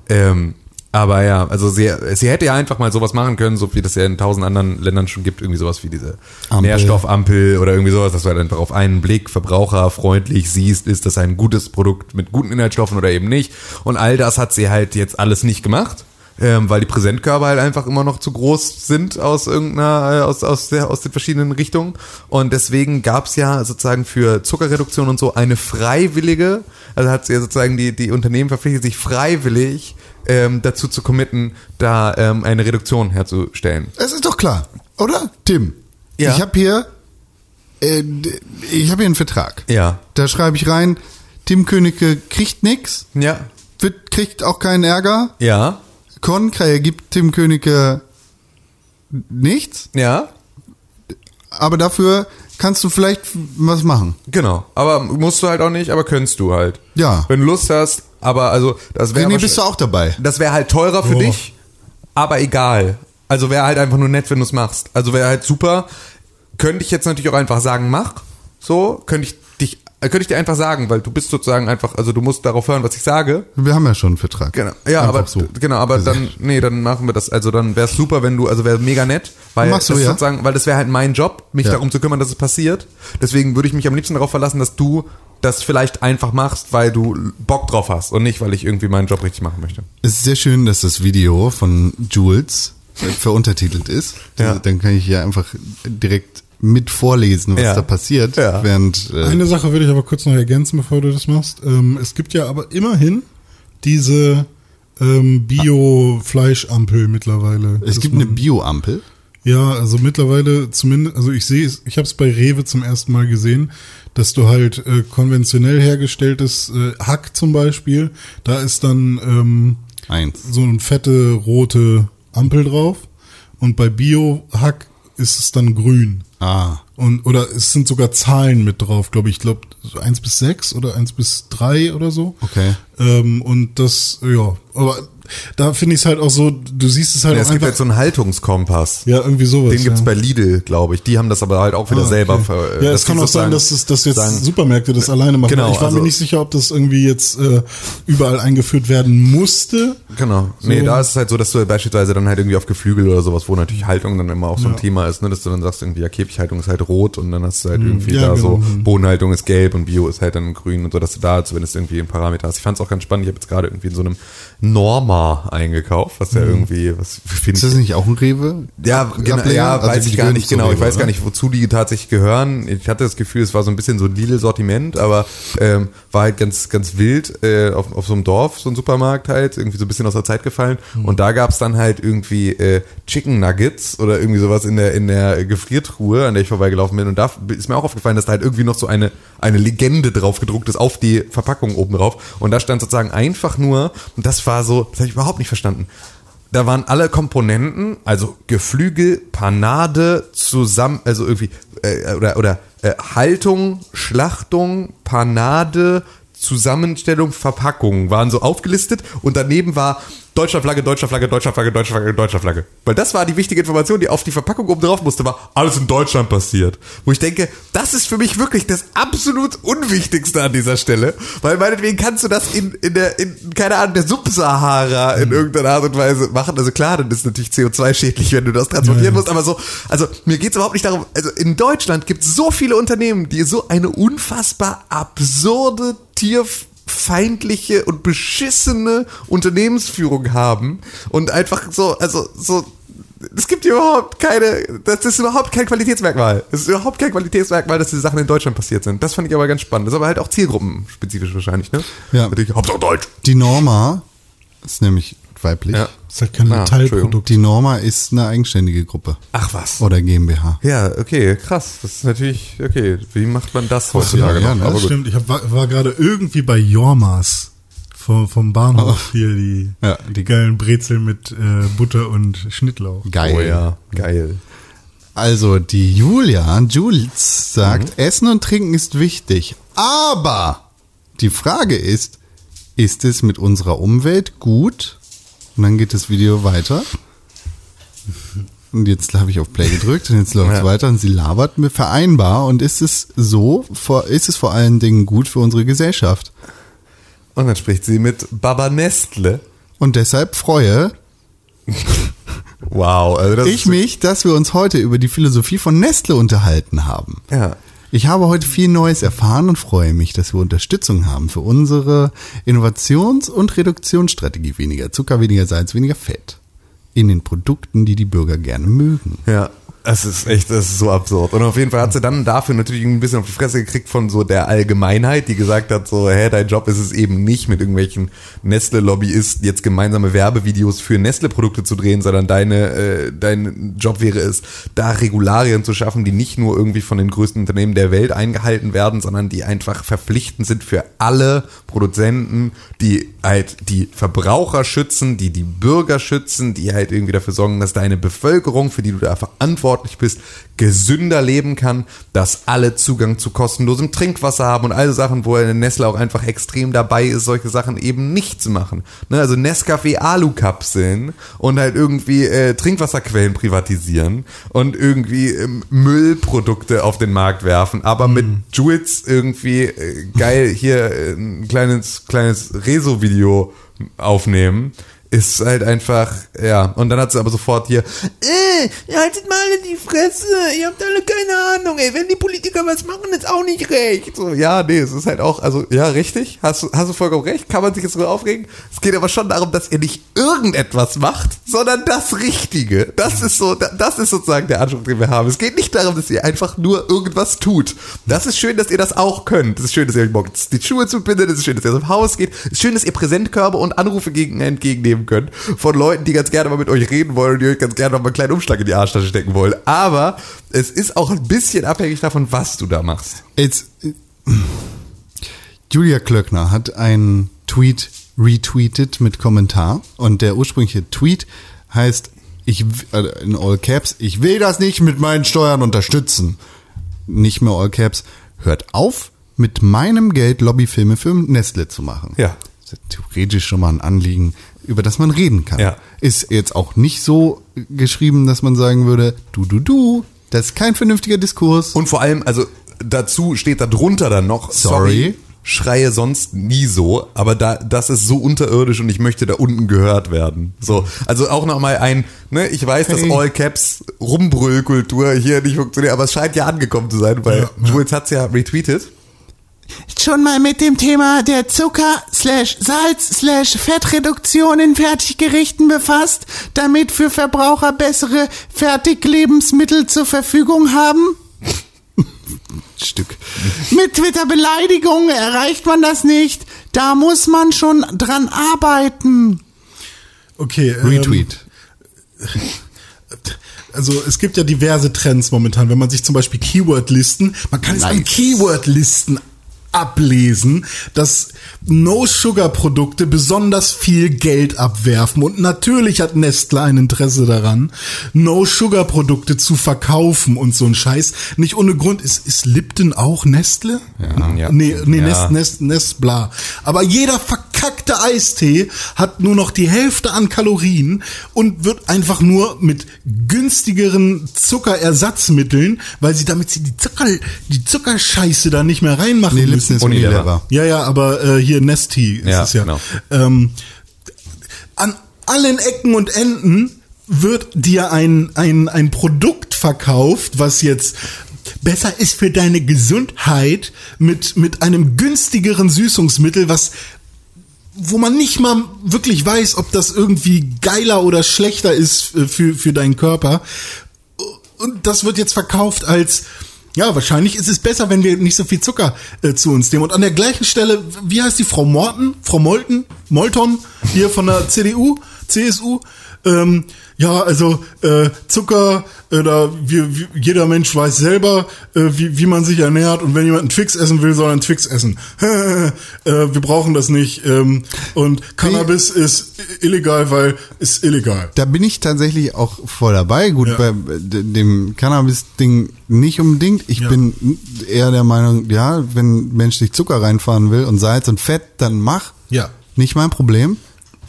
Ähm, aber ja, also sie, sie hätte ja einfach mal sowas machen können, so wie das ja in tausend anderen Ländern schon gibt, irgendwie sowas wie diese Ampel. Nährstoffampel oder irgendwie sowas, dass du halt einfach auf einen Blick verbraucherfreundlich siehst, ist das ein gutes Produkt mit guten Inhaltsstoffen oder eben nicht. Und all das hat sie halt jetzt alles nicht gemacht ähm, weil die Präsentkörper halt einfach immer noch zu groß sind aus irgendeiner, äh, aus, aus, der, aus den verschiedenen Richtungen. Und deswegen gab's ja sozusagen für Zuckerreduktion und so eine freiwillige, also hat sie ja sozusagen die, die Unternehmen verpflichtet, sich freiwillig ähm, dazu zu committen, da ähm, eine Reduktion herzustellen. Es ist doch klar, oder? Tim, Ja. ich habe hier, äh, ich habe hier einen Vertrag. Ja. Da schreibe ich rein, Tim Königke kriegt nix, Ja. wird, kriegt auch keinen Ärger. Ja. Kornkrähe gibt Tim Königke nichts, Ja. aber dafür kannst du vielleicht was machen. Genau. Aber musst du halt auch nicht, aber könntest du halt. Ja. Wenn du Lust hast, aber also das wäre bist du auch dabei? Das wäre halt teurer für Oh. dich, aber egal. Also wäre halt einfach nur nett, wenn du es machst. Also wäre halt super. Könnte ich jetzt natürlich auch einfach sagen, mach. So, könnte ich könnte ich dir einfach sagen, weil du bist sozusagen einfach, also du musst darauf hören, was ich sage. Wir haben ja schon einen Vertrag. Genau. Ja, Einfach aber so. genau, aber dann, nee, dann machen wir das. Also dann wäre es super, wenn du, also wäre mega nett, weil Machst du, das ja? sozusagen, weil das wäre halt mein Job, mich Ja. darum zu kümmern, dass es passiert. Deswegen würde ich mich am liebsten darauf verlassen, dass du das vielleicht einfach machst, weil du Bock drauf hast und nicht, weil ich irgendwie meinen Job richtig machen möchte. Es ist sehr schön, dass das Video von Jules äh, veruntertitelt ist. Ja. Dann kann ich ja einfach direkt mit vorlesen, was Ja. da passiert. Ja. Während äh, Eine Sache würde ich aber kurz noch ergänzen, bevor du das machst. Ähm, es gibt ja aber immerhin diese ähm, Bio-Fleischampel mittlerweile. es gibt eine Bio-Ampel. Ja, also mittlerweile zumindest, also ich sehe es, ich habe es bei Rewe zum ersten Mal gesehen, dass du halt äh, konventionell hergestelltes äh, Hack zum Beispiel, da ist dann ähm, Eins. so eine fette rote Ampel drauf und bei Bio-Hack ist es dann grün. Ah. Und, oder es sind sogar Zahlen mit drauf, glaube ich. Ich glaube, so eins bis sechs oder eins bis drei oder so. Okay. Ähm, und das, ja, aber da finde ich es halt auch so, du siehst es halt Ja, auch es gibt jetzt so einen Haltungskompass. ja, irgendwie sowas. Den gibt's ja. bei Lidl, glaube ich. Die haben das aber halt auch wieder Ah, selber. okay. ver- ja, dass es kann auch sein, dass, es, dass jetzt sagen- Supermärkte das alleine machen. Genau, ich war also- mir nicht sicher, ob das irgendwie jetzt äh, überall eingeführt werden musste. Genau. Nee, So. da ist es halt so, dass du beispielsweise dann halt irgendwie auf Geflügel oder sowas, wo natürlich Haltung dann immer auch so ein Thema ist, ne, dass du dann sagst, irgendwie, ja, Käfighaltung ist halt rot und dann hast du halt irgendwie Mhm. ja, da so, genau. Mhm. Bodenhaltung ist gelb und Bio ist halt dann grün und so, dass du da zumindest irgendwie einen Parameter hast. Ich fand es auch ganz spannend, ich habe jetzt gerade irgendwie in so einem Norma eingekauft, was ja irgendwie, was finde Ist das nicht auch ein Rewe? Ja, genau, ja Also weiß ich gar nicht genau. Ich Rewe, weiß gar nicht, wozu die tatsächlich gehören. Ich hatte das Gefühl, es war so ein bisschen so ein Lidl-Sortiment, aber ähm, war halt ganz, ganz wild äh, auf, auf so einem Dorf, so ein Supermarkt halt, irgendwie so ein bisschen aus der Zeit gefallen. Hm. Und da gab's dann halt irgendwie äh, Chicken Nuggets oder irgendwie sowas in der, in der Gefriertruhe, an der ich vorbeigelaufen bin. Und da ist mir auch aufgefallen, dass da halt irgendwie noch so eine, eine Legende drauf gedruckt ist auf die Verpackung oben drauf. Und da stand sozusagen einfach nur, und das war so, das ich überhaupt nicht verstanden. Da waren alle Komponenten, also Geflügel, Panade, zusammen, also irgendwie, äh, oder, oder äh, Haltung, Schlachtung, Panade, Zusammenstellung, Verpackung waren so aufgelistet und daneben war Deutscher Flagge, deutscher Flagge, deutscher Flagge, deutscher Flagge, deutscher Flagge. Weil das war die wichtige Information, die auf die Verpackung oben drauf musste, war alles in Deutschland passiert. Wo ich denke, das ist für mich wirklich das absolut Unwichtigste an dieser Stelle. Weil meinetwegen kannst du das in, in der, in, keine Ahnung, der Subsahara in irgendeiner Art und Weise machen. Also klar, dann ist natürlich CO2-schädlich, wenn du das transportieren Ja, ja. musst, aber so, also mir geht's überhaupt nicht darum, also in Deutschland gibt es so viele Unternehmen, die so eine unfassbar absurde tierfeindliche und beschissene Unternehmensführung haben und einfach so, also so es gibt überhaupt keine, das ist überhaupt kein Qualitätsmerkmal. Es ist überhaupt kein Qualitätsmerkmal, dass diese Sachen in Deutschland passiert sind. Das fand ich aber ganz spannend. Das ist aber halt auch zielgruppenspezifisch wahrscheinlich, ne? Ja. Natürlich, Hauptsache Deutsch. Die Norma ist nämlich weiblich. Ja. Das ist halt kein Ah, Teilprodukt. Die Norma ist eine eigenständige Gruppe Ach was. oder GmbH. Ja, okay, krass. Das ist natürlich, okay, wie macht man das heutzutage ja, noch? ne? Aber Das gut. stimmt, ich hab, war, war gerade irgendwie bei Jormas vom, vom Bahnhof hier die, Ja, die- die geilen Brezel mit äh, Butter und Schnittlauch. Geil. Oh ja, geil. Also die Julia, Jules sagt, Essen und Trinken ist wichtig. Aber die Frage ist, ist es mit unserer Umwelt gut? Und dann geht das Video weiter. Und jetzt habe ich auf Play gedrückt und jetzt läuft es Ja. weiter und sie labert mir vereinbar. Und ist es so, ist es vor allen Dingen gut für unsere Gesellschaft? Und dann spricht sie mit Baba Nestle. Und deshalb freue Wow, also ich mich, dass wir uns heute über die Philosophie von Nestle unterhalten haben. Ja. Ich habe heute viel Neues erfahren und freue mich, dass wir Unterstützung haben für unsere Innovations- und Reduktionsstrategie. Weniger Zucker, weniger Salz, weniger Fett. In den Produkten, die die Bürger gerne mögen. Ja, es ist echt, das ist so absurd. Und auf jeden Fall hat sie dann dafür natürlich ein bisschen auf die Fresse gekriegt von so der Allgemeinheit, die gesagt hat, so, hä, dein Job ist es eben nicht, mit irgendwelchen Nestle-Lobbyisten jetzt gemeinsame Werbevideos für Nestle-Produkte zu drehen, sondern deine, äh, dein Job wäre es, da Regularien zu schaffen, die nicht nur irgendwie von den größten Unternehmen der Welt eingehalten werden, sondern die einfach verpflichtend sind für alle Produzenten, die halt die Verbraucher schützen, die die Bürger schützen, die halt irgendwie dafür sorgen, dass deine Bevölkerung, für die du da verantwortlich bist, gesünder leben kann, dass alle Zugang zu kostenlosem Trinkwasser haben und all so Sachen, wo Nestle auch einfach extrem dabei ist, solche Sachen eben nicht zu machen. Ne, also Nescafé Alu-Kapseln und halt irgendwie äh, Trinkwasserquellen privatisieren und irgendwie ähm, Müllprodukte auf den Markt werfen, aber mit Jules irgendwie äh, geil hier äh, ein kleines, kleines Rezo-Video aufnehmen. Ist halt einfach, ja. Und dann hat sie aber sofort hier, äh, haltet mal alle die Fresse, ihr habt alle keine Ahnung, ey, wenn die Politiker was machen, ist auch nicht recht. So, ja, nee, es ist halt auch, also, ja, richtig, hast hast du vollkommen recht, kann man sich jetzt so aufregen. Es geht aber schon darum, dass ihr nicht irgendetwas macht, sondern das Richtige. Das ist so, da- das ist sozusagen der Anspruch, den wir haben. Es geht nicht darum, dass ihr einfach nur irgendwas tut. Das ist schön, dass ihr das auch könnt. Es ist schön, dass ihr euch morgens die Schuhe zubindet. Es ist schön, dass ihr dem Haus geht. Es ist schön, dass ihr Präsentkörbe und Anrufe gegen, entgegennehmen könnt von Leuten, die ganz gerne mal mit euch reden wollen und die euch ganz gerne noch mal einen kleinen Umschlag in die Arschtasche stecken wollen. Aber es ist auch ein bisschen abhängig davon, was du da machst. Jetzt, äh, Julia Klöckner hat einen Tweet retweetet mit Kommentar und der ursprüngliche Tweet heißt, ich, äh, in All Caps, ich will das nicht mit meinen Steuern unterstützen. Nicht mehr All Caps, hört auf, mit meinem Geld Lobbyfilme für Nestle zu machen. Ja. Das ist theoretisch schon mal ein Anliegen, über das man reden kann. Ja. Ist jetzt auch nicht so geschrieben, dass man sagen würde, du, du, du, das ist kein vernünftiger Diskurs. Und vor allem, also dazu steht da drunter dann noch, Sorry. schreie sonst nie so, aber da, das ist so unterirdisch und ich möchte da unten gehört werden. So, also auch nochmal ein, ne, ich weiß, dass Hey. All Caps Rumbrüllkultur hier nicht funktioniert, aber es scheint ja angekommen zu sein, weil Ja, ja. Jules hat's ja retweetet. Schon mal mit dem Thema der Zucker slash Salz slash Fettreduktion in Fertiggerichten befasst, damit für Verbraucher bessere Fertiglebensmittel zur Verfügung haben? Stück. Mit Twitter-Beleidigungen erreicht man das nicht. Da muss man schon dran arbeiten. Okay. ähm, Retweet. Also es gibt ja diverse Trends momentan. Wenn man sich zum Beispiel Keyword-Listen, man kann es an Nice. Keyword-Listen ablesen, dass No-Sugar-Produkte besonders viel Geld abwerfen. Und natürlich hat Nestle ein Interesse daran, No-Sugar-Produkte zu verkaufen und so ein Scheiß. Nicht ohne Grund ist, ist Lipton auch Nestle? Ja. Ja. Nee, nee Ja. Nest, Nest, Nest, bla. Aber jeder verkauft verkackte Eistee hat nur noch die Hälfte an Kalorien und wird einfach nur mit günstigeren Zuckerersatzmitteln, weil sie damit sie die Zucker, die Zuckerscheiße da nicht mehr reinmachen Nee, müssen. Ist Unilever. Ja, ja, aber äh, hier Nesti ist Ja, es ja. genau. Ähm, an allen Ecken und Enden wird dir ein, ein, ein Produkt verkauft, was jetzt besser ist für deine Gesundheit mit, mit einem günstigeren Süßungsmittel, was wo man nicht mal wirklich weiß, ob das irgendwie geiler oder schlechter ist äh, für, für deinen Körper. Und das wird jetzt verkauft als, ja, wahrscheinlich ist es besser, wenn wir nicht so viel Zucker äh, zu uns nehmen. Und an der gleichen Stelle, wie heißt die Frau Morten? Frau Molten? Molton? Hier von der CDU, CSU? Ähm, ja, also äh, Zucker, äh, da wir, wir, jeder Mensch weiß selber, äh, wie, wie man sich ernährt und wenn jemand einen Twix essen will, soll er einen Twix essen. äh, wir brauchen das nicht. Ähm, und Cannabis ist illegal, weil ist illegal. Da bin ich tatsächlich auch voll dabei. Gut, Ja. bei dem Cannabis-Ding nicht unbedingt. Ich Ja. bin eher der Meinung, ja, wenn ein Mensch sich Zucker reinfahren will und Salz und Fett, dann mach. Ja. Nicht mein Problem.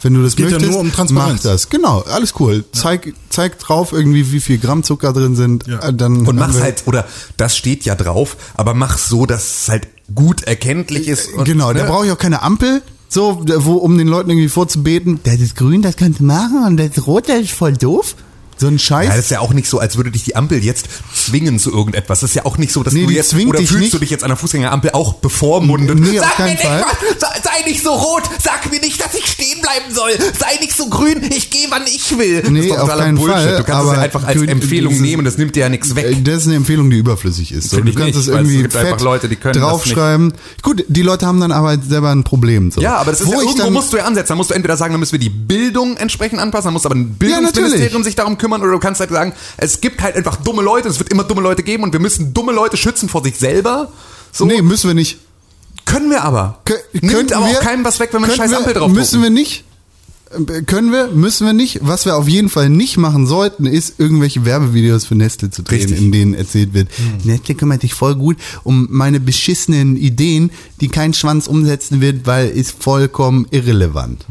Wenn du das geht ja möchtest, nur um Transparenz. mach das. Genau, alles cool. Zeig, zeig drauf irgendwie, wie viel Gramm Zucker drin sind. Ja. Äh, Dann Und mach's halt, oder das steht ja drauf, aber mach's so, dass es halt gut erkenntlich ist. Und, Genau, da ne? brauche ich auch keine Ampel, so, wo, um den Leuten irgendwie vorzubeten, das ist grün, das kannst du machen und das rot, das ist voll doof. So ein Scheiß. Ja, das ist ja auch nicht so, als würde dich die Ampel jetzt zwingen zu irgendetwas. Das ist ja auch nicht so, dass Nee, du jetzt, oder fühlst nicht. du dich jetzt an der Fußgängerampel auch bevormundet. Nee, auf Sag keinen mir nicht, Fall. was, sei, nicht so rot, sag mir nicht, dass ich stehen bleiben soll. Sei nicht so grün, ich gehe, wann ich will. Nee, das ist auf keinen Bullshit. Fall, Du kannst es ja einfach als du- Empfehlung dieses- nehmen, das nimmt dir ja nichts weg. Das ist eine Empfehlung, die überflüssig ist. So, du kannst nicht, es es irgendwie einfach fett Leute, die können das draufschreiben. Gut, die Leute haben dann aber selber ein Problem. So. Ja, aber das ist Wo ja, irgendwo musst du ja ansetzen. Dann musst du entweder sagen, dann müssen wir die Bildung entsprechend anpassen, dann muss aber ein Bildungsministerium sich darum kümmern oder du kannst halt sagen, es gibt halt einfach dumme Leute, es wird immer dumme Leute geben und wir müssen dumme Leute schützen vor sich selber. So Nee, müssen wir nicht. können wir aber. Kö- Nimmt aber wir- auch keinem was weg, wenn wir eine scheiß Ampel drauf Müssen wir nicht. Äh, Können wir, müssen wir nicht. Was wir auf jeden Fall nicht machen sollten, ist irgendwelche Werbevideos für Nestle zu drehen, Richtig. in denen erzählt wird, Nestle kümmert sich voll gut um meine beschissenen Ideen, die kein Schwanz umsetzen wird, weil ist vollkommen irrelevant.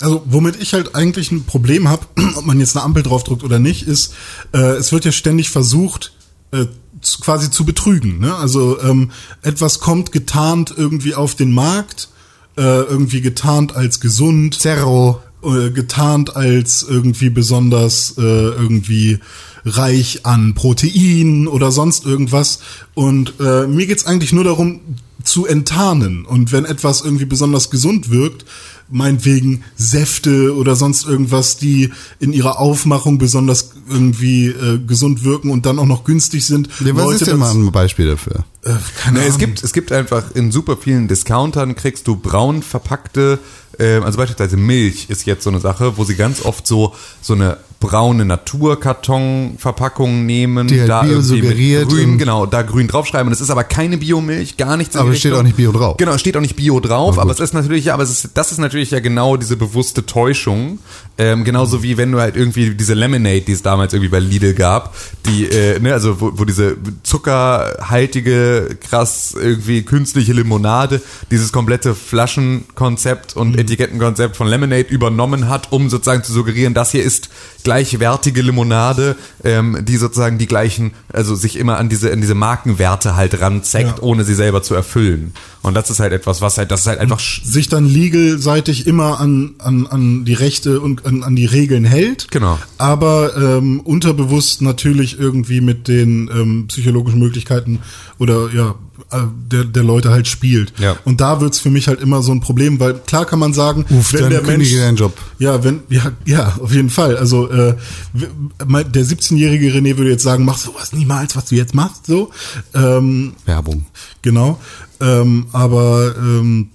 Also womit ich halt eigentlich ein Problem habe, ob man jetzt eine Ampel draufdrückt oder nicht, ist, äh, es wird ja ständig versucht, äh, zu, quasi zu betrügen. Ne? Also ähm, etwas kommt getarnt irgendwie auf den Markt, äh, irgendwie getarnt als gesund, Zerro. äh, getarnt als irgendwie besonders äh, irgendwie reich an Protein oder sonst irgendwas. Und äh, mir geht's eigentlich nur darum, zu enttarnen. Und wenn etwas irgendwie besonders gesund wirkt, meinetwegen Säfte oder sonst irgendwas, die in ihrer Aufmachung besonders irgendwie äh, gesund wirken und dann auch noch günstig sind. Ja, was Leute ist denn mal ein Beispiel dafür? Äh, keine Ne, es Ahnung. gibt, es gibt einfach in super vielen Discountern kriegst du braun verpackte, also beispielsweise Milch ist jetzt so eine Sache, wo sie ganz oft so, so eine braune Naturkartonverpackung nehmen, Die halt da bio suggeriert grün, genau, da grün draufschreiben. Und es ist aber keine Biomilch, gar nichts. Aber es steht Richtung. auch nicht Bio drauf. Genau, es steht auch nicht Bio drauf, aber es ist natürlich, aber es ist, das ist natürlich ja genau diese bewusste Täuschung. Ähm, genauso wie wenn du halt irgendwie diese Lemonade, die es damals irgendwie bei Lidl gab, die, äh, ne, also wo, wo diese zuckerhaltige, krass irgendwie künstliche Limonade, dieses komplette Flaschenkonzept und Etikettenkonzept von Lemonade übernommen hat, um sozusagen zu suggerieren, das hier ist gleichwertige Limonade, ähm, die sozusagen die gleichen, also sich immer an diese, an diese Markenwerte halt ranzeckt, Ja. ohne sie selber zu erfüllen. Und das ist halt etwas, was halt, das ist halt einfach, sich dann legelseitig immer an, an, an die Rechte und an, an die Regeln hält. Genau. Aber ähm, unterbewusst natürlich irgendwie mit den ähm, psychologischen Möglichkeiten oder ja der, der Leute halt spielt. Ja. Und da wird's für mich halt immer so ein Problem, weil klar kann man sagen, Uff, wenn der Mensch deinen Job. ja, wenn ja, ja, auf jeden Fall. Also äh, der 17-jährige René würde jetzt sagen, mach sowas niemals, was du jetzt machst, so. Ähm, Werbung. Genau. Ähm, aber ähm,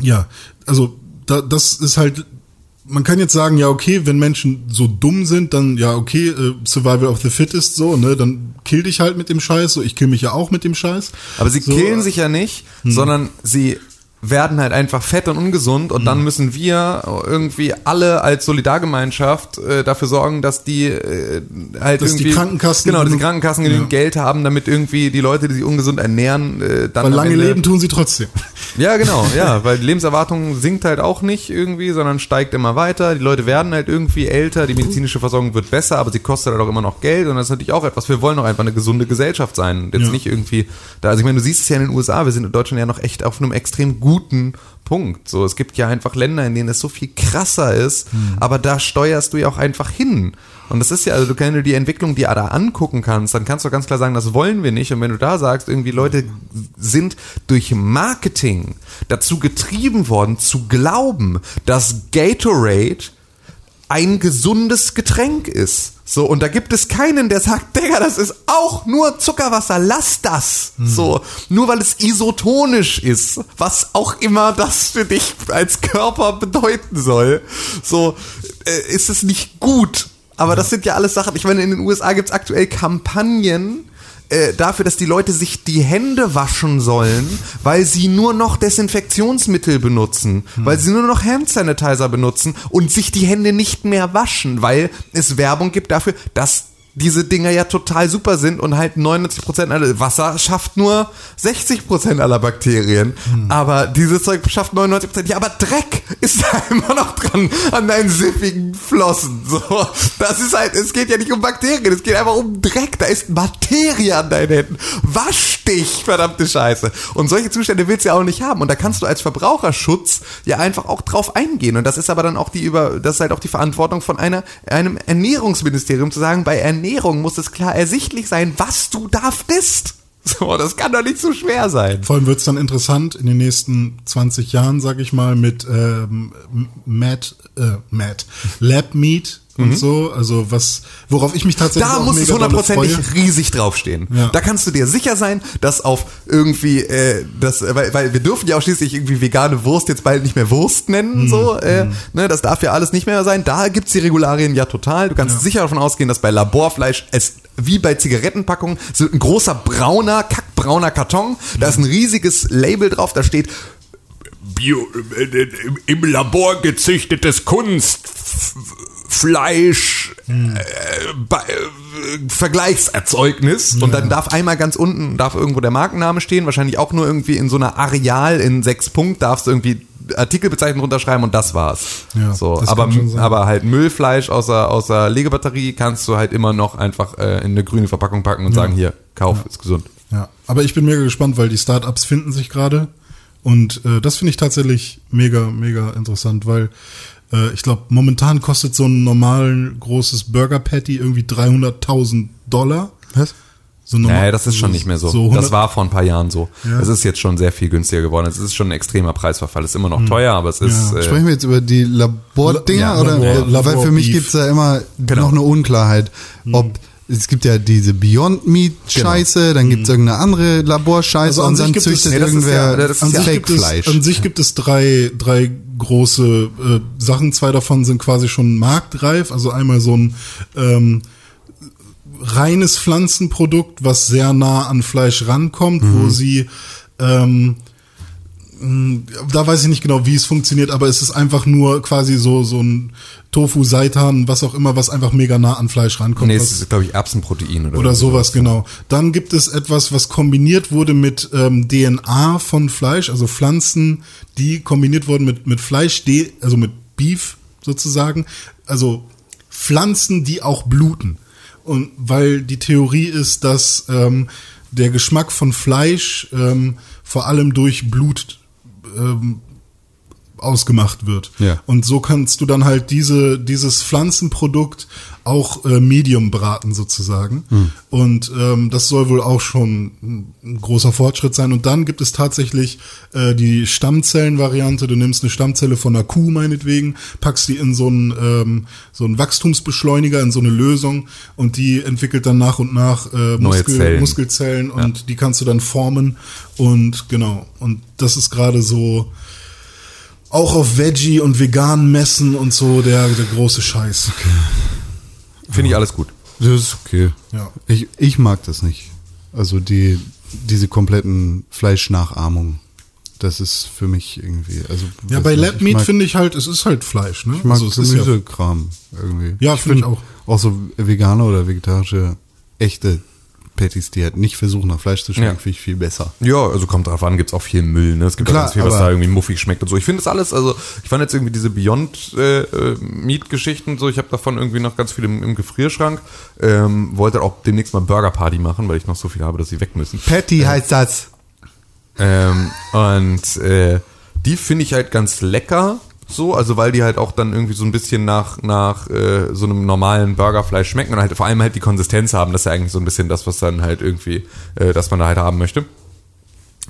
ja, also da, das ist halt. Man kann jetzt sagen, ja okay, wenn Menschen so dumm sind, dann ja okay, äh, Survival of the Fittest so, ne, dann kill dich halt mit dem Scheiß. So, ich kill mich ja auch mit dem Scheiß. aber sie so, killen sich ja nicht, sondern sie werden halt einfach fett und ungesund und Mhm. dann müssen wir irgendwie alle als Solidargemeinschaft äh, dafür sorgen, dass die äh, halt Dass die irgendwie Krankenkassen genau, dass die Krankenkassen genügend Ja. Geld haben, damit irgendwie die Leute, die sich ungesund ernähren, äh, dann Weil lange Ende- Leben tun sie trotzdem. ja, genau, ja, weil die Lebenserwartung sinkt halt auch nicht irgendwie, sondern steigt immer weiter. Die Leute werden halt irgendwie älter, die medizinische Versorgung wird besser, aber sie kostet halt auch immer noch Geld und das ist natürlich auch etwas. Wir wollen doch einfach eine gesunde Gesellschaft sein. Jetzt Ja. nicht irgendwie, da, also ich meine, du siehst es ja in den USA, wir sind in Deutschland ja noch echt auf einem extrem guten Punkt. So, es gibt ja einfach Länder, in denen es so viel krasser ist, aber da steuerst du ja auch einfach hin. Und das ist ja, also du, wenn du die Entwicklung, die da angucken kannst, dann kannst du ganz klar sagen, das wollen wir nicht. Und wenn du da sagst, irgendwie Leute sind durch Marketing dazu getrieben worden, zu glauben, dass Gatorade ein gesundes Getränk ist. So, und da gibt es keinen, der sagt, Digga, das ist auch nur Zuckerwasser, lass das. So, nur weil es isotonisch ist, was auch immer das für dich als Körper bedeuten soll, so, äh, ist es nicht gut. Aber das sind ja alles Sachen, ich meine, in den USA gibt es aktuell Kampagnen, äh, dafür, dass die Leute sich die Hände waschen sollen, weil sie nur noch Desinfektionsmittel benutzen, weil sie nur noch Hand Sanitizer benutzen und sich die Hände nicht mehr waschen, weil es Werbung gibt dafür, dass diese Dinger ja total super sind und halt 99% aller Wasser schafft nur 60% aller Bakterien. Aber dieses Zeug schafft 99%. Ja, aber Dreck ist da immer noch dran an deinen siffigen Flossen. So, das ist halt, es geht ja nicht um Bakterien, es geht einfach um Dreck. Da ist Materie an deinen Händen. Wasch dich, verdammte Scheiße. Und solche Zustände willst du ja auch nicht haben. Und da kannst du als Verbraucherschutz ja einfach auch drauf eingehen. Und das ist aber dann auch die über, das ist halt auch die Verantwortung von einer, einem Ernährungsministerium zu sagen, bei Ernährung muss es klar ersichtlich sein, was du da frisst. So, das kann doch nicht so schwer sein. Vor allem wird es dann interessant in den nächsten 20 Jahren, sag ich mal, mit ähm, Mad, äh, Mad, Lab Meat und so. Also was, worauf ich mich tatsächlich Mhm. Da muss es hundertprozentig riesig draufstehen. Ja. Da kannst du dir sicher sein, dass auf irgendwie, äh, das, weil, weil wir dürfen ja auch schließlich irgendwie vegane Wurst jetzt bald nicht mehr Wurst nennen, Mhm. so, äh, ne, das darf ja alles nicht mehr sein. Da gibt's die Regularien ja total. Du kannst sicher davon ausgehen, dass bei Laborfleisch es wie bei Zigarettenpackungen so ein großer brauner, kackbrauner Karton, da ist ein riesiges Label drauf, da steht Bio, äh, äh, im, im Labor gezüchtetes Kunstfleisch äh, bei, äh, Vergleichserzeugnis. Und dann darf einmal ganz unten darf irgendwo der Markenname stehen, wahrscheinlich auch nur irgendwie in so einer Areal in sechs Punkt darfst du irgendwie Artikelbezeichnung runterschreiben und das war's. Ja, so, das aber, aber halt Müllfleisch außer, außer Legebatterie kannst du halt immer noch einfach äh, in eine grüne Verpackung packen und sagen, hier, kauf, ist gesund. Ja, aber ich bin mega gespannt, weil die Startups finden sich gerade. Und äh, das finde ich tatsächlich mega, mega interessant, weil äh, ich glaube, momentan kostet so ein normalen großes Burger Patty irgendwie 300.000 Dollar. Was? So normal- Nee, das ist schon nicht mehr so. 100 das war vor ein paar Jahren so. Ja. Es ist jetzt schon sehr viel günstiger geworden. Es ist schon ein extremer Preisverfall. Es ist immer noch teuer, aber es ist. Ja. Äh, Sprechen wir jetzt über die Labordinger Ja, oder? Labor- Weil für mich gibt's da immer Genau. noch eine Unklarheit, ob es gibt ja diese Beyond Meat Scheiße, dann gibt's irgendeine andere Laborscheiße Also und dann gibt es- züchtet Nee, irgendwer ja- an, sich gibt es, an sich gibt es drei, drei große äh, Sachen. Zwei davon sind quasi schon marktreif. Also einmal so ein ähm, reines Pflanzenprodukt, was sehr nah an Fleisch rankommt, wo sie ähm, da weiß ich nicht genau, wie es funktioniert, aber es ist einfach nur quasi so so ein Tofu, Seitan, was auch immer, was einfach mega nah an Fleisch rankommt. nee, es ist, glaube ich, Erbsenprotein oder, oder so. sowas, genau. Dann gibt es etwas, was kombiniert wurde mit ähm, DNA von Fleisch, also Pflanzen, die kombiniert wurden mit, mit Fleisch, also mit Beef sozusagen. Also Pflanzen, die auch bluten. Und weil die Theorie ist, dass ähm, der Geschmack von Fleisch ähm, vor allem durch Blut ähm, ausgemacht wird. Ja. Und so kannst du dann halt diese, dieses Pflanzenprodukt auch äh, Medium braten sozusagen. Und ähm, das soll wohl auch schon ein, großer Fortschritt sein. Und dann gibt es tatsächlich äh, die Stammzellenvariante. Du nimmst eine Stammzelle von einer Kuh meinetwegen, packst die in so einen, ähm, so einen Wachstumsbeschleuniger, in so eine Lösung und die entwickelt dann nach und nach äh, Muskel, Zellen. Muskelzellen und die kannst du dann formen. Und genau, und das ist gerade so auch auf Veggie und vegan Messen und so der, der große Scheiß. Finde ich alles gut. Das ist okay. Ja. Ich, ich mag das nicht. Also die, diese kompletten Fleischnachahmungen. Das ist für mich irgendwie, also. Ja, bei Lab ich Meat finde ich halt, es ist halt Fleisch, ne? Ich mag also ist ja, Gemüsekram irgendwie. Ja, finde ich auch. Auch so vegane oder vegetarische, echte Patties, die halt nicht versuchen, nach Fleisch zu schmecken, Ja. finde ich viel besser. Ja, also kommt drauf an, gibt's auch viel Müll, ne? Es gibt Klar, auch ganz viel, was da irgendwie muffig schmeckt und so. Ich finde das alles, also ich fand jetzt irgendwie diese Beyond äh, äh, Meat Geschichten so, ich habe davon irgendwie noch ganz viel im, im Gefrierschrank. Ähm, wollte auch demnächst mal Burger Party machen, weil ich noch so viel habe, dass sie weg müssen. Patty heißt das. Ähm, und äh, die finde ich halt ganz lecker. So, also weil die halt auch dann irgendwie so ein bisschen nach, nach äh, so einem normalen Burgerfleisch schmecken und halt vor allem halt die Konsistenz haben. Das ist ja eigentlich so ein bisschen das, was dann halt irgendwie, äh, das man da halt haben möchte.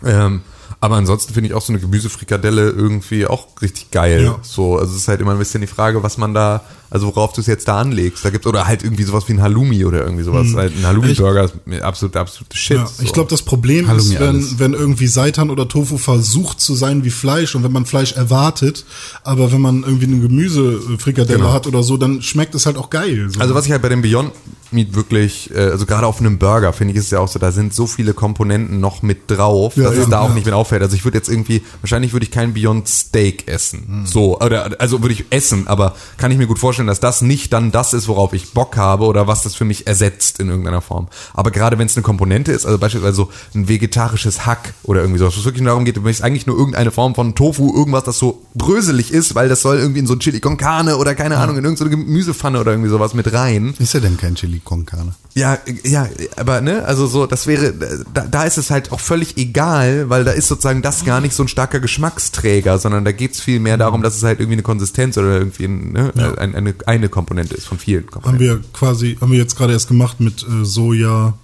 Ähm, aber ansonsten finde ich auch so eine Gemüsefrikadelle irgendwie auch richtig geil. Ja. So, also es ist halt immer ein bisschen die Frage, was man da, also worauf du es jetzt da anlegst. Da gibt oder halt irgendwie sowas wie ein Halloumi oder irgendwie sowas. Halt ein Halloumi-Burger ist absolut, absolute Shit. Ja, ich so. glaube, das Problem Halloumi ist, wenn, alles. wenn irgendwie Seitan oder Tofu versucht zu sein wie Fleisch und wenn man Fleisch erwartet, aber wenn man irgendwie eine Gemüsefrikadelle Genau. hat oder so, dann schmeckt es halt auch geil. So. Also was ich halt bei dem Beyond Meat wirklich, äh, also gerade auf einem Burger finde ich ist es ja auch so, da sind so viele Komponenten noch mit drauf, Ja, dass es eben, da auch ja. nicht mit auffällt. Also ich würde jetzt irgendwie, wahrscheinlich würde ich kein Beyond Steak essen. Hm. So, oder also würde ich essen, aber kann ich mir gut vorstellen, dass das nicht dann das ist, worauf ich Bock habe oder was das für mich ersetzt in irgendeiner Form. Aber gerade wenn es eine Komponente ist, also beispielsweise so ein vegetarisches Hack oder irgendwie sowas, wo es wirklich nur darum geht, du möchtest eigentlich nur irgendeine Form von Tofu, irgendwas, das so bröselig ist, weil das soll irgendwie in so ein Chili con Carne oder keine Ahnung, in irgendeine Gemüsepfanne oder irgendwie sowas mit rein. Ist ja denn kein Chili con Carne? Ja, ja, aber ne, also so, das wäre, da, da ist es halt auch völlig egal, weil da ist sozusagen das gar nicht so ein starker Geschmacksträger, sondern da geht's viel mehr darum, dass es halt irgendwie eine Konsistenz oder irgendwie ne, ein, eine, eine Komponente ist von vielen haben Komponenten. wir quasi, haben wir jetzt gerade erst gemacht mit äh, Soja,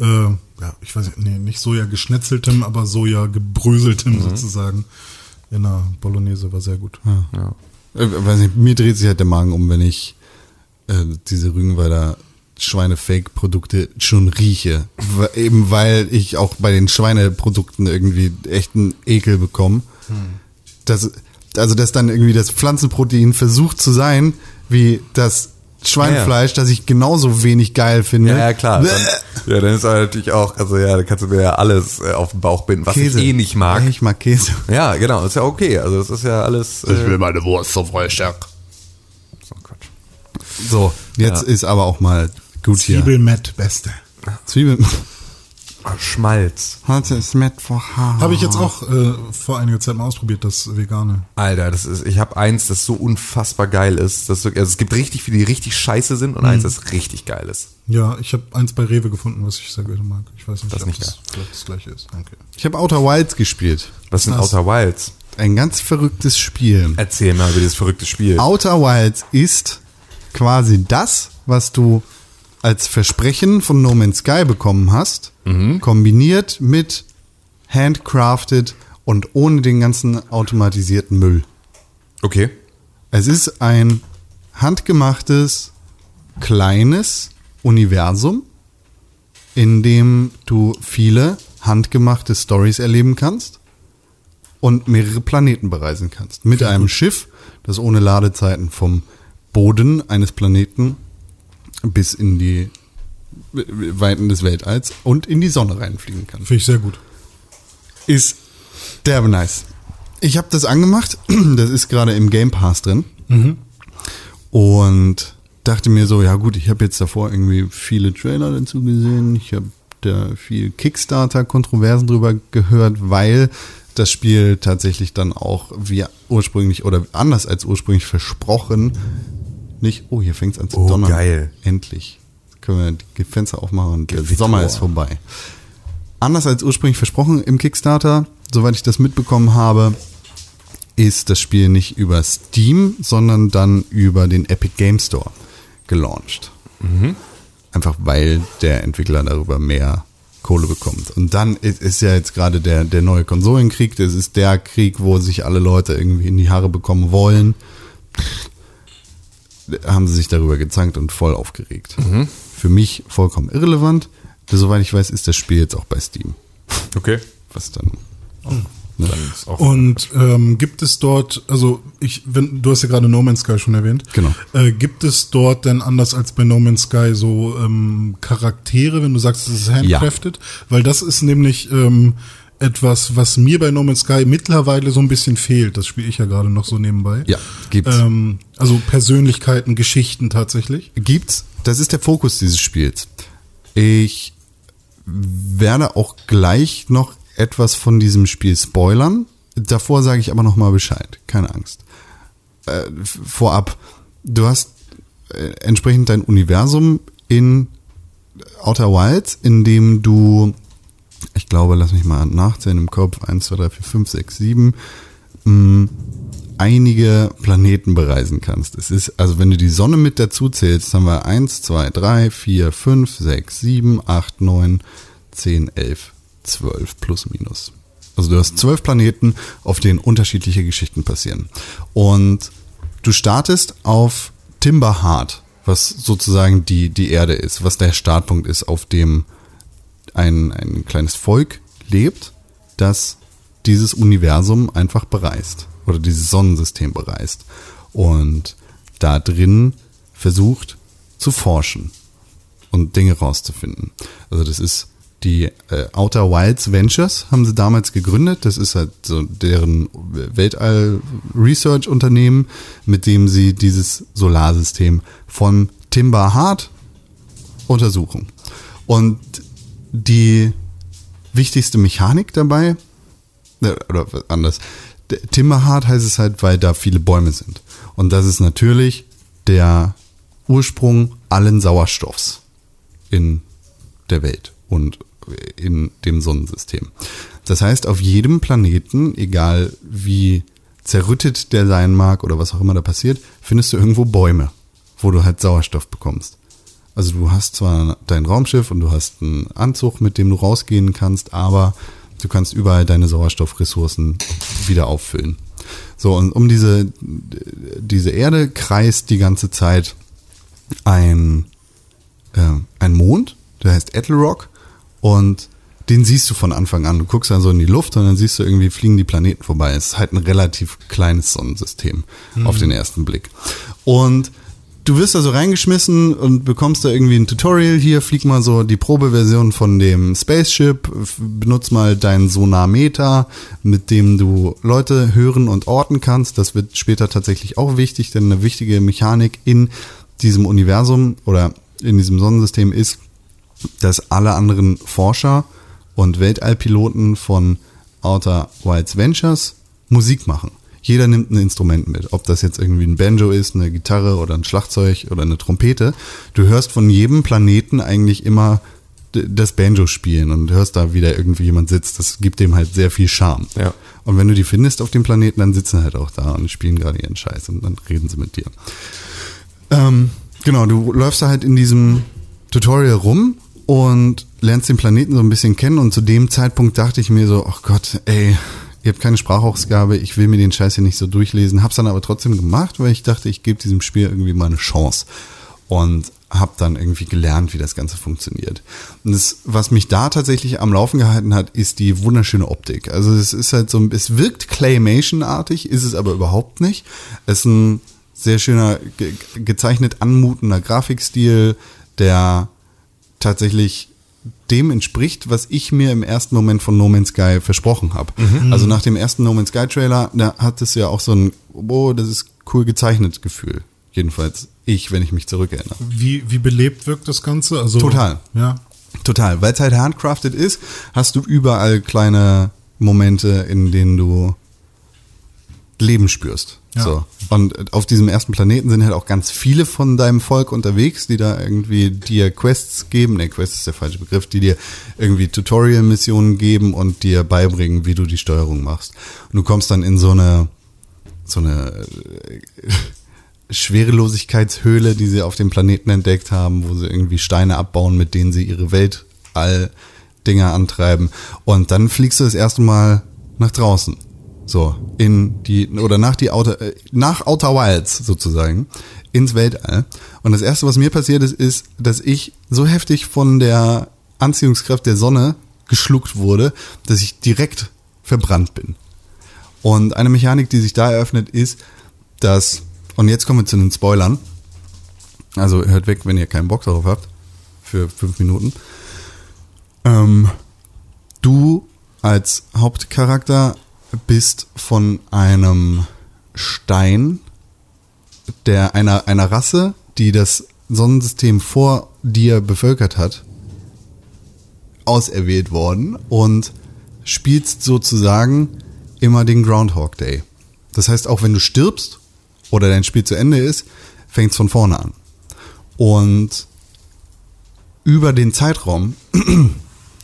äh, ja, ich weiß nicht, nee, nicht Soja geschnetzeltem, aber Soja gebröseltem sozusagen. In einer Bolognese war sehr gut. Ja. Äh, weiß nicht, mir dreht sich halt der Magen um, wenn ich äh, diese Rügenwalder Schweine-Fake-Produkte schon rieche. Eben weil ich auch bei den Schweineprodukten irgendwie echten Ekel bekomme. Das, also, dass dann irgendwie das Pflanzenprotein versucht zu sein, wie das Schweinefleisch, das ich genauso wenig geil finde. Ja, ja, klar. Dann, ja, dann ist natürlich auch, also ja, da kannst du mir ja alles äh, auf den Bauch binden, was ich eh nicht mag. Ja, Ich mag Käse. Ja, genau, ist ja okay. Also das ist ja alles. Äh, meine Wurst zum Frühstück. so Quatsch. So, jetzt Ja. ist aber auch mal gut. Zwiebelmett, beste. Zwiebeln. Ah, Schmalz. Heute ist Mittwoch. Habe ich jetzt auch äh, vor einiger Zeit mal ausprobiert, das Vegane. Alter, das ist, ich habe eins, das so unfassbar geil ist. Das also es gibt richtig viele, die richtig scheiße sind und eins, das richtig geil ist. Ja, ich habe eins bei Rewe gefunden, was ich sehr gerne mag. Ich weiß nicht, Das ob nicht das vielleicht das gleiche ist. Okay. Ich habe Outer Wilds gespielt. Was sind Was? Outer Wilds? Ein ganz verrücktes Spiel. Erzähl mal über dieses verrückte Spiel. Outer Wilds ist quasi das, was du als Versprechen von No Man's Sky bekommen hast, kombiniert mit handcrafted und ohne den ganzen automatisierten Müll. Okay. Es ist ein handgemachtes, kleines Universum, in dem du viele handgemachte Stories erleben kannst und mehrere Planeten bereisen kannst. Mit einem Schiff, das ohne Ladezeiten vom Boden eines Planeten bis in die Weiten des Weltalls und in die Sonne reinfliegen kann Finde ich sehr gut. ist derbe nice. Ich habe das angemacht, das ist gerade im Game Pass drin. Und dachte mir so, ja gut, ich habe jetzt davor irgendwie viele Trailer dazu gesehen. Ich habe da viel Kickstarter-Kontroversen drüber gehört, weil das Spiel tatsächlich dann auch wie ursprünglich oder anders als ursprünglich versprochen nicht, oh, hier fängt es an zu Oh, donnern. geil. Endlich. Können wir die Fenster aufmachen und der Gewitter. Sommer ist vorbei. Anders als ursprünglich versprochen im Kickstarter, soweit ich das mitbekommen habe, ist das Spiel nicht über Steam, sondern dann über den Epic Game Store gelauncht. Einfach weil der Entwickler darüber mehr Kohle bekommt. Und dann ist, ist ja jetzt gerade der, der neue Konsolenkrieg, das ist der Krieg, wo sich alle Leute irgendwie in die Haare bekommen wollen. Haben sie sich darüber gezankt und voll aufgeregt. Für mich vollkommen irrelevant. Soweit ich weiß, ist das Spiel jetzt auch bei Steam. Okay. Was dann Dann ist auch Und ähm, gibt es dort, also ich, wenn du hast ja gerade No Man's Sky schon erwähnt, Genau. äh, gibt es dort denn anders als bei No Man's Sky so ähm, Charaktere, wenn du sagst, es ist handcrafted? Weil das ist nämlich ähm, etwas, was mir bei No Man's Sky mittlerweile so ein bisschen fehlt. Das spiele ich ja gerade noch so nebenbei. Ja, gibt's. Ähm, also Persönlichkeiten, Geschichten tatsächlich. Gibt's. Das ist der Fokus dieses Spiels. Ich werde auch gleich noch etwas von diesem Spiel spoilern. Davor sage ich aber noch mal Bescheid. Keine Angst. Äh, vorab, du hast äh, entsprechend dein Universum in Outer Wilds, in dem du, ich glaube, lass mich mal nachzählen im Kopf, 1, 2, 3, 4, 5, 6, 7, mh, einige Planeten bereisen kannst. Es ist, also wenn du die Sonne mit dazu zählst, haben wir 1, 2, 3, 4, 5, 6, 7, 8, 9, 10, 11, 12 plus minus. Also du hast zwölf Planeten, auf denen unterschiedliche Geschichten passieren. Und du startest auf Timberhard, was sozusagen die, die Erde ist, was der Startpunkt ist, auf dem ein, ein kleines Volk lebt, das dieses Universum einfach bereist oder dieses Sonnensystem bereist und da drin versucht zu forschen und Dinge rauszufinden. Also das ist die äh, Outer Wilds Ventures haben sie damals gegründet. Das ist halt so deren Weltall-Research-Unternehmen, mit dem sie dieses Solarsystem von Timber Hard untersuchen. Und die wichtigste Mechanik dabei, äh, oder anders, Timberhard heißt es halt, weil da viele Bäume sind. Und das ist natürlich der Ursprung allen Sauerstoffs in der Welt und in dem Sonnensystem. Das heißt, auf jedem Planeten, egal wie zerrüttet der sein mag oder was auch immer da passiert, findest du irgendwo Bäume, wo du halt Sauerstoff bekommst. Also du hast zwar dein Raumschiff und du hast einen Anzug, mit dem du rausgehen kannst, aber du kannst überall deine Sauerstoffressourcen wieder auffüllen. So, und um diese, diese Erde kreist die ganze Zeit ein, äh, ein Mond, der heißt Ethelrock und den siehst du von Anfang an. Du guckst dann so in die Luft und dann siehst du irgendwie fliegen die Planeten vorbei. Es ist halt ein relativ kleines Sonnensystem mhm. auf den ersten Blick. Und du wirst da so reingeschmissen und bekommst da irgendwie ein Tutorial. Hier flieg mal so die Probeversion von dem Spaceship, benutz mal deinen Sonarmeter, mit dem du Leute hören und orten kannst. Das wird später tatsächlich auch wichtig, denn eine wichtige Mechanik in diesem Universum oder in diesem Sonnensystem ist, dass alle anderen Forscher und Weltallpiloten von Outer Wilds Ventures Musik machen. Jeder nimmt ein Instrument mit, ob das jetzt irgendwie ein Banjo ist, eine Gitarre oder ein Schlagzeug oder eine Trompete. Du hörst von jedem Planeten eigentlich immer das Banjo spielen und hörst da wieder irgendwie jemand sitzt. Das gibt dem halt sehr viel Charme. Ja. Und wenn du die findest auf dem Planeten, dann sitzen halt auch da und spielen gerade ihren Scheiß und dann reden sie mit dir. Ähm, genau, du läufst da halt in diesem Tutorial rum und lernst den Planeten so ein bisschen kennen und zu dem Zeitpunkt dachte ich mir so, ach oh Gott, ey, ihr habt keine Sprachausgabe, ich will mir den Scheiß hier nicht so durchlesen, hab's dann aber trotzdem gemacht, weil ich dachte, ich gebe diesem Spiel irgendwie mal eine Chance und hab dann irgendwie gelernt, wie das Ganze funktioniert. Und das, was mich da tatsächlich am Laufen gehalten hat, ist die wunderschöne Optik. Also es ist halt so, es wirkt Claymation-artig, ist es aber überhaupt nicht. Es ist ein sehr schöner, ge gezeichnet anmutender Grafikstil, der tatsächlich dem entspricht, was ich mir im ersten Moment von No Man's Sky versprochen habe. Mhm. Also nach dem ersten No Man's Sky Trailer, da hat es ja auch so ein, oh, das ist cool gezeichnet Gefühl. Jedenfalls ich, wenn ich mich zurückerinnere. Wie, wie belebt wirkt das Ganze? Also, Total. Ja. Total. Weil es halt handcrafted ist, hast du überall kleine Momente, in denen du Leben spürst. So. Und auf diesem ersten Planeten sind halt auch ganz viele von deinem Volk unterwegs, die da irgendwie dir Quests geben. Ne, Quest ist der falsche Begriff, die dir irgendwie Tutorial-Missionen geben und dir beibringen, wie du die Steuerung machst. Und du kommst dann in so eine, so eine äh, Schwerelosigkeitshöhle, die sie auf dem Planeten entdeckt haben, wo sie irgendwie Steine abbauen, mit denen sie ihre Weltall-Dinger antreiben. Und dann fliegst du das erste Mal nach draußen so, in die, oder nach die Outer, äh, nach Outer Wilds sozusagen, ins Weltall. Und das erste, was mir passiert ist, ist, dass ich so heftig von der Anziehungskraft der Sonne geschluckt wurde, dass ich direkt verbrannt bin. Und eine Mechanik, die sich da eröffnet, ist, dass, und jetzt kommen wir zu den Spoilern. Also hört weg, wenn ihr keinen Bock darauf habt, für fünf Minuten. Ähm, du als Hauptcharakter bist von einem Stein, der einer, einer Rasse, die das Sonnensystem vor dir bevölkert hat, auserwählt worden und spielst sozusagen immer den Groundhog Day. Das heißt, auch wenn du stirbst oder dein Spiel zu Ende ist, fängt es von vorne an. Und über den Zeitraum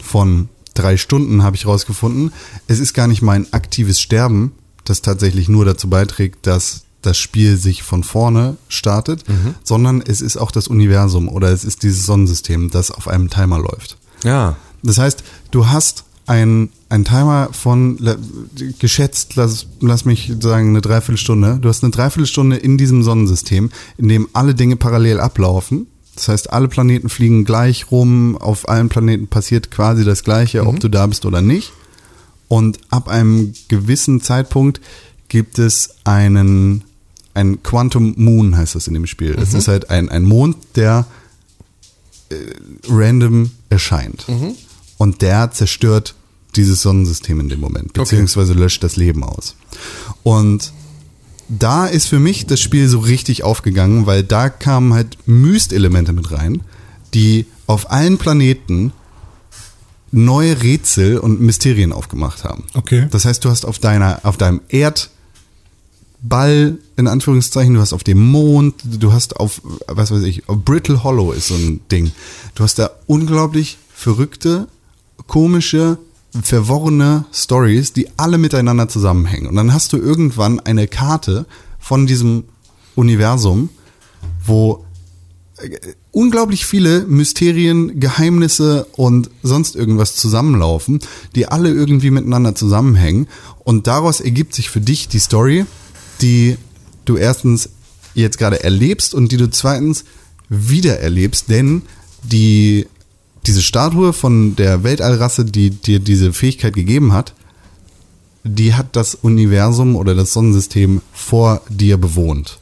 von drei Stunden habe ich rausgefunden, es ist gar nicht mein aktives Sterben, das tatsächlich nur dazu beiträgt, dass das Spiel sich von vorne startet, sondern es ist auch das Universum oder es ist dieses Sonnensystem, das auf einem Timer läuft. Ja. Das heißt, du hast ein, ein Timer von geschätzt, lass, lass mich sagen, eine Dreiviertelstunde. Du hast eine Dreiviertelstunde in diesem Sonnensystem, in dem alle Dinge parallel ablaufen. Das heißt, alle Planeten fliegen gleich rum, auf allen Planeten passiert quasi das Gleiche, ob du da bist oder nicht. Und ab einem gewissen Zeitpunkt gibt es einen, ein Quantum Moon heißt das in dem Spiel. Es ist halt ein, ein Mond, der äh, random erscheint. Und der zerstört dieses Sonnensystem in dem Moment, beziehungsweise löscht das Leben aus. Und da ist für mich das Spiel so richtig aufgegangen, weil da kamen halt Myst-Elemente mit rein, die auf allen Planeten neue Rätsel und Mysterien aufgemacht haben. Okay. Das heißt, du hast auf deiner, auf deinem Erdball, in Anführungszeichen, du hast auf dem Mond, du hast auf, was weiß ich, Brittle Hollow ist so ein Ding. Du hast da unglaublich verrückte, komische, verworrene Stories, die alle miteinander zusammenhängen. Und dann hast du irgendwann eine Karte von diesem Universum, wo äh, unglaublich viele Mysterien, Geheimnisse und sonst irgendwas zusammenlaufen, die alle irgendwie miteinander zusammenhängen. Und daraus ergibt sich für dich die Story, die du erstens jetzt gerade erlebst und die du zweitens wieder erlebst, denn die, diese Statue von der Weltallrasse, die dir diese Fähigkeit gegeben hat, die hat das Universum oder das Sonnensystem vor dir bewohnt.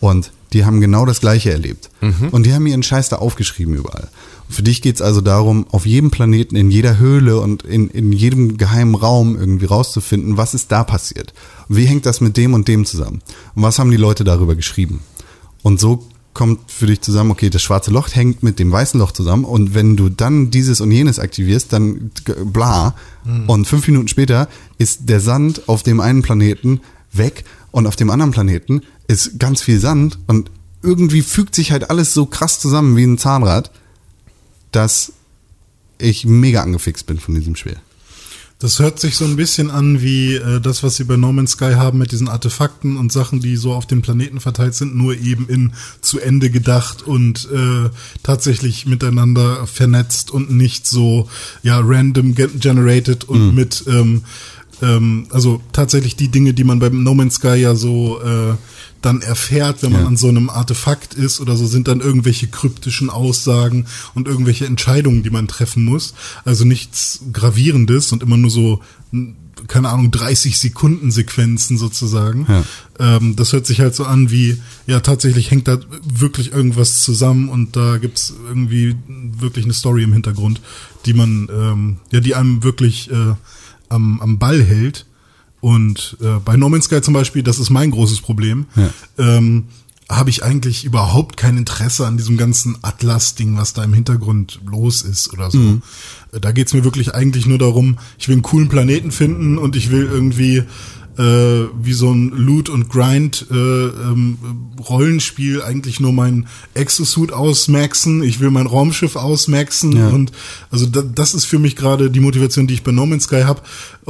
Und die haben genau das Gleiche erlebt. Und die haben ihren Scheiß da aufgeschrieben überall. Und für dich geht's also darum, auf jedem Planeten, in jeder Höhle und in, in jedem geheimen Raum irgendwie rauszufinden, was ist da passiert. Wie hängt das mit dem und dem zusammen? Und was haben die Leute darüber geschrieben? Und so kommt für dich zusammen, okay, das schwarze Loch hängt mit dem weißen Loch zusammen und wenn du dann dieses und jenes aktivierst, dann bla. Und fünf Minuten später ist der Sand auf dem einen Planeten weg und auf dem anderen Planeten ist ganz viel Sand und irgendwie fügt sich halt alles so krass zusammen wie ein Zahnrad, dass ich mega angefixt bin von diesem Spiel. Das hört sich so ein bisschen an wie äh, das, was sie bei No Man's Sky haben mit diesen Artefakten und Sachen, die so auf dem Planeten verteilt sind, nur eben in zu Ende gedacht und äh, tatsächlich miteinander vernetzt und nicht so ja random ge generated und mit ähm, ähm, also tatsächlich die Dinge, die man beim No Man's Sky ja so äh, dann erfährt, wenn man Ja. an so einem Artefakt ist oder so, sind dann irgendwelche kryptischen Aussagen und irgendwelche Entscheidungen, die man treffen muss. Also nichts Gravierendes und immer nur so, keine Ahnung, 30 Sekunden Sequenzen sozusagen. Ja. Ähm, das hört sich halt so an wie, ja, tatsächlich hängt da wirklich irgendwas zusammen und da gibt's irgendwie wirklich eine Story im Hintergrund, die man, ähm, ja, die einem wirklich äh, am, am Ball hält. Und äh, bei No Man's Sky zum Beispiel, das ist mein großes Problem, Ja. ähm, habe ich eigentlich überhaupt kein Interesse an diesem ganzen Atlas-Ding, was da im Hintergrund los ist oder so. Äh, Da geht's mir wirklich eigentlich nur darum, ich will einen coolen Planeten finden und ich will irgendwie äh, wie so ein Loot und Grind äh, ähm, Rollenspiel eigentlich nur mein Exosuit ausmaxen, ich will mein Raumschiff ausmaxen Ja. und also da, das ist für mich gerade die Motivation, die ich bei No Man's Sky habe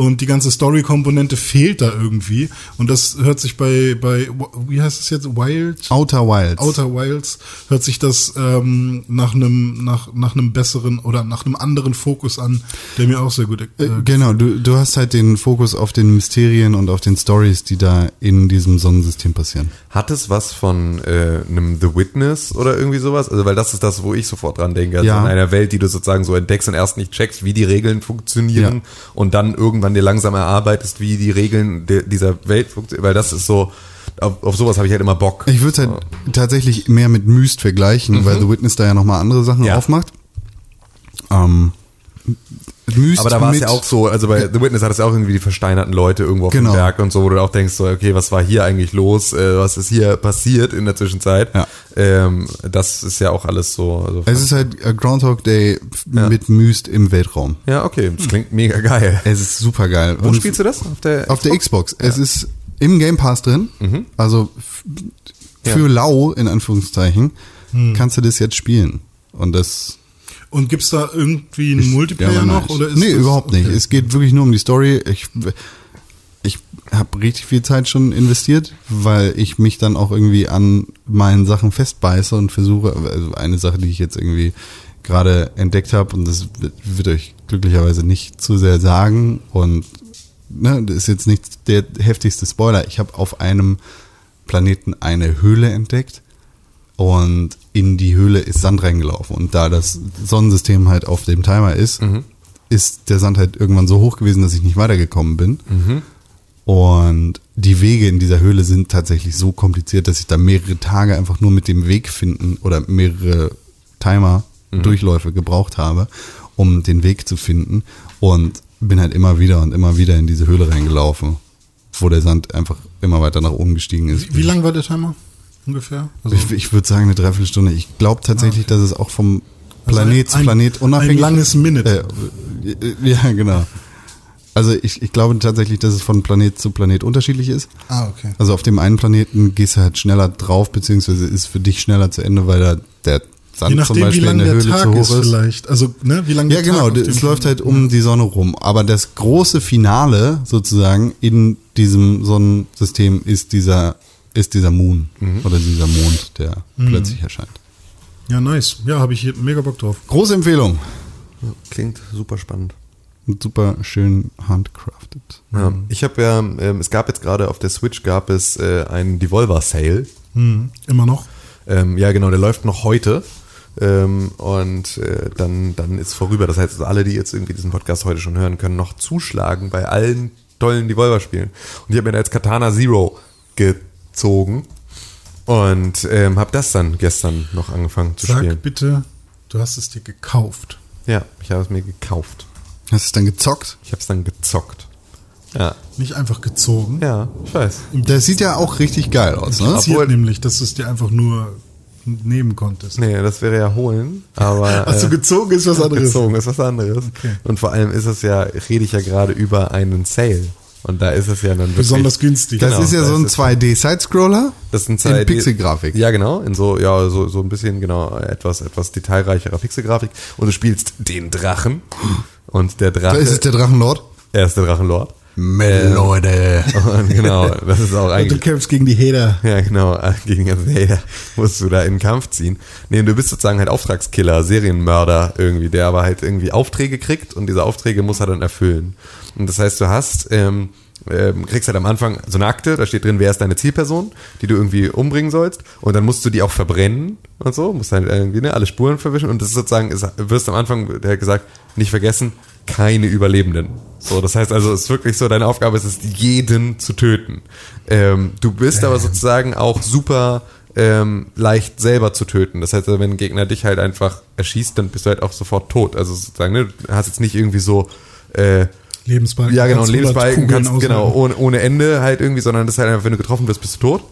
und die ganze Story-Komponente fehlt da irgendwie und das hört sich bei bei wie heißt es jetzt Wild Outer Wilds. Outer Wilds hört sich das ähm, nach einem nach nach einem besseren oder nach einem anderen Fokus an, der mir auch sehr gut äh, Äh, genau, du, du hast halt den Fokus auf den Mysterien und auf den Stories, die da in diesem Sonnensystem passieren. Hat es was von äh, einem The Witness oder irgendwie sowas? Also, weil das ist das, wo ich sofort dran denke. Also Ja. in einer Welt, die du sozusagen so entdeckst und erst nicht checkst, wie die Regeln funktionieren Ja. und dann irgendwann dir langsam erarbeitest, wie die Regeln dieser Welt funktionieren. Weil das ist so, auf, auf sowas habe ich halt immer Bock. Ich würde es halt tatsächlich mehr mit Myst vergleichen, weil The Witness da ja nochmal andere Sachen Ja. aufmacht. Ähm, Myst Aber da war es ja auch so, also bei The Witness hat es ja auch irgendwie die versteinerten Leute irgendwo auf Genau. dem Berg und so, wo du auch denkst, so, okay, was war hier eigentlich los? Äh, was ist hier passiert in der Zwischenzeit? Ja. Ähm, das ist ja auch alles so. Also, Es ist halt Groundhog Day Ja. mit Myst im Weltraum. ja, okay, das klingt mega geil. Es ist super geil. Wo spielst du das? Auf der, Auf der Xbox. Es ist im Game Pass drin. Also f- für Mhm. Ja. lau, in Anführungszeichen, kannst du das jetzt spielen. Und das. Und gibt's da irgendwie einen Multiplayer Ja, noch? Oder ist nee, das, überhaupt nicht. okay. Es geht wirklich nur um die Story. Ich, ich habe richtig viel Zeit schon investiert, weil ich mich dann auch irgendwie an meinen Sachen festbeiße und versuche, also eine Sache, die ich jetzt irgendwie gerade entdeckt habe und das wird, wird euch glücklicherweise nicht zu sehr sagen und ne, das ist jetzt nicht der heftigste Spoiler. Ich habe auf einem Planeten eine Höhle entdeckt und in die Höhle ist Sand reingelaufen. Und da das Sonnensystem halt auf dem Timer ist, ist der Sand halt irgendwann so hoch gewesen, dass ich nicht weitergekommen bin. Und die Wege in dieser Höhle sind tatsächlich so kompliziert, dass ich da mehrere Tage einfach nur mit dem Weg finden oder mehrere Timer-Durchläufe gebraucht habe, um den Weg zu finden. Und bin halt immer wieder und immer wieder in diese Höhle reingelaufen, wo der Sand einfach immer weiter nach oben gestiegen ist. Wie, wie lang war der Timer? Ungefähr? Also, Ich, ich würde sagen eine Dreiviertelstunde. Ich glaube tatsächlich, dass es auch vom Planet Also zu ein- Planet unabhängig ein langes Minute. Äh, äh, ja, genau. Also ich, ich glaube tatsächlich, dass es von Planet zu Planet unterschiedlich ist. ah, okay. Also auf dem einen Planeten gehst du halt schneller drauf, beziehungsweise ist für dich schneller zu Ende, weil da der Sand Je nachdem, zum wie Beispiel in lang der der Höhle Tag zu hoch ist, ist. vielleicht. Also, ne, wie lange Ja, genau, es läuft halt um die Sonne rum. Aber das große Finale sozusagen in diesem Sonnensystem ist dieser, ist dieser Moon oder dieser Mond, der plötzlich erscheint. Ja, nice. Ja, habe ich hier mega Bock drauf. Große Empfehlung. Klingt super spannend. Und super schön handcrafted. Ja, ich habe ja, ähm, es gab jetzt gerade auf der Switch gab es äh, einen Devolver Sale. Hm, immer noch. Ähm, ja, genau, der läuft noch heute. Ähm, und äh, dann, dann ist vorüber. Das heißt, alle, die jetzt irgendwie diesen Podcast heute schon hören, können noch zuschlagen bei allen tollen Devolver-Spielen. Und ich habe mir da jetzt Katana Zero gezogen und ähm, habe das dann gestern noch angefangen zu Sag spielen. bitte, du hast es dir gekauft. Ja, ich habe es mir gekauft. Hast du es dann gezockt? Ich habe es dann gezockt. Ja, Nicht einfach gezogen. ja, ich weiß. Der sieht ja auch richtig geil aus, ne? Obwohl- nämlich, dass du es dir einfach nur nehmen konntest. Nee, das wäre ja holen, aber Hast du äh, gezogen, ist was anderes. gezogen ist was anderes. Okay. Und vor allem ist es ja, rede ich ja gerade über einen Sale. Und da ist es ja dann wirklich, Besonders günstig. Das Genau, ist ja da so ein ist es- 2D-Sidescroller. Das sind in Pixelgrafik. Ja, genau. In so, ja, so, so ein bisschen, genau, etwas, etwas detailreicherer Pixelgrafik. Und du spielst den Drachen. Und der Da Drache, ist es der Drachenlord. er ist der Drachenlord. Leute. Und genau, das ist auch Und du eigentlich. kämpfst gegen die Heder. Ja, genau, gegen den Hater musst du da in den Kampf ziehen. Nee, du bist sozusagen halt Auftragskiller, Serienmörder irgendwie, der aber halt irgendwie Aufträge kriegt und diese Aufträge muss er dann erfüllen. Und das heißt, du hast, ähm, ähm, kriegst halt am Anfang so eine Akte, da steht drin, wer ist deine Zielperson, die du irgendwie umbringen sollst. Und dann musst du die auch verbrennen und so, musst halt irgendwie ne, alle Spuren verwischen. Und das ist sozusagen, ist, wirst am Anfang, der hat gesagt, nicht vergessen, keine Überlebenden. So, das heißt also, es ist wirklich so, deine Aufgabe ist es, jeden zu töten. Ähm, du bist aber sozusagen auch super ähm, leicht selber zu töten. Das heißt, also, wenn ein Gegner dich halt einfach erschießt, dann bist du halt auch sofort tot. Also sozusagen, ne, du hast jetzt nicht irgendwie so äh, Lebensbalken. ja, genau, ein Kannst 100 Lebensbalken kannst, genau, ohne, ohne Ende halt irgendwie, sondern das ist halt einfach, wenn du getroffen wirst, bist du tot.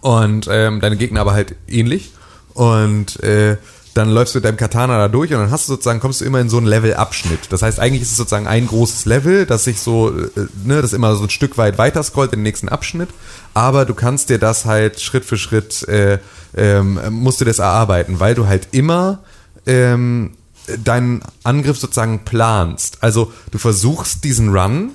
Und ähm, deine Gegner aber halt ähnlich. Und äh, dann läufst du mit deinem Katana da durch und dann hast du sozusagen, kommst du immer in so einen Levelabschnitt. Das heißt, eigentlich ist es sozusagen ein großes Level, das sich so, äh, ne, das immer so ein Stück weit weiter scrollt in den nächsten Abschnitt. Aber du kannst dir das halt Schritt für Schritt, äh, ähm, musst du das erarbeiten, weil du halt immer ähm, deinen Angriff sozusagen planst. Also du versuchst diesen Run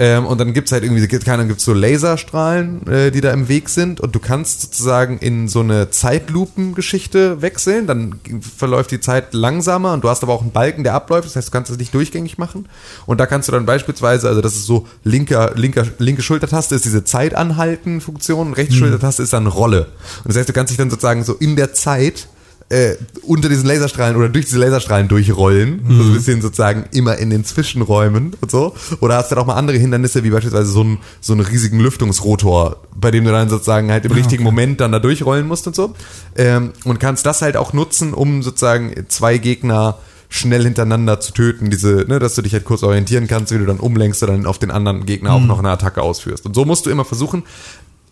ähm, und dann gibt's halt irgendwie, keine Ahnung, gibt's so Laserstrahlen, äh, die da im Weg sind und du kannst sozusagen in so eine Zeitlupen-Geschichte wechseln, dann verläuft die Zeit langsamer und du hast aber auch einen Balken, der abläuft, das heißt, du kannst es nicht durchgängig machen. Und da kannst du dann beispielsweise, also das ist so linker, linker, linke Schultertaste ist diese Zeit-Anhalten-Funktion, rechte Schultertaste ist dann Rolle. Und das heißt, du kannst dich dann sozusagen so in der Zeit äh, unter diesen Laserstrahlen oder durch diese Laserstrahlen durchrollen. So ein bisschen sozusagen immer in den Zwischenräumen und so. Oder hast du dann auch mal andere Hindernisse, wie beispielsweise so, ein, so einen riesigen Lüftungsrotor, bei dem du dann sozusagen halt im richtigen Moment dann da durchrollen musst und so. Ähm, und kannst das halt auch nutzen, um sozusagen zwei Gegner schnell hintereinander zu töten, diese, ne, dass du dich halt kurz orientieren kannst, wie du dann umlenkst und dann auf den anderen Gegner Mhm. auch noch eine Attacke ausführst. Und so musst du immer versuchen,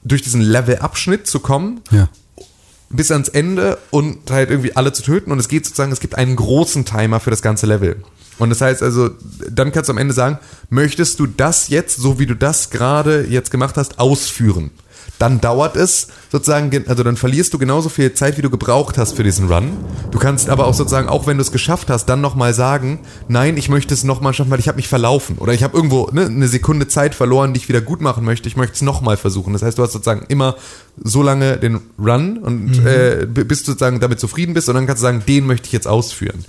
durch diesen Level-Abschnitt zu kommen, Ja. Bis ans Ende und halt irgendwie alle zu töten. Und es geht sozusagen, es gibt einen großen Timer für das ganze Level. Und das heißt also, dann kannst du am Ende sagen, möchtest du das jetzt, so wie du das gerade jetzt gemacht hast, ausführen? Dann dauert es sozusagen, gen- also dann verlierst du genauso viel Zeit, wie du gebraucht hast für diesen Run. Du kannst aber auch sozusagen, auch wenn du es geschafft hast, dann nochmal sagen, nein, ich möchte es nochmal schaffen, weil ich habe mich verlaufen. Oder ich habe irgendwo ne, eine Sekunde Zeit verloren, die ich wieder gut machen möchte. Ich möchte es nochmal versuchen. Das heißt, du hast sozusagen immer so lange den Run und äh, b- bis du sozusagen damit zufrieden bist und dann kannst du sagen, den möchte ich jetzt ausführen.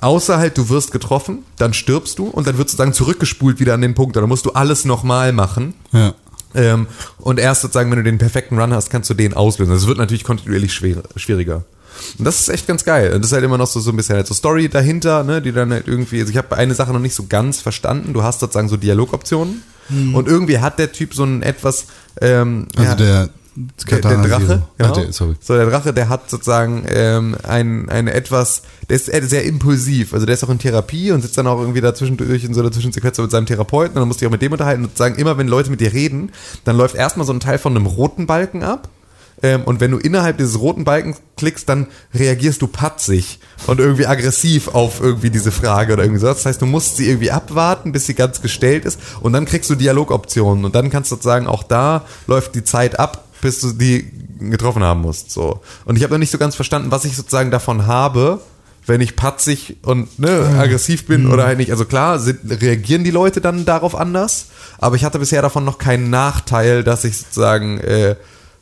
Außer halt, du wirst getroffen, dann stirbst du und dann wird sozusagen zurückgespult wieder an den Punkt. Dann musst du alles nochmal machen. Ja. Ähm, und erst sozusagen, wenn du den perfekten Run hast, kannst du den auslösen. Das wird natürlich kontinuierlich schwer, schwieriger. Und das ist echt ganz geil. Und das ist halt immer noch so, so ein bisschen halt so Story dahinter, ne, die dann halt irgendwie, also ich habe eine Sache noch nicht so ganz verstanden. Du hast sozusagen so Dialogoptionen. Und irgendwie hat der Typ so ein etwas, ähm, Also ja, der der, der Drache, Zero. genau. Ah, der, sorry. So, der Drache, der hat sozusagen ähm, ein, eine etwas, der ist sehr impulsiv. Also der ist auch in Therapie und sitzt dann auch irgendwie dazwischendurch in so einer Zwischensequenz mit seinem Therapeuten und dann musst du dich auch mit dem unterhalten und sagen, immer wenn Leute mit dir reden, dann läuft erstmal so ein Teil von einem roten Balken ab. Ähm, und wenn du innerhalb dieses roten Balkens klickst, dann reagierst du patzig und irgendwie aggressiv auf irgendwie diese Frage oder irgendwie so. Das heißt, du musst sie irgendwie abwarten, bis sie ganz gestellt ist und dann kriegst du Dialogoptionen und dann kannst du sozusagen auch da läuft die Zeit ab, bis du die getroffen haben musst. So. Und ich habe noch nicht so ganz verstanden, was ich sozusagen davon habe, wenn ich patzig und ne, aggressiv bin oder halt nicht. Also klar, sind, reagieren die Leute dann darauf anders, aber ich hatte bisher davon noch keinen Nachteil, dass ich sozusagen äh,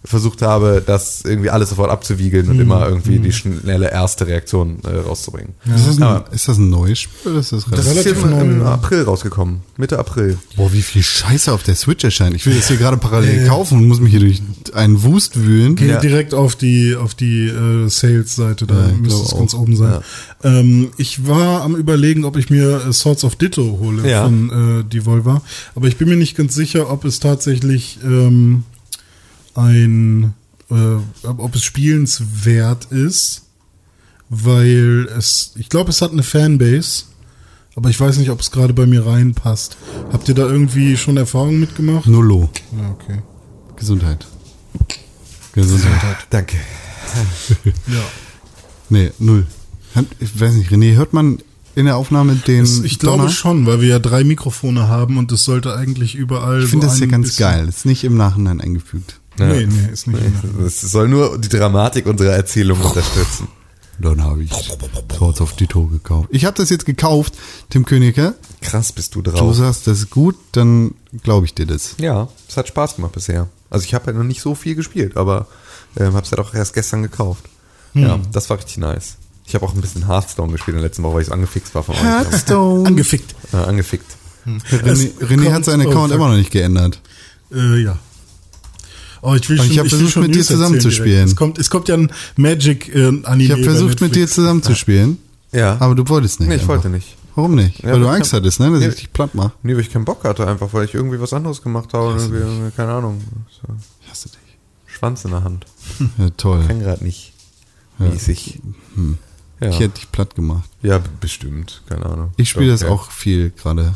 versucht habe, das irgendwie alles sofort abzuwiegeln und immer irgendwie die schnelle erste Reaktion äh, rauszubringen. Ist, das ein, Aber ist das ein neues Spiel oder ist das das relativ? ist im, neu, im ja. April rausgekommen. Mitte April. Boah, wie viel Scheiße auf der Switch erscheint. Ich will das hier gerade parallel kaufen und muss mich hier durch einen Wust wühlen. Geh Ja. direkt auf die auf die äh, Sales-Seite, da Ja, müsste es ganz oben sein. Ähm, ich war am überlegen, ob ich mir äh, Swords of Ditto hole Ja. von äh, Devolver, aber ich bin mir nicht ganz sicher, ob es tatsächlich ähm, ein äh, ob es spielenswert ist, weil es, ich glaube, es hat eine Fanbase, aber ich weiß nicht, ob es gerade bei mir reinpasst. Habt ihr da irgendwie schon Erfahrungen mitgemacht? Nullo. Ja, okay. Gesundheit. Gesundheit. Danke. Ja. Nee, null. Ich weiß nicht, René, hört man in der Aufnahme den Es- Ich glaube Donner? schon, weil wir ja drei Mikrofone haben und es sollte eigentlich überall. Ich finde so das ja ganz geil. Ist nicht im Nachhinein eingefügt. Nee, nee, ist nicht. Nee. Es soll nur die Dramatik unserer Erzählung unterstützen. Dann habe ich Swords of Ditto gekauft. Ich habe das jetzt gekauft, Tim Königke. Krass bist du Du drauf. sagst, das ist gut, dann glaube ich dir das. Ja, es hat Spaß gemacht bisher. Also ich habe ja noch nicht so viel gespielt, aber ähm, habe es ja doch erst gestern gekauft. Ja, das war richtig nice. Ich habe auch ein bisschen Hearthstone gespielt in der letzten Woche, weil ich so angefixt war von euch. Hearthstone. Angefickt. Ja, angefickt. René, René kommt- hat seinen oh, Account fuck. immer noch nicht geändert. Äh, ja. Oh, ich will schon, ich hab will versucht, mit dir News zusammen erzählen zu direkt. spielen. Es kommt, es kommt ja ein Magic äh, Anime. Ich habe versucht, mit dir Netflix. zusammen zu spielen, Ja. aber du wolltest nicht. nee, ich einfach. wollte nicht. Warum nicht? Ja, weil du ich Angst hattest, ne? dass Nee. ich dich platt mache. Nee, weil ich keinen Bock hatte, einfach weil ich irgendwie was anderes gemacht habe und irgendwie, irgendwie, keine Ahnung. So, Ich hasse dich. Schwanz in der Hand. Ja, toll. Kann gerade nicht. Mäßig. Ja. Ich hätte dich platt gemacht. ja, bestimmt. Keine Ahnung. Ich spiele das Okay. auch viel gerade.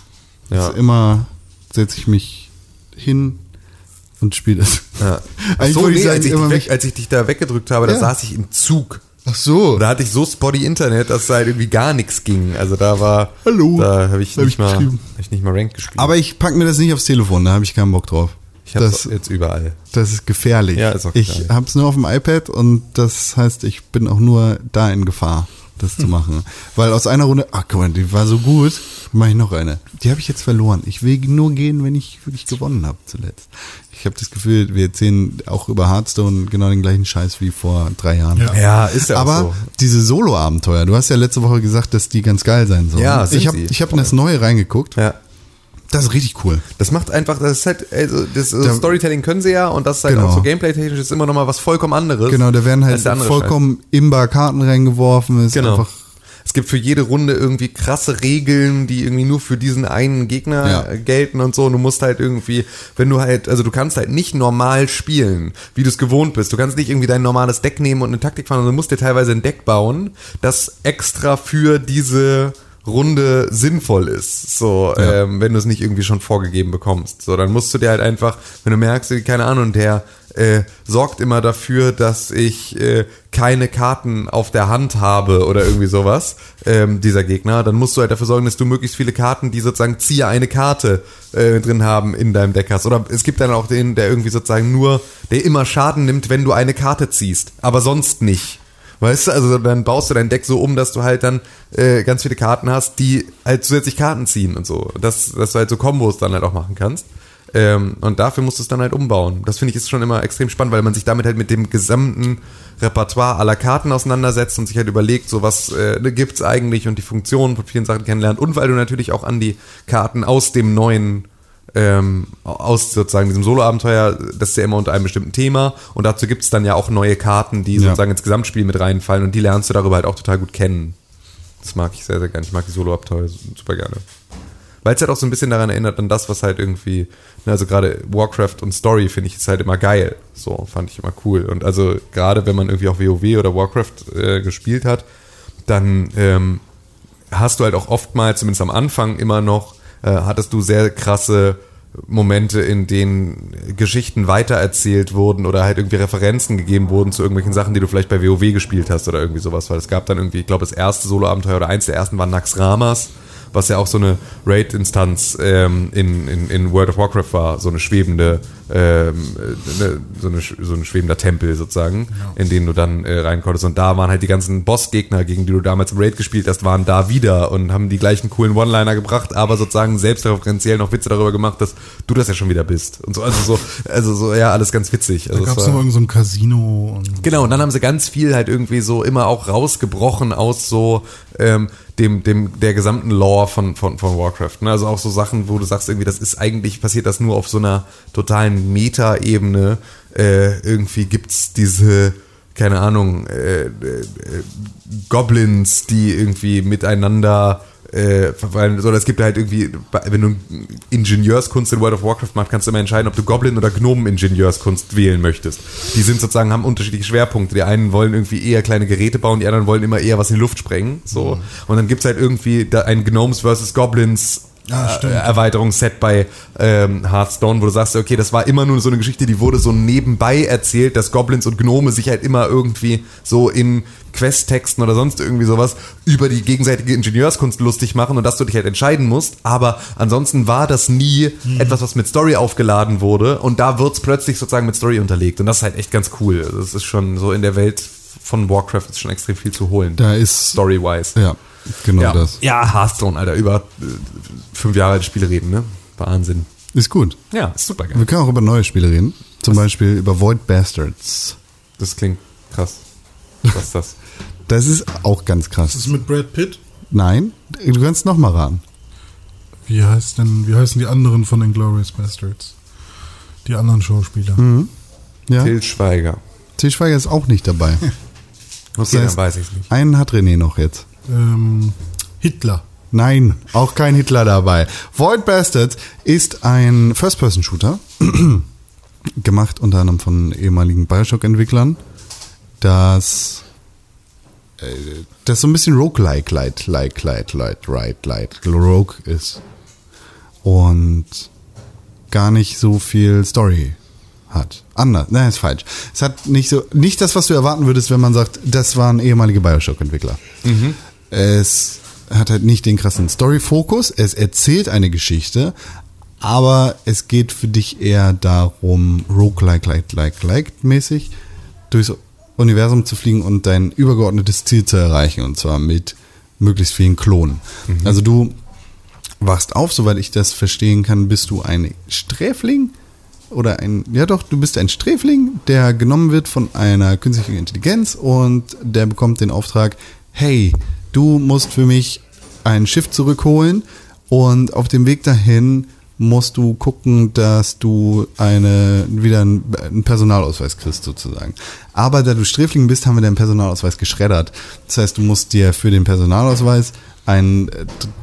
Ja. Das ist Immer setze ich mich hin und spiele das. Ja. Eigentlich so, ich nee, als, ich weg, als ich dich da weggedrückt habe, da Ja. saß ich im Zug. Ach so. Da hatte ich so spotty Internet, dass da halt irgendwie gar nichts ging. Also da war. Hallo. Da habe ich, Hab nicht ich mal, hab ich nicht mal Rank gespielt. Aber ich pack mir das nicht aufs Telefon, da habe ich keinen Bock drauf. ich habe das, jetzt überall. das ist gefährlich. Ja, ist auch ich gefährlich. habe es nur auf dem iPad und das heißt, ich bin auch nur da in Gefahr, das zu machen. Weil aus einer Runde, ach guck mal, die war so gut, mache ich noch eine. Die habe ich jetzt verloren. Ich will nur gehen, wenn ich wirklich gewonnen habe zuletzt. Ich habe das Gefühl, wir erzählen auch über Hearthstone genau den gleichen Scheiß wie vor drei Jahren. Ja. Ja, ist ja Aber so. diese Solo-Abenteuer, du hast ja letzte Woche gesagt, dass die ganz geil sein sollen. Ja, ich habe ich hab in das neue reingeguckt. Ja. Das ist richtig cool. Das macht einfach, das ist halt, also das äh, Da- Storytelling können sie ja und das ist halt Genau. auch so gameplay-technisch ist immer nochmal was vollkommen anderes. Genau, da werden halt vollkommen imbar Karten reingeworfen. Ist Genau. einfach Es gibt für jede Runde irgendwie krasse Regeln, die irgendwie nur für diesen einen Gegner Ja. gelten und so. Und du musst halt irgendwie, wenn du halt, also du kannst halt nicht normal spielen, wie du es gewohnt bist. Du kannst nicht irgendwie dein normales Deck nehmen und eine Taktik fahren, sondern du musst dir teilweise ein Deck bauen, das extra für diese Runde sinnvoll ist, so, Ja. ähm, wenn du es nicht irgendwie schon vorgegeben bekommst. So, dann musst du dir halt einfach, wenn du merkst, keine Ahnung, der äh, sorgt immer dafür, dass ich äh, keine Karten auf der Hand habe oder irgendwie sowas, ähm, dieser Gegner, dann musst du halt dafür sorgen, dass du möglichst viele Karten, die sozusagen ziehe eine Karte äh, drin haben, in deinem Deck hast. Oder es gibt dann auch den, der irgendwie sozusagen nur, der immer Schaden nimmt, wenn du eine Karte ziehst, aber sonst nicht. Weißt du, also dann baust du dein Deck so um, dass du halt dann äh, ganz viele Karten hast, die halt zusätzlich Karten ziehen und so. Dass, dass du halt so Kombos dann halt auch machen kannst. Ähm, und dafür musst du es dann halt umbauen. Das finde ich ist schon immer extrem spannend, weil man sich damit halt mit dem gesamten Repertoire aller Karten auseinandersetzt und sich halt überlegt, so was äh, gibt's eigentlich und die Funktionen von vielen Sachen kennenlernt. Und weil du natürlich auch an die Karten aus dem neuen ähm, aus sozusagen diesem Solo-Abenteuer, das ist ja immer unter einem bestimmten Thema und dazu gibt es dann ja auch neue Karten, die Ja. sozusagen ins Gesamtspiel mit reinfallen und die lernst du darüber halt auch total gut kennen. Das mag ich sehr, sehr gerne. Ich mag die Solo-Abenteuer super gerne. Weil es halt auch so ein bisschen daran erinnert an das, was halt irgendwie, ne, also gerade Warcraft und Story finde ich ist halt immer geil. So, fand ich immer cool. Und also gerade wenn man irgendwie auch WoW oder Warcraft äh, gespielt hat, dann ähm, hast du halt auch oftmals, zumindest am Anfang immer noch, äh, hattest du sehr krasse Momente, in denen Geschichten weitererzählt wurden oder halt irgendwie Referenzen gegeben wurden zu irgendwelchen Sachen, die du vielleicht bei WoW gespielt hast oder irgendwie sowas, weil es gab dann irgendwie, ich glaube, das erste Solo-Abenteuer oder eins der ersten war Naxxramas, was ja auch so eine Raid-Instanz ähm, in, in, in World of Warcraft war, so eine schwebende, ähm, äh, ne, so, eine, so ein schwebender Tempel sozusagen, in den du dann äh, rein konntest. Und da waren halt die ganzen Bossgegner, gegen die du damals im Raid gespielt hast, waren da wieder und haben die gleichen coolen One-Liner gebracht, aber sozusagen selbstreferenziell noch Witze darüber gemacht, dass du das ja schon wieder bist. Und so, also so, also so, ja, alles ganz witzig. Da Also gab es noch irgend so ein Casino. Und Genau, und dann haben sie ganz viel halt irgendwie so immer auch rausgebrochen aus so ähm, dem, dem, der gesamten Lore von, von, von Warcraft. Ne? Also auch so Sachen, wo du sagst, irgendwie, das ist eigentlich, passiert das nur auf so einer totalen Meta-Ebene. Äh, irgendwie gibt's diese, keine Ahnung, äh, äh, Goblins, die irgendwie miteinander äh, es gibt halt irgendwie, wenn du Ingenieurskunst in World of Warcraft machst, kannst du immer entscheiden, ob du Goblin oder Gnomen-Ingenieurskunst wählen möchtest. Die sind sozusagen, haben unterschiedliche Schwerpunkte. Die einen wollen irgendwie eher kleine Geräte bauen, die anderen wollen immer eher was in die Luft sprengen. So. Und dann gibt's halt irgendwie da ein Gnomes versus Goblins Ah, stimmt. äh, Erweiterungsset bei ähm, Hearthstone, wo du sagst, okay, das war immer nur so eine Geschichte, die wurde so nebenbei erzählt, dass Goblins und Gnome sich halt immer irgendwie so in Questtexten oder sonst irgendwie sowas über die gegenseitige Ingenieurskunst lustig machen und dass du dich halt entscheiden musst. Aber ansonsten war das nie etwas, was mit Story aufgeladen wurde und da wird's plötzlich sozusagen mit Story unterlegt und das ist halt echt ganz cool. Das ist schon so in der Welt von Warcraft ist schon extrem viel zu holen. Da ist, Story-wise. ja, genau Ja. das. ja, Hearthstone, Alter, über äh, fünf Jahre alte Spiele reden, ne? Wahnsinn. Ist gut. Ja, ist super geil. Wir können auch über neue Spiele reden. Zum Beispiel über Void Bastards. Das klingt krass. Was ist das? Das ist auch ganz Das krass. ist mit Brad Pitt. Nein, du kannst noch mal raten. Wie heißt denn, wie heißen die anderen von den Glorious Bastards? Die anderen Schauspieler. Ja, Til Schweiger. Til Schweiger ist auch nicht dabei. Okay, heißt- dann weiß ich nicht. Einen hat René noch jetzt. Ähm, Hitler. Nein, auch kein Hitler dabei. Void Bastards ist ein First-Person-Shooter, gemacht unter anderem von ehemaligen Bioshock-Entwicklern, das, äh, das so ein bisschen Roguelike, light, like, light, light, right, light, Rogue ist. Und gar nicht so viel Story hat. Anders, nein, ist falsch. Es hat nicht so, nicht das, was du erwarten würdest, wenn man sagt, das waren ehemalige Bioshock-Entwickler. Es hat halt nicht den krassen Story-Fokus. Es erzählt eine Geschichte, aber es geht für dich eher darum, roguelike, like, like, like mäßig durchs Universum zu fliegen und dein übergeordnetes Ziel zu erreichen und zwar mit möglichst vielen Klonen. Also du wachst auf, soweit ich das verstehen kann, bist du ein Sträfling oder ein, ja doch, du bist ein Sträfling, der genommen wird von einer künstlichen Intelligenz und der bekommt den Auftrag, hey, du musst für mich ein Schiff zurückholen und auf dem Weg dahin musst du gucken, dass du eine, wieder einen, Personalausweis kriegst sozusagen. Aber da du Sträfling bist, haben wir deinen Personalausweis geschreddert. Das heißt, du musst dir für den Personalausweis einen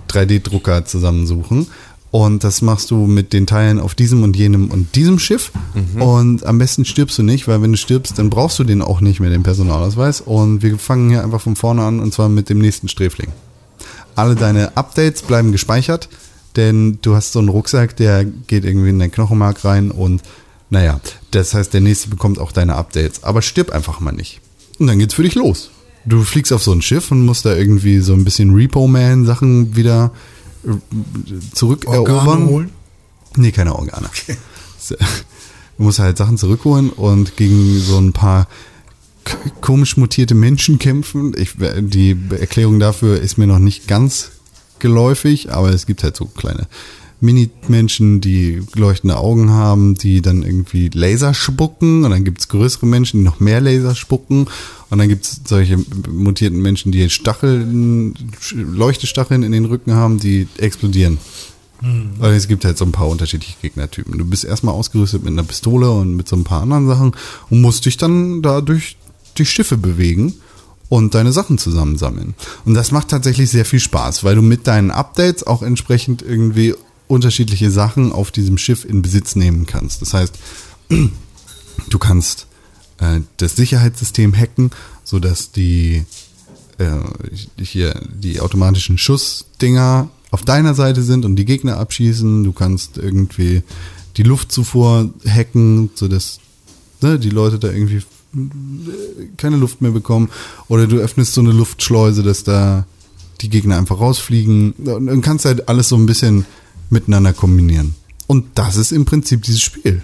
3D-Drucker zusammensuchen. Und das machst du mit den Teilen auf diesem und jenem und diesem Schiff. Und am besten stirbst du nicht, weil wenn du stirbst, dann brauchst du den auch nicht mehr, den Personalausweis. Und wir fangen hier einfach von vorne an und zwar mit dem nächsten Sträfling. Alle deine Updates bleiben gespeichert, denn du hast so einen Rucksack, der geht irgendwie in dein Knochenmark rein und naja, das heißt, der nächste bekommt auch deine Updates. Aber stirb einfach mal nicht. Und dann geht's für dich los. Du fliegst auf so ein Schiff und musst da irgendwie so ein bisschen Repo-Man-Sachen wieder zurückerobern. Organe holen. Nee, keine Organe. Du musst halt Sachen zurückholen und gegen so ein paar komisch mutierte Menschen kämpfen. Ich, die Erklärung dafür ist mir noch nicht ganz geläufig, aber es gibt halt so kleine Mini-Menschen, die leuchtende Augen haben, die dann irgendwie Laser spucken und dann gibt's größere Menschen, die noch mehr Laser spucken und dann gibt's solche mutierten Menschen, die Stacheln, Leuchtestacheln in den Rücken haben, die explodieren. Weil es gibt halt so ein paar unterschiedliche Gegnertypen. Du bist erstmal ausgerüstet mit einer Pistole und mit so ein paar anderen Sachen und musst dich dann da durch die Schiffe bewegen und deine Sachen zusammensammeln. Und das macht tatsächlich sehr viel Spaß, weil du mit deinen Updates auch entsprechend irgendwie unterschiedliche Sachen auf diesem Schiff in Besitz nehmen kannst. Das heißt, du kannst äh, das Sicherheitssystem hacken, sodass die äh, hier die automatischen Schussdinger auf deiner Seite sind und die Gegner abschießen. Du kannst irgendwie die Luftzufuhr hacken, sodass ne, die Leute da irgendwie äh, keine Luft mehr bekommen. Oder du öffnest so eine Luftschleuse, dass da die Gegner einfach rausfliegen. Und kannst halt alles so ein bisschen miteinander kombinieren. Und das ist im Prinzip dieses Spiel.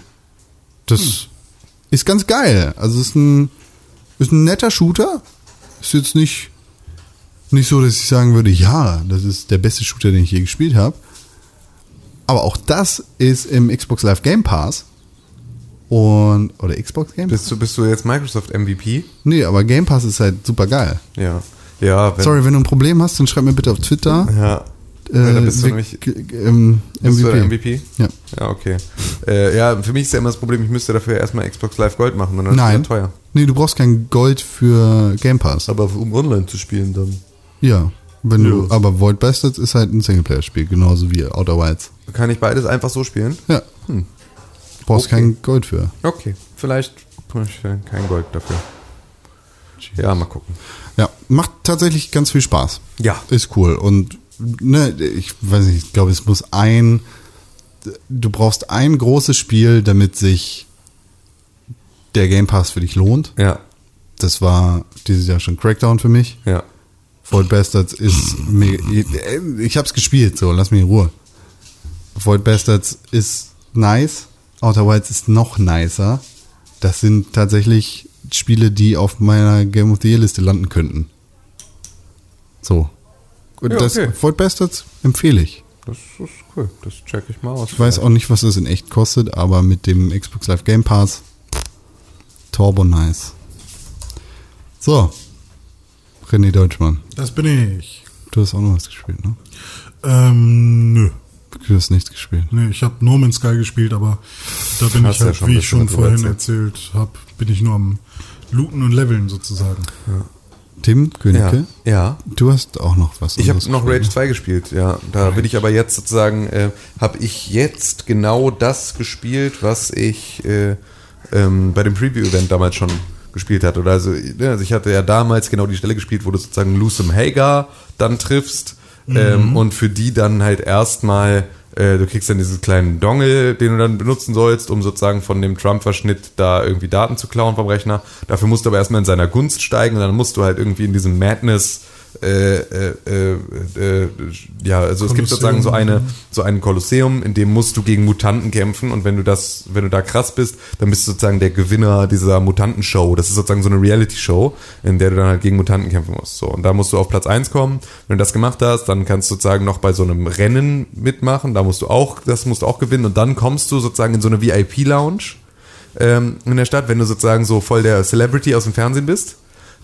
Das ist ganz geil. Also es ist ein, ist ein netter Shooter. Ist jetzt nicht, nicht so, dass ich sagen würde, ja, das ist der beste Shooter, den ich je gespielt habe. Aber auch das ist im Xbox Live Game Pass. Und, oder Xbox Game Pass? Bist du, bist du jetzt Microsoft MVP? Nee, aber Game Pass ist halt super geil. Ja. Ja, wenn, Sorry, wenn du ein Problem hast, dann schreib mir bitte auf Twitter. Ja. Äh, ja, da bist du nämlich ähm, du MVP. MVP. Ja. Ja, okay. Äh, ja, für mich ist ja immer das Problem, ich müsste dafür erstmal Xbox Live Gold machen und dann Nein. ist das teuer. Nee, du brauchst kein Gold für Game Pass. Aber um online zu spielen dann. Ja. Wenn du, Ja. aber Void Bastards ist halt ein Singleplayer-Spiel, genauso wie Outer Wilds. Kann ich beides einfach so spielen? Ja. Hm. Brauchst Okay. kein Gold für. Okay. Vielleicht kein Gold dafür. Ja, mal gucken. Ja, macht tatsächlich ganz viel Spaß. Ja. Ist cool. Und ne, ich weiß nicht, ich glaube, es muss ein, du brauchst ein großes Spiel, damit sich der Game Pass für dich lohnt. Ja. Das war dieses Jahr schon Crackdown für mich. Ja. Void Bastards ist mega, ich hab's gespielt, so, lass mich in Ruhe. Void Bastards ist nice, Outer Wilds ist noch nicer. Das sind tatsächlich Spiele, die auf meiner Game of the Year Liste landen könnten. So. Und Ja, das okay. Void Bastards empfehle ich. Das ist cool. Das check ich mal aus. Ich weiß auch nicht, was das in echt kostet, aber mit dem Xbox Live Game Pass Turbo nice. So. René Deutschmann, Das bin ich. du hast auch noch was gespielt, ne? Ähm, nö. Du hast nichts gespielt. Nee, ich habe No Man's Sky gespielt, aber da bin Hast ich ja halt, schon wie ich schon vorhin erzählt habe, bin ich nur am Looten und Leveln sozusagen. Tim Ja. Königke, ja. du hast auch noch was. Ich habe noch Rage gespielt, 2 gespielt, ja. Da bin ich aber jetzt sozusagen, äh, habe ich jetzt genau das gespielt, was ich äh, ähm, bei dem Preview-Event damals schon gespielt hatte. Oder also, ne, also ich hatte ja damals genau die Stelle gespielt, wo du sozusagen Lusum Hagar dann triffst ähm, und für die dann halt erstmal äh, du kriegst dann diesen kleinen Dongle, den du dann benutzen sollst, um sozusagen von dem Trump-Verschnitt da irgendwie Daten zu klauen vom Rechner. Dafür musst du aber erstmal in seiner Gunst steigen und dann musst du halt irgendwie in diesem Madness äh, äh, äh, äh, ja, also es gibt sozusagen so eine so ein Kolosseum, in dem musst du gegen Mutanten kämpfen und wenn du das, wenn du da krass bist, dann bist du sozusagen der Gewinner dieser Mutantenshow. Das ist sozusagen so eine Reality-Show, in der du dann halt gegen Mutanten kämpfen musst. So und da musst du auf Platz 1 kommen. Wenn du das gemacht hast, dann kannst du sozusagen noch bei so einem Rennen mitmachen. Da musst du auch, das musst du auch gewinnen und dann kommst du sozusagen in so eine VIP-Lounge ähm, in der Stadt, wenn du sozusagen so voll der Celebrity aus dem Fernsehen bist.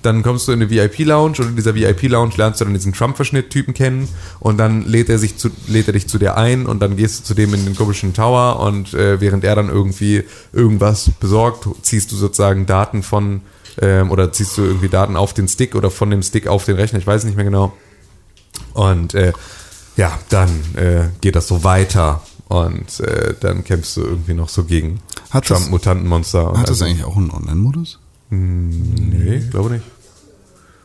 Dann kommst du in eine VIP-Lounge und in dieser VIP-Lounge lernst du dann diesen Trump-Verschnitt-Typen kennen und dann lädt er sich zu, lädt er dich zu dir ein und dann gehst du zu dem in den komischen Tower und äh, während er dann irgendwie irgendwas besorgt, ziehst du sozusagen Daten von ähm, oder ziehst du irgendwie Daten auf den Stick oder von dem Stick auf den Rechner, ich weiß nicht mehr genau. Und äh, ja, dann äh, geht das so weiter und äh, dann kämpfst du irgendwie noch so gegen Trump-Mutantenmonster. Hat das also- eigentlich auch einen Online-Modus? Nee, glaube nicht.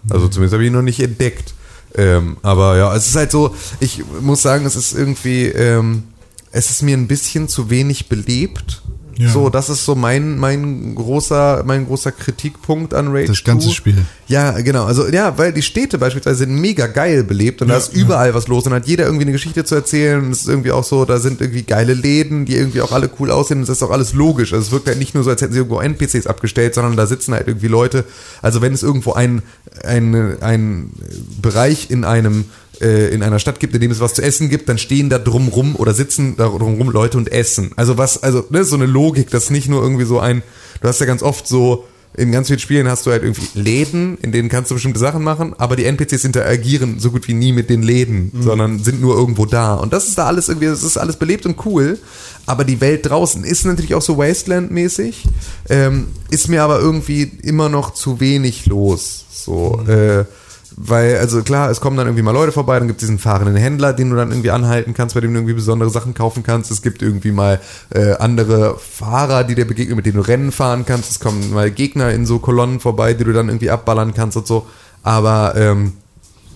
Also zumindest habe ich ihn noch nicht entdeckt. Ähm, aber ja, es ist halt so, ich muss sagen, es ist irgendwie, ähm, es ist mir ein bisschen zu wenig belebt. Ja. So, das ist so mein, mein großer, mein großer Kritikpunkt an Rage Das ganze 2. Spiel. Ja, genau. Also ja, weil die Städte beispielsweise sind mega geil belebt und da Ja, ist überall was los und hat jeder irgendwie eine Geschichte zu erzählen. Und es ist irgendwie auch so, da sind irgendwie geile Läden, die irgendwie auch alle cool aussehen. Und es ist auch alles logisch. Also es wirkt halt nicht nur so, als hätten sie irgendwo NPCs abgestellt, sondern da sitzen halt irgendwie Leute. Also wenn es irgendwo ein, ein, ein Bereich in einem äh, in einer Stadt gibt, in dem es was zu essen gibt, dann stehen da drumrum oder sitzen da drumrum Leute und essen. Also was, also ne, so eine Logik, das ist nicht nur irgendwie so ein, du hast ja ganz oft so, in ganz vielen Spielen hast du halt irgendwie Läden, in denen kannst du bestimmte Sachen machen, aber die NPCs interagieren so gut wie nie mit den Läden, sondern sind nur irgendwo da. Und das ist da alles irgendwie, das ist alles belebt und cool. Aber die Welt draußen ist natürlich auch so Wasteland-mäßig, ähm, ist mir aber irgendwie immer noch zu wenig los. So, äh, weil, also klar, es kommen dann irgendwie mal Leute vorbei, dann gibt es diesen fahrenden Händler, den du dann irgendwie anhalten kannst, bei dem du irgendwie besondere Sachen kaufen kannst. Es gibt irgendwie mal äh, andere Fahrer, die dir begegnen, mit denen du Rennen fahren kannst. Es kommen mal Gegner in so Kolonnen vorbei, die du dann irgendwie abballern kannst und so. Aber ähm,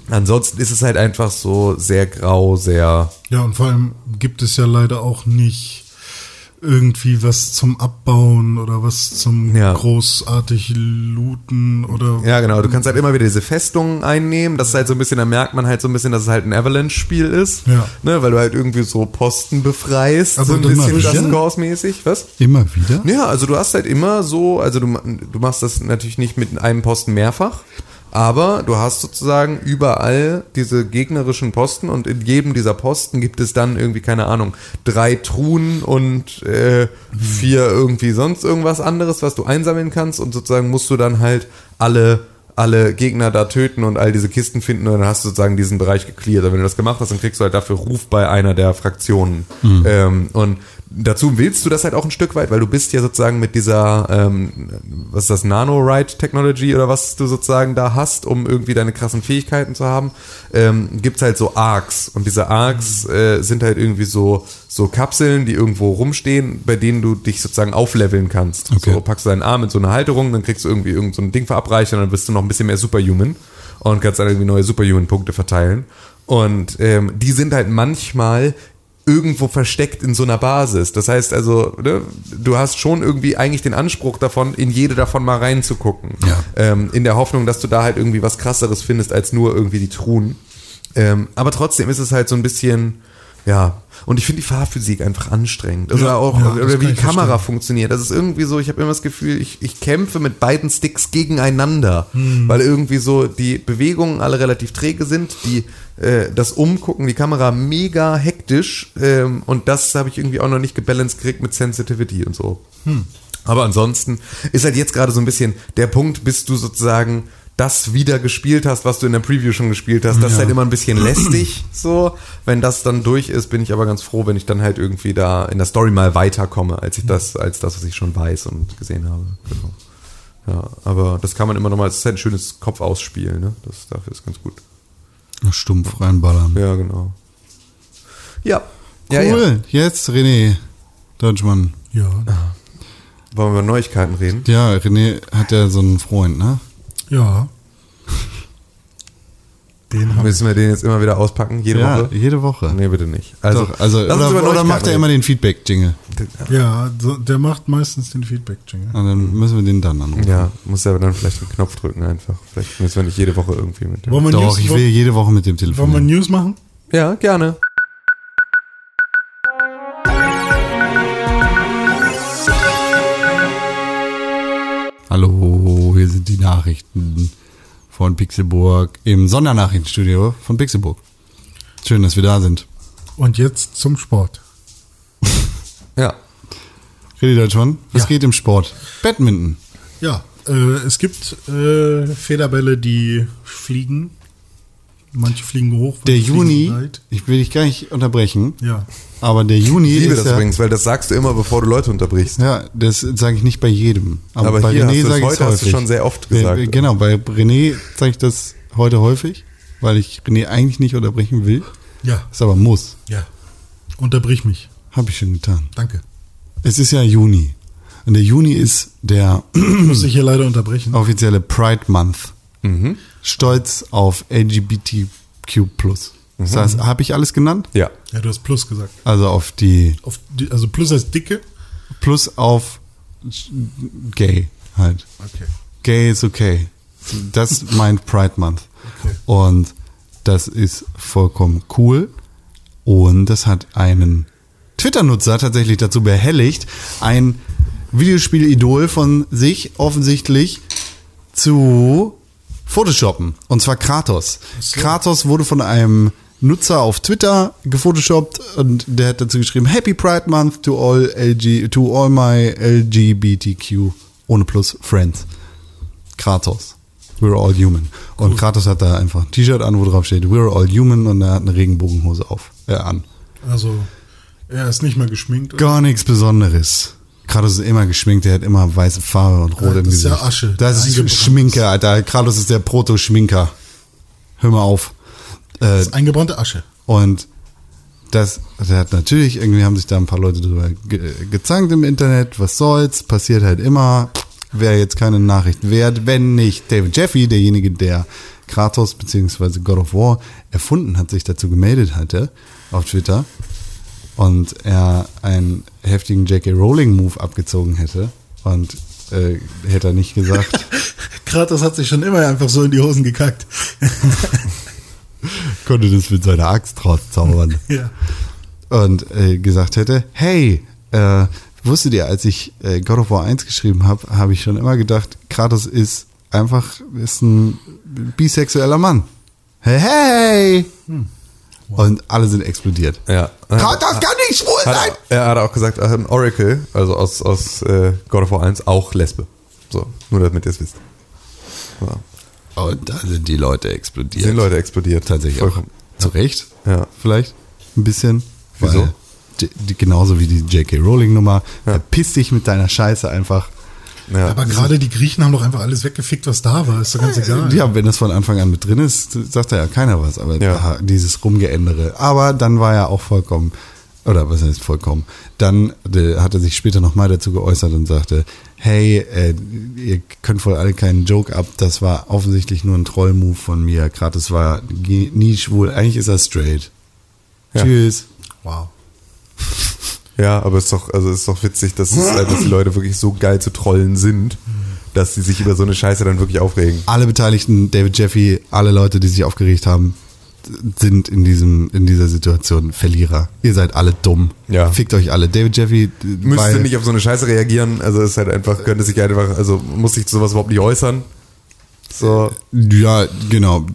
ansonsten ist es halt einfach so sehr grau, sehr. Ja, und vor allem gibt es ja leider auch nicht irgendwie was zum Abbauen oder was zum Ja. großartig looten oder Ja, genau. Du kannst halt immer wieder diese Festungen einnehmen. Das ist halt so ein bisschen, da merkt man halt so ein bisschen, dass es halt ein Avalanche-Spiel ist. Ja. Ne, weil du halt irgendwie so Posten befreist. Aber so ein bisschen? Just Cause-mäßig. Was? Immer wieder? Ja, also du hast halt immer so, also du, du machst das natürlich nicht mit einem Posten mehrfach, aber du hast sozusagen überall diese gegnerischen Posten und in jedem dieser Posten gibt es dann irgendwie, keine Ahnung, drei Truhen und äh, vier irgendwie sonst irgendwas anderes, was du einsammeln kannst und sozusagen musst du dann halt alle alle Gegner da töten und all diese Kisten finden und dann hast du sozusagen diesen Bereich gecleart. Aber wenn du das gemacht hast, dann kriegst du halt dafür Ruf bei einer der Fraktionen. Ähm, und dazu willst du das halt auch ein Stück weit, weil du bist ja sozusagen mit dieser, ähm, was ist das, Nano-Ride-Technology oder was du sozusagen da hast, um irgendwie deine krassen Fähigkeiten zu haben, ähm, gibt's halt so Arcs. Und diese Arcs äh, sind halt irgendwie so, so Kapseln, die irgendwo rumstehen, bei denen du dich sozusagen aufleveln kannst. Okay. So packst du deinen Arm in so eine Halterung, dann kriegst du irgendwie irgend so ein Ding verabreicht und dann bist du noch ein bisschen mehr Superhuman und kannst dann irgendwie neue Superhuman-Punkte verteilen. Und ähm, die sind halt manchmal irgendwo versteckt in so einer Basis. Das heißt also, ne, du hast schon irgendwie eigentlich den Anspruch davon, in jede davon mal reinzugucken. Ja. Ähm, in der Hoffnung, dass du da halt irgendwie was krasseres findest als nur irgendwie die Truhen. Ähm, aber trotzdem ist es halt so ein bisschen, ja. Und ich finde die Fahrphysik einfach anstrengend. Also Ja, auch, ja, oder wie die Kamera verstehen. funktioniert. Das ist irgendwie so, ich habe immer das Gefühl, ich, ich kämpfe mit beiden Sticks gegeneinander, Hm. weil irgendwie so die Bewegungen alle relativ träge sind, die äh, das Umgucken, die Kamera mega hektisch ähm, und das habe ich irgendwie auch noch nicht gebalanced gekriegt mit Sensitivity und so. Hm. Aber ansonsten ist halt jetzt gerade so ein bisschen der Punkt, bis du sozusagen das wieder gespielt hast, was du in der Preview schon gespielt hast. Das ist Ja. halt immer ein bisschen lästig, so. Wenn das dann durch ist, bin ich aber ganz froh, wenn ich dann halt irgendwie da in der Story mal weiterkomme, als ich das, als das, was ich schon weiß und gesehen habe. Genau. Ja, aber das kann man immer noch mal, es ist halt ein schönes Kopfausspiel, ne? Das dafür ist ganz gut. Stumpf reinballern. Ja, genau. Ja. Ja, Cool. ja. Jetzt René Deutschmann. ja. Wollen wir über Neuigkeiten reden? Ja, René hat ja so einen Freund, ne? Ja. Den haben Müssen wir den jetzt immer wieder auspacken, jede ja, Woche? jede Woche. Nee, bitte nicht. Also, Doch, also oder, oder macht er immer den Feedback-Jingle? Ja, so, der macht meistens den Feedback-Jingle. Und dann müssen wir den dann anrufen. Ja, muss ja dann vielleicht einen Knopf drücken einfach. Vielleicht müssen wir nicht jede Woche irgendwie mit dem. Doch, News, ich will jede Woche mit dem wollen wir. News machen? Ja, gerne. Hallo, hier sind die Nachrichten von Pixelburg im Sondernachrichtenstudio von Pixelburg. Schön, dass wir da sind. Und jetzt zum Sport. Ja. René Deutschmann, was Ja. geht im Sport? Badminton. Ja, Äh, es gibt äh, Federbälle, die fliegen. Manche fliegen hoch. Der Juni, weit. ich will dich gar nicht unterbrechen, Ja. aber der Juni Ich liebe ist das ja, übrigens, weil das sagst du immer, bevor du Leute unterbrichst. ja, das sage ich nicht bei jedem. Aber, Aber bei René sage ich heute hast du häufig. schon sehr oft Bei- gesagt. Genau, bei René sage ich das heute häufig, weil ich René eigentlich nicht unterbrechen will, Ja. es aber muss. Ja. Unterbrich mich. Habe ich schon getan. Danke. Es ist ja Juni. Und der Juni ist der Muss ich hier leider unterbrechen. offizielle Pride Month. Mhm. Stolz auf LGBTQ+. Das Mhm. heißt, habe ich alles genannt? Ja. Ja, du hast Plus gesagt. Also auf die Auf die, also Plus als Dicke. Plus auf Gay halt. Okay. Gay ist okay. Das meint Pride Month. Okay. Und das ist vollkommen cool. Und das hat einen Twitter-Nutzer tatsächlich dazu behelligt, ein Videospiel-Idol von sich offensichtlich zu photoshoppen. Und zwar Kratos. so. Kratos wurde von einem Nutzer auf Twitter gefotoshoppt und der hat dazu geschrieben, Happy Pride Month to all LG, to all my LGBTQ ohne Plus Friends. Kratos. We're all human. Und Kratos hat da einfach ein T-Shirt an, wo drauf steht, We're all human und er hat eine Regenbogenhose auf, äh, an. Also, er ist nicht mehr geschminkt. Gar nichts Besonderes. Kratos ist immer geschminkt, der hat immer weiße Farbe und rot Ja, im das ist Gesicht. ja Asche, Das ist Schminke, Alter. Kratos ist der Proto-Schminker. Hör mal auf. Äh, Das ist eingebrannte Asche. und das, der hat natürlich, irgendwie haben sich da ein paar Leute drüber ge gezankt im Internet. Was soll's? Passiert halt immer. Wäre jetzt keine Nachricht wert, wenn nicht David Jeffy, derjenige, der Kratos bzw. God of War erfunden hat, sich dazu gemeldet hatte auf Twitter und er einen heftigen J.K. Rowling-Move abgezogen hätte und äh, hätte er nicht gesagt, Kratos hat sich schon immer einfach so in die Hosen gekackt. konnte das mit seiner Axt rauszaubern. ja. und äh, gesagt hätte, hey, äh, wusstet ihr, als ich äh, God of War 1 geschrieben habe, habe ich schon immer gedacht, Kratos ist einfach ist ein bisexueller Mann. Hey, hey! Und alle sind explodiert. Ja. Kratos kann nicht schwul sein! Hat, er hat auch gesagt, Oracle, also aus, aus äh, God of War 1, auch Lesbe. So, nur damit ihr es wisst. Ja. Und da sind die Leute explodiert. Sind Leute explodiert. Tatsächlich auch. Zu Recht? Ja. Vielleicht? Ein bisschen? Wieso? Weil genauso wie die J.K. Rowling-Nummer. Ja. Piss dich mit deiner Scheiße einfach. Ja. Aber gerade die Griechen haben doch einfach alles weggefickt, was da war. Ist doch ganz egal. Ja, wenn das von Anfang an mit drin ist, sagt da ja keiner was. Aber Ja. aha, dieses Rumgeändere. Aber dann war er auch vollkommen, oder was heißt vollkommen, dann äh, hat er sich später nochmal dazu geäußert und sagte, hey, äh, ihr könnt wohl alle keinen Joke ab, das war offensichtlich nur ein Troll-Move von mir. Kratos war nie schwul, eigentlich ist er straight. Ja. Tschüss. Wow. Ja, aber es ist doch, also es ist doch witzig, dass, es, äh, dass die Leute wirklich so geil zu trollen sind, dass sie sich über so eine Scheiße dann wirklich aufregen. Alle Beteiligten, David Jeffy, alle Leute, die sich aufgeregt haben, sind in diesem in dieser Situation Verlierer. Ihr seid alle dumm. Ja. Fickt euch alle. David Jeffy Müsste nicht auf so eine Scheiße reagieren, also es ist halt einfach, könnte sich einfach, also muss sich zu sowas überhaupt nicht äußern. So, Ja, genau.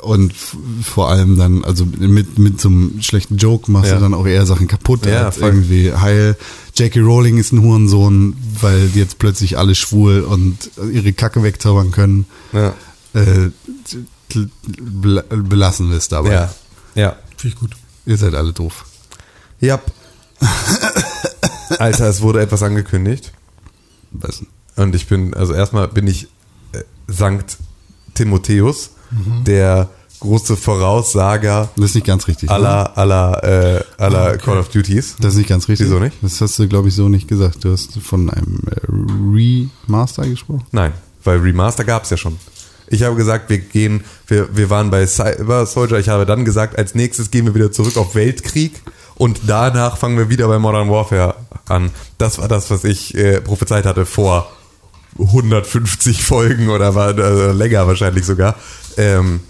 Und vor allem dann, also mit, mit so einem schlechten Joke machst Ja. du dann auch eher Sachen kaputt Ja, als voll. irgendwie heil. J.K. Rowling ist ein Hurensohn, weil jetzt plötzlich alle schwul und ihre Kacke wegzaubern können. ja. Äh, bel- belassen wir es dabei. Ja. Ja. Finde ich gut. Ihr seid alle doof. Ja. Alter, es wurde etwas angekündigt. Was? Und ich bin, also erstmal bin ich Sankt Timotheus, der große Voraussager Das ist nicht ganz richtig. aller, aller, äh, aller okay. Call of Duties. Das ist nicht ganz richtig. Wieso nicht? Das hast du, glaube ich, so nicht gesagt. Du hast von einem äh, Remaster gesprochen. Nein, weil Remaster gab es ja schon. Ich habe gesagt, wir gehen, wir, wir waren bei Cyber Soldier. Ich habe dann gesagt, als nächstes gehen wir wieder zurück auf Weltkrieg und danach fangen wir wieder bei Modern Warfare an. Das war das, was ich äh, prophezeit hatte vor 150 Folgen oder war also länger wahrscheinlich sogar. Ähm,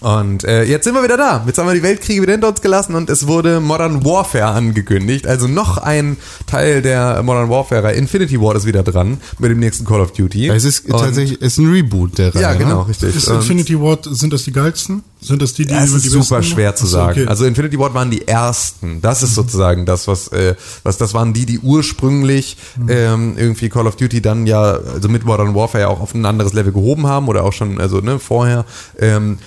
Und äh, jetzt sind wir wieder da. Jetzt haben wir die Weltkriege wieder hinter uns gelassen und es wurde Modern Warfare angekündigt. Also noch ein Teil der Modern Warfare. Infinity Ward ist wieder dran mit dem nächsten Call of Duty. Es ist Und- tatsächlich ist ein Reboot der Reihe. Ja, genau, ne? richtig. Ist Infinity Ward, sind das die geilsten? Sind das die, die Ja, es ist die super besten? schwer zu so, sagen. okay. Mhm. Also Infinity Ward waren die ersten. Das ist sozusagen das, was, äh, was das waren die, die ursprünglich Mhm. ähm, irgendwie Call of Duty dann ja, also mit Modern Warfare ja auch auf ein anderes Level gehoben haben oder auch schon, also ne, vorher. Ähm,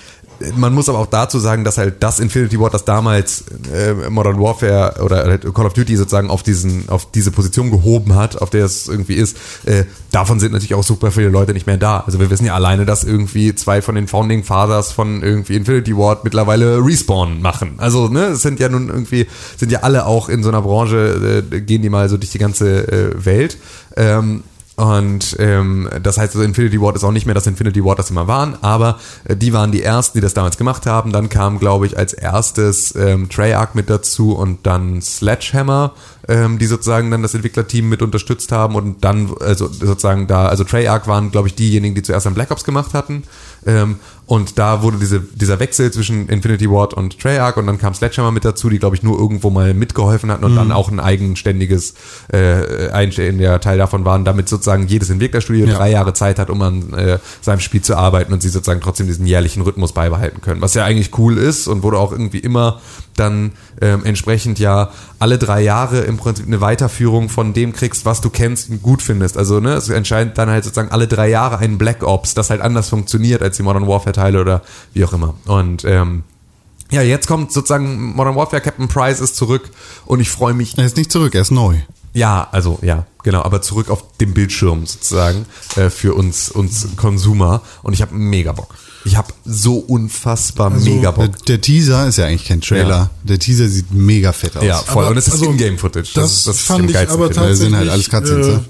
man muss aber auch dazu sagen, dass halt das Infinity Ward, das damals äh, Modern Warfare oder halt Call of Duty sozusagen auf diesen, auf diese Position gehoben hat, auf der es irgendwie ist, äh, davon sind natürlich auch super viele Leute nicht mehr da. Also wir wissen ja alleine, dass irgendwie zwei von den Founding Fathers von irgendwie Infinity Ward mittlerweile Respawn machen. Also ne, es sind ja nun irgendwie, sind ja alle auch in so einer Branche, äh, gehen die mal so durch die ganze äh, Welt. Ähm, und ähm, das heißt, also Infinity Ward ist auch nicht mehr das Infinity Ward, das mal waren, aber äh, die waren die ersten, die das damals gemacht haben. Dann kam, glaube ich, als erstes ähm, Treyarch mit dazu und dann Sledgehammer, ähm, die sozusagen dann das Entwicklerteam mit unterstützt haben und dann also sozusagen da, also Treyarch waren, glaube ich, diejenigen, die zuerst dann Black Ops gemacht hatten. Ähm, und da wurde diese, dieser Wechsel zwischen Infinity Ward und Treyarch und dann kam Sledgehammer mit dazu, die, glaube ich, nur irgendwo mal mitgeholfen hatten und dann auch ein eigenständiges, äh, eigenständiger Teil davon waren, damit sozusagen jedes Entwicklerstudio Ja. drei Jahre Zeit hat, um an äh, seinem Spiel zu arbeiten und sie sozusagen trotzdem diesen jährlichen Rhythmus beibehalten können. Was ja eigentlich cool ist und wurde auch irgendwie immer dann ähm, entsprechend ja alle drei Jahre im Prinzip eine Weiterführung von dem kriegst, was du kennst und gut findest. Also ne, es entscheidet dann halt sozusagen alle drei Jahre ein Black Ops, das halt anders funktioniert als die Modern Warfare Teile oder wie auch immer. Und ähm, ja, jetzt kommt sozusagen Modern Warfare Captain Price ist zurück und ich freue mich Er ist nicht zurück, er ist neu. Ja, also ja, genau, aber zurück auf dem Bildschirm sozusagen äh, für uns uns Konsumer und ich habe mega Bock. Ich habe so unfassbar mega Der, Bock. der Teaser ist ja eigentlich kein Trailer. Ja. Der Teaser sieht mega fett aus. Ja, voll. Aber, und es ist also, Ingame-Footage. Das, ist- ist fand am ich aber es tatsächlich. sind halt alles Cutscenes, äh,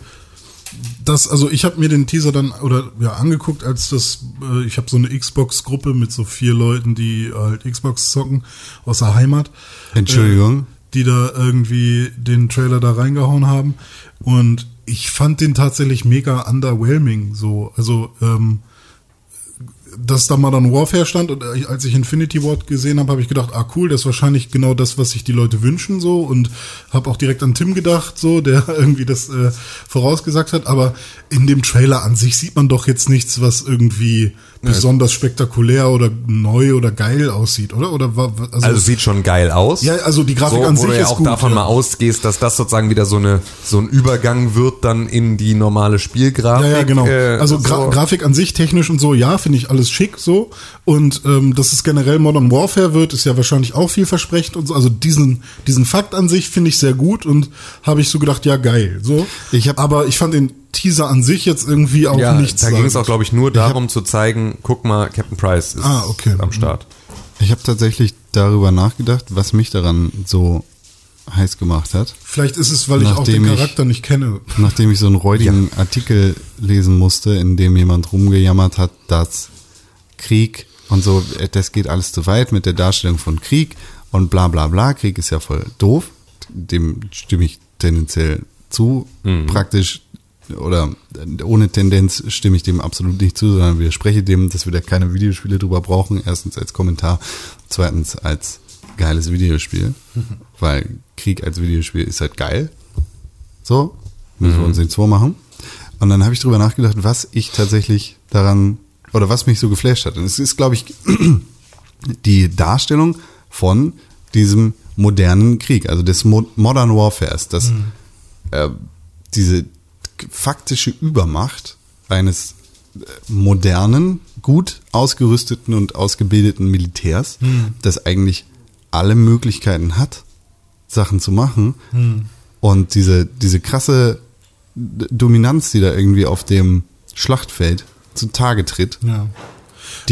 das, also ich habe mir den Teaser dann oder ja angeguckt, als das, äh, ich habe so eine Xbox-Gruppe mit so vier Leuten, die halt Xbox zocken aus der Heimat. Entschuldigung. Die da irgendwie den Trailer da reingehauen haben. Und ich fand den tatsächlich mega underwhelming. So, also ähm, dass da Modern Warfare stand und als ich Infinity Ward gesehen habe, habe ich gedacht, ah cool, das ist wahrscheinlich genau das, was sich die Leute wünschen so und habe auch direkt an Tim gedacht, so der irgendwie das äh, vorausgesagt hat. Aber in dem Trailer an sich sieht man doch jetzt nichts, was irgendwie besonders spektakulär oder neu oder geil aussieht, oder? Oder Also es sieht schon geil aus. Ja, also die Grafik so, an wo sich du ja ist auch gut, davon ja. mal ausgehst, dass das sozusagen wieder so eine so ein Übergang wird dann in die normale Spielgrafik. Ja, ja, genau. äh, also Gra so. Grafik an sich, technisch und so, ja, finde ich alles schick so. Und ähm, dass es generell Modern Warfare wird, ist ja wahrscheinlich auch vielversprechend und so. Also diesen, diesen Fakt an sich finde ich sehr gut und habe ich so gedacht, ja, geil. So. Ich hab- Aber ich fand den Teaser an sich jetzt irgendwie auch ja, nichts da ging es auch, glaube ich, nur darum zu zeigen, guck mal, Captain Price ist Ah, okay. am Start. Ich habe tatsächlich darüber nachgedacht, was mich daran so heiß gemacht hat. Vielleicht ist es, weil ich auch Nachdem den ich- Charakter nicht kenne. Nachdem ich so einen räudigen Artikel lesen musste, in dem jemand rumgejammert hat, dass Krieg und so, äh, das geht alles zu weit mit der Darstellung von Krieg und bla bla bla. Krieg ist ja voll doof. Dem stimme ich tendenziell zu. Praktisch oder äh, ohne Tendenz stimme ich dem absolut nicht zu, sondern widerspreche dem, dass wir da keine Videospiele drüber brauchen. Erstens als Kommentar, zweitens als geiles Videospiel. Weil Krieg als Videospiel ist halt geil. So, müssen wir uns nichts vormachen. Und dann habe ich drüber nachgedacht, was ich tatsächlich daran, oder was mich so geflasht hat. Und es ist, glaube ich, die Darstellung von diesem modernen Krieg, also des Mo Modern Warfares, das, äh, diese faktische Übermacht eines äh, modernen, gut ausgerüsteten und ausgebildeten Militärs, das eigentlich alle Möglichkeiten hat, Sachen zu machen. Und diese, diese krasse Dominanz, die da irgendwie auf dem Schlachtfeld zutage tritt, Ja.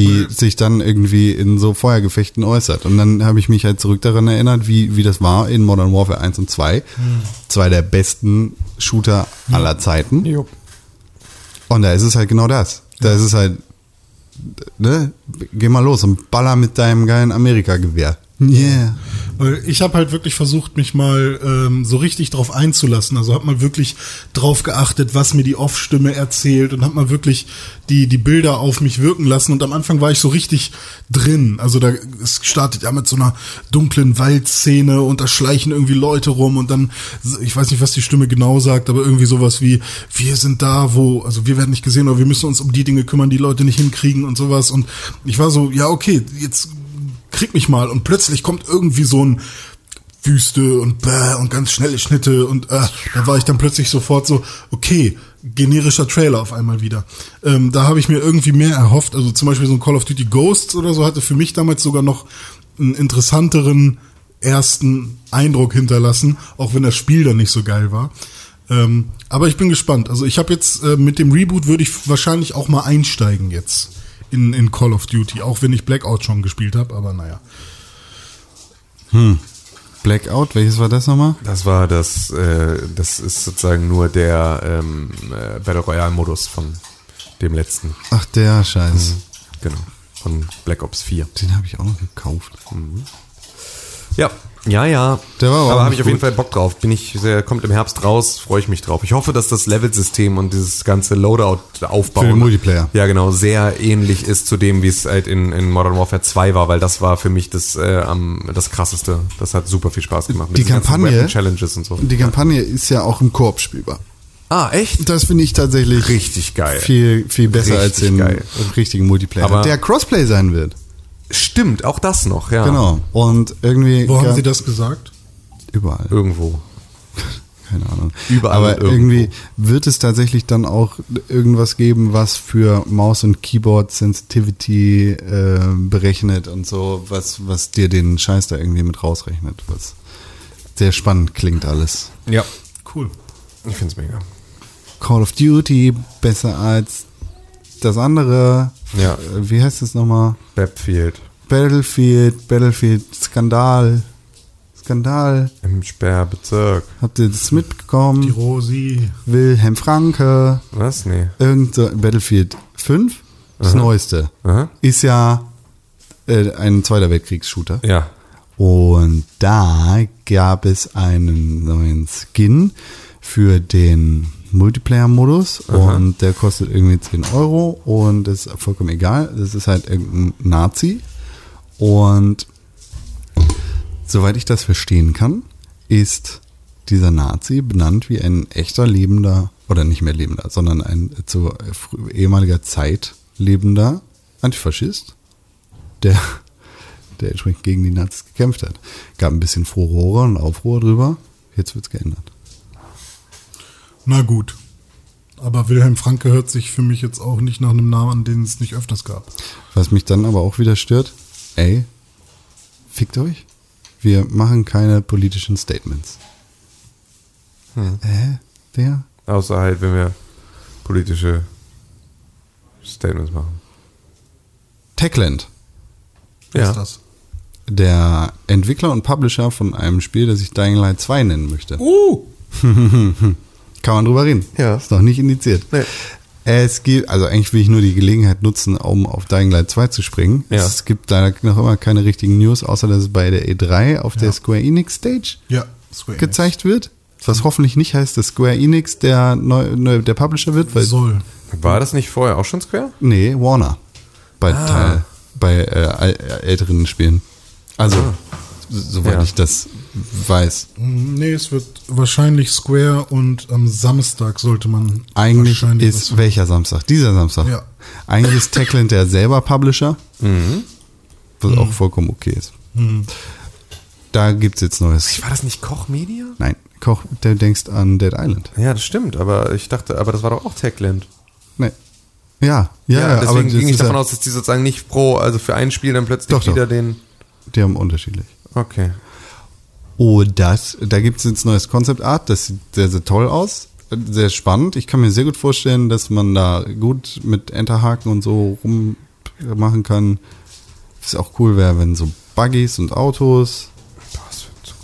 Die sich dann irgendwie in so Feuergefechten äußert. Und dann habe ich mich halt zurück daran erinnert, wie, wie das war in Modern Warfare 1 und 2. Zwei der besten Shooter aller Zeiten. Und da ist es halt genau das. Da ist es halt, ne, geh mal los und baller mit deinem geilen Amerika-Gewehr. Yeah. Weil ich habe halt wirklich versucht, mich mal ähm, so richtig drauf einzulassen. Also habe mal wirklich drauf geachtet, was mir die Off-Stimme erzählt und habe mal wirklich die, die Bilder auf mich wirken lassen. Und am Anfang war ich so richtig drin. Also da es startet ja mit so einer dunklen Waldszene und da schleichen irgendwie Leute rum und dann, ich weiß nicht, was die Stimme genau sagt, aber irgendwie sowas wie, wir sind da, wo, also wir werden nicht gesehen, aber wir müssen uns um die Dinge kümmern, die Leute nicht hinkriegen und sowas. Und ich war so, ja, okay, jetzt krieg mich mal und plötzlich kommt irgendwie so ein Wüste und bäh und ganz schnelle Schnitte und äh, da war ich dann plötzlich sofort so, okay, generischer Trailer auf einmal wieder. Ähm, da habe ich mir irgendwie mehr erhofft, also zum Beispiel so ein Call of Duty Ghosts oder so hatte für mich damals sogar noch einen interessanteren ersten Eindruck hinterlassen, auch wenn das Spiel dann nicht so geil war. Ähm, aber ich bin gespannt. Also ich habe jetzt äh, mit dem Reboot würde ich wahrscheinlich auch mal einsteigen jetzt in, in Call of Duty, auch wenn ich Blackout schon gespielt habe, aber naja. Blackout, welches war das nochmal? Das war das, äh, das ist sozusagen nur der ähm, äh, Battle Royale-Modus von dem letzten. Ach, der Scheiß. Genau. Von Black Ops 4. Den habe ich auch noch gekauft. Ja, ja, ja. Der war aber habe ich auf jeden. Fall Bock drauf. Bin ich, sehr, kommt im Herbst raus, freue ich mich drauf. Ich hoffe, dass das Level-System und dieses ganze Loadout-Aufbau Für den Multiplayer. ja genau sehr ähnlich ist zu dem, wie es halt in, in Modern Warfare 2 war, weil das war für mich das äh, am das krasseste. Das hat super viel Spaß gemacht. Die Kampagne- Weapon-Challenges und so. Die Kampagne ist ja auch im Koop spielbar. Ah, echt? Das finde ich tatsächlich Richtig geil. viel, viel besser als Richtig den geil. richtigen Multiplayer, Aber- der Crossplay sein wird. Stimmt, auch das noch, ja. Genau. Und irgendwie Wo haben Sie das gesagt? überall. Irgendwo. Keine Ahnung. Überall Aber irgendwo. irgendwie wird es tatsächlich dann auch irgendwas geben, was für Maus und Keyboard Sensitivity äh, berechnet und so, was was dir den Scheiß da irgendwie mit rausrechnet, was sehr spannend klingt alles. Ja. Cool. Ich find's mega. Call of Duty besser als das andere. Ja. Äh, Wie heißt es nochmal? Battlefield Battlefield, Battlefield Skandal. Skandal. im Sperrbezirk. Habt ihr das Die mitbekommen? Rosi. Wilhelm Franke. Was? Nee. Irgend so Battlefield 5, das neueste, Aha. ist ja äh, ein Zweiter Weltkriegs-Shooter. Ja. Und da gab es einen neuen Skin für den Multiplayer-Modus und der kostet irgendwie 10 Euro und das ist vollkommen egal. Das ist halt irgendein Nazi. Und soweit ich das verstehen kann, ist dieser Nazi benannt wie ein echter lebender, oder nicht mehr lebender, sondern ein zu ehemaliger Zeit lebender Antifaschist, der, der entsprechend gegen die Nazis gekämpft hat. Gab ein bisschen Furore und Aufruhr drüber. Jetzt wird's geändert. Na gut. Aber Wilhelm Franke hört sich für mich jetzt auch nicht nach einem Namen an, den es nicht öfters gab. Was mich dann aber auch wieder stört, ey, fickt euch. Wir machen keine politischen Statements. Äh, der? Außer halt, wenn wir politische Statements machen. Techland, Wer Ja. ist das? der Entwickler und Publisher von einem Spiel, das ich Dying Light 2 nennen möchte. Uh! Kann man drüber reden. Ja. Ist noch nicht indiziert. Nee. Es gibt, also eigentlich will ich nur die Gelegenheit nutzen, um auf Dying Light 2 zu springen. Ja. Es gibt leider noch immer keine richtigen News, außer dass es bei der E3 auf der Square Enix Stage Ja, Square Enix. gezeigt wird. Was hoffentlich nicht heißt, dass Square Enix der, neu, neu, der Publisher wird, weil Soll. War das nicht vorher auch schon Square? Nee, Warner. Bei Ah. Teil, bei äh, äl- älteren Spielen. Also, Ah. Soweit Ja. ich das weiß. Nee, es wird wahrscheinlich Square und am Samstag sollte man Eigentlich wahrscheinlich ist welcher Samstag? Dieser Samstag. Ja. Eigentlich ist Techland der selber Publisher, was auch vollkommen okay ist. Da gibt's jetzt Neues. War das nicht Koch Media? Nein, Koch, der denkst an Dead Island. Ja, das stimmt, aber ich dachte, aber das war doch auch Techland. Nee. Ja, ja, ja, deswegen aber ging ich davon ja, aus, dass die sozusagen nicht pro, also für ein Spiel dann plötzlich Doch, doch. wieder den. die haben unterschiedlich. Okay. Oh, das, da gibt's jetzt neues Concept Art, das sieht sehr, sehr toll aus. Sehr spannend. Ich kann mir sehr gut vorstellen, dass man da gut mit Enterhaken und so rummachen kann. Was auch cool wäre, wenn so Buggies und Autos. Das wird so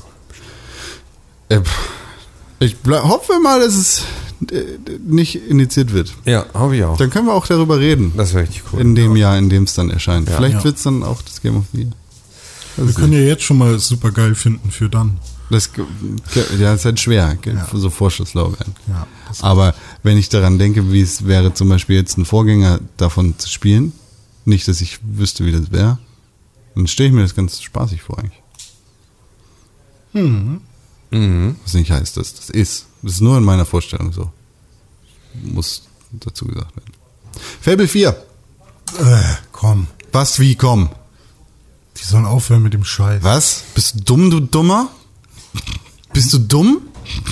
cool. Äh, ich hoffe mal, dass es äh, nicht initiiert wird. Ja, hoffe ich auch. Dann können wir auch darüber reden. Das wäre richtig cool. In dem Jahr, in dem es dann erscheint. Ja. Vielleicht Ja. wird's dann auch das Game of the Year. Wir können ja jetzt schon mal super geil finden für dann. Das, ja, ist halt schwer, Ja. so Vorschusslorbeeren. Ja. Aber wenn ich daran denke, wie es wäre, zum Beispiel jetzt einen Vorgänger davon zu spielen, nicht, dass ich wüsste, wie das wäre, dann stelle ich mir das ganz spaßig vor eigentlich. Mhm. Was nicht heißt, dass das ist. Das ist nur in meiner Vorstellung so. Muss dazu gesagt werden. Fable 4. Äh, komm. Was, wie, komm. Die sollen aufhören mit dem Scheiß. Was? Bist du dumm, du Dummer? Bist du dumm?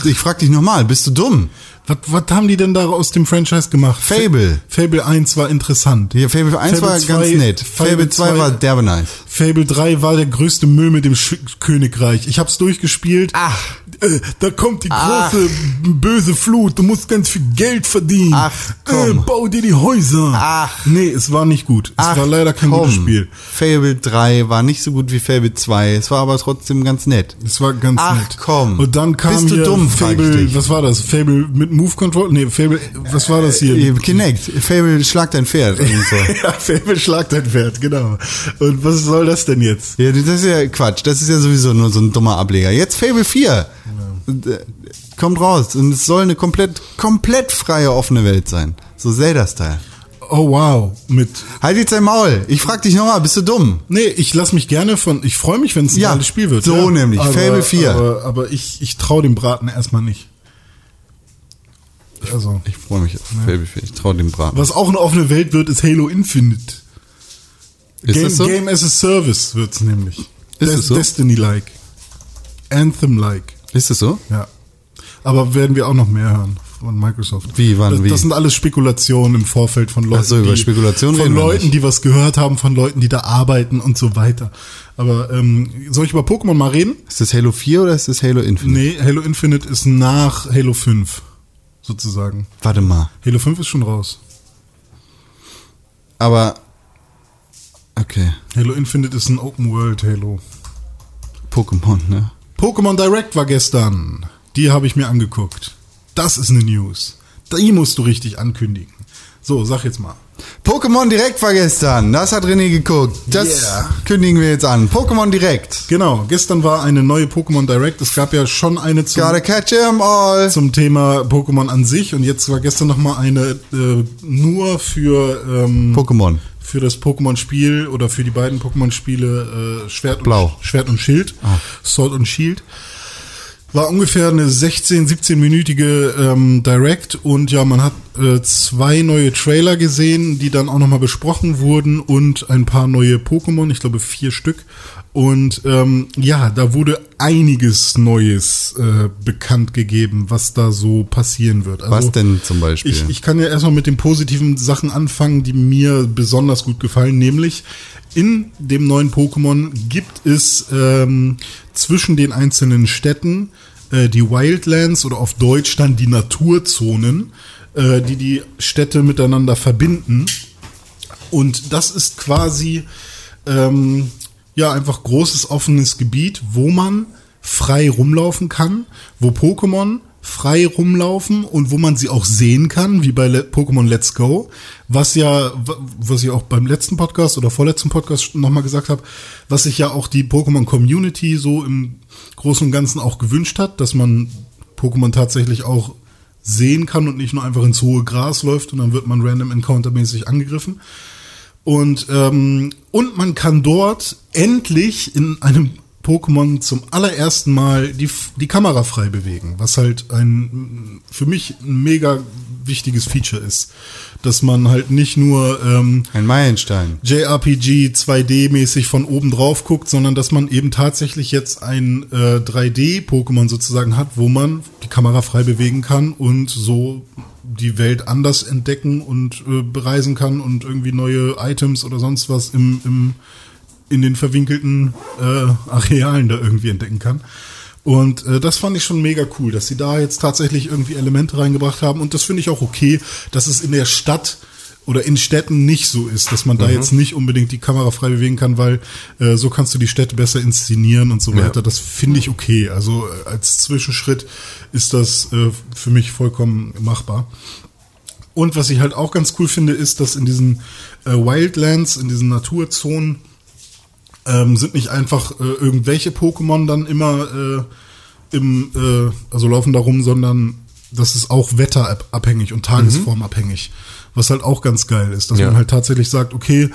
Ich frag dich nochmal, bist du dumm? Was, was haben die denn da aus dem Franchise gemacht? Fable. Fable 1 war interessant. Ja, Fable 1 war Fable ganz 2 nett. Fable 2 war derbe nice. Fable 3 war der größte Müll mit dem Sch Königreich. Ich hab's durchgespielt. Ach. Äh, da kommt die Ach. große böse Flut. Du musst ganz viel Geld verdienen. Ach, komm. Äh, bau dir die Häuser. Ach. Nee, es war nicht gut. Es Ach, war leider kein komm. gutes Spiel. Fable 3 war nicht so gut wie Fable 2. Es war aber trotzdem ganz nett. Es war ganz Ach, nett. komm. Und dann kam Bist du dumm, Fable, was war das? Fable mit Move Control? Nee, Fable, was war das hier? Äh, Kinect. Fable schlag dein Pferd. So. ja, Fable schlagt dein Pferd, genau. Und was soll das denn jetzt? Ja, das ist ja Quatsch. Das ist ja sowieso nur so ein dummer Ableger. Jetzt Fable 4. Äh, Kommt raus. Und es soll eine komplett, komplett freie, offene Welt sein. So Zelda-Style. Oh wow, mit Halt jetzt dein Maul. Ich frag dich nochmal, bist du dumm? Nee, ich lass mich gerne von. Ich freue mich, wenn es ein Ja, geiles Spiel wird. so nämlich, Fable 4. Aber, aber ich, ich traue dem Braten erstmal nicht. Also, Ich freue mich auf Fable 4. Ich trau dem Braten. was auch eine offene Welt wird, ist Halo Infinite. Ist Game, so? Game as a Service wird's nämlich. Ist es so? Destiny-like. Anthem-like. Ist es so? Ja. Aber werden wir auch noch mehr hören von Microsoft. Wie, wann, das, wie? Das sind alles Spekulationen im Vorfeld von Leuten, Ach so, über die, Spekulationen von reden wir Leuten, die was gehört haben, von Leuten, die da arbeiten und so weiter. Aber ähm, soll ich über Pokémon mal reden? Ist das Halo 4 oder ist das Halo Infinite? Nee, Halo Infinite ist nach Halo 5, sozusagen. Warte mal. Halo 5 ist schon raus. Aber. Okay. Halo Infinite ist ein Open World Halo. Pokémon, ne? Pokémon Direct war gestern. Die habe ich mir angeguckt. Das ist eine News. Die musst du richtig ankündigen. So, sag jetzt mal. Pokémon Direkt war gestern. Das hat René geguckt. Das Yeah. kündigen wir jetzt an. Pokémon Direkt. Genau, gestern war eine neue Pokémon Direct. Es gab ja schon eine zum, Gotta catch 'em all. zum Thema Pokémon an sich und jetzt war gestern noch mal eine äh, nur für ähm, Pokémon. Für das Pokémon-Spiel oder für die beiden Pokémon-Spiele äh, Schwert, Blau. Und, Schwert und Schild, Sword und Shield. War ungefähr eine 16, 17-minütige ähm, Direct und ja, man hat äh, zwei neue Trailer gesehen, die dann auch nochmal besprochen wurden und ein paar neue Pokémon, ich glaube vier Stück. Und ähm, ja, da wurde einiges Neues äh, bekannt gegeben, was da so passieren wird. Also, Was denn zum Beispiel? ich, ich kann ja erstmal mit den positiven Sachen anfangen, die mir besonders gut gefallen, nämlich in dem neuen Pokémon gibt es ähm, zwischen den einzelnen Städten äh, die Wildlands oder auf Deutsch dann die Naturzonen, äh, die die Städte miteinander verbinden. Und das ist quasi ähm, ja einfach großes offenes Gebiet, wo man frei rumlaufen kann, wo Pokémon frei rumlaufen und wo man sie auch sehen kann, wie bei Le Pokémon Let's Go, was ja, was ich auch beim letzten Podcast oder vorletzten Podcast nochmal gesagt habe, was sich ja auch die Pokémon Community so im Großen und Ganzen auch gewünscht hat, dass man Pokémon tatsächlich auch sehen kann und nicht nur einfach ins hohe Gras läuft und dann wird man random encountermäßig angegriffen. Und, ähm, und man kann dort endlich in einem Pokémon zum allerersten Mal die, die Kamera frei bewegen, was halt ein für mich ein mega wichtiges Feature ist, dass man halt nicht nur ähm, Ein Meilenstein. JRPG 2D-mäßig von oben drauf guckt, sondern dass man eben tatsächlich jetzt ein äh, 3D-Pokémon sozusagen hat, wo man die Kamera frei bewegen kann und so die Welt anders entdecken und äh, bereisen kann und irgendwie neue Items oder sonst was im, im in den verwinkelten äh, Arealen da irgendwie entdecken kann. Und äh, das fand ich schon mega cool, dass sie da jetzt tatsächlich irgendwie Elemente reingebracht haben. Und das finde ich auch okay, dass es in der Stadt oder in Städten nicht so ist, dass man da jetzt nicht unbedingt die Kamera frei bewegen kann, weil äh, so kannst du die Städte besser inszenieren und so weiter. Das finde ich okay. Also äh, als Zwischenschritt ist das äh, für mich vollkommen machbar. Und was ich halt auch ganz cool finde, ist, dass in diesen äh, Wildlands, in diesen Naturzonen, ähm, sind nicht einfach äh, irgendwelche Pokémon dann immer äh, im, äh, also laufen da rum, sondern das ist auch wetterabhängig und tagesformabhängig. Was halt auch ganz geil ist, dass Ja. man halt tatsächlich sagt, okay,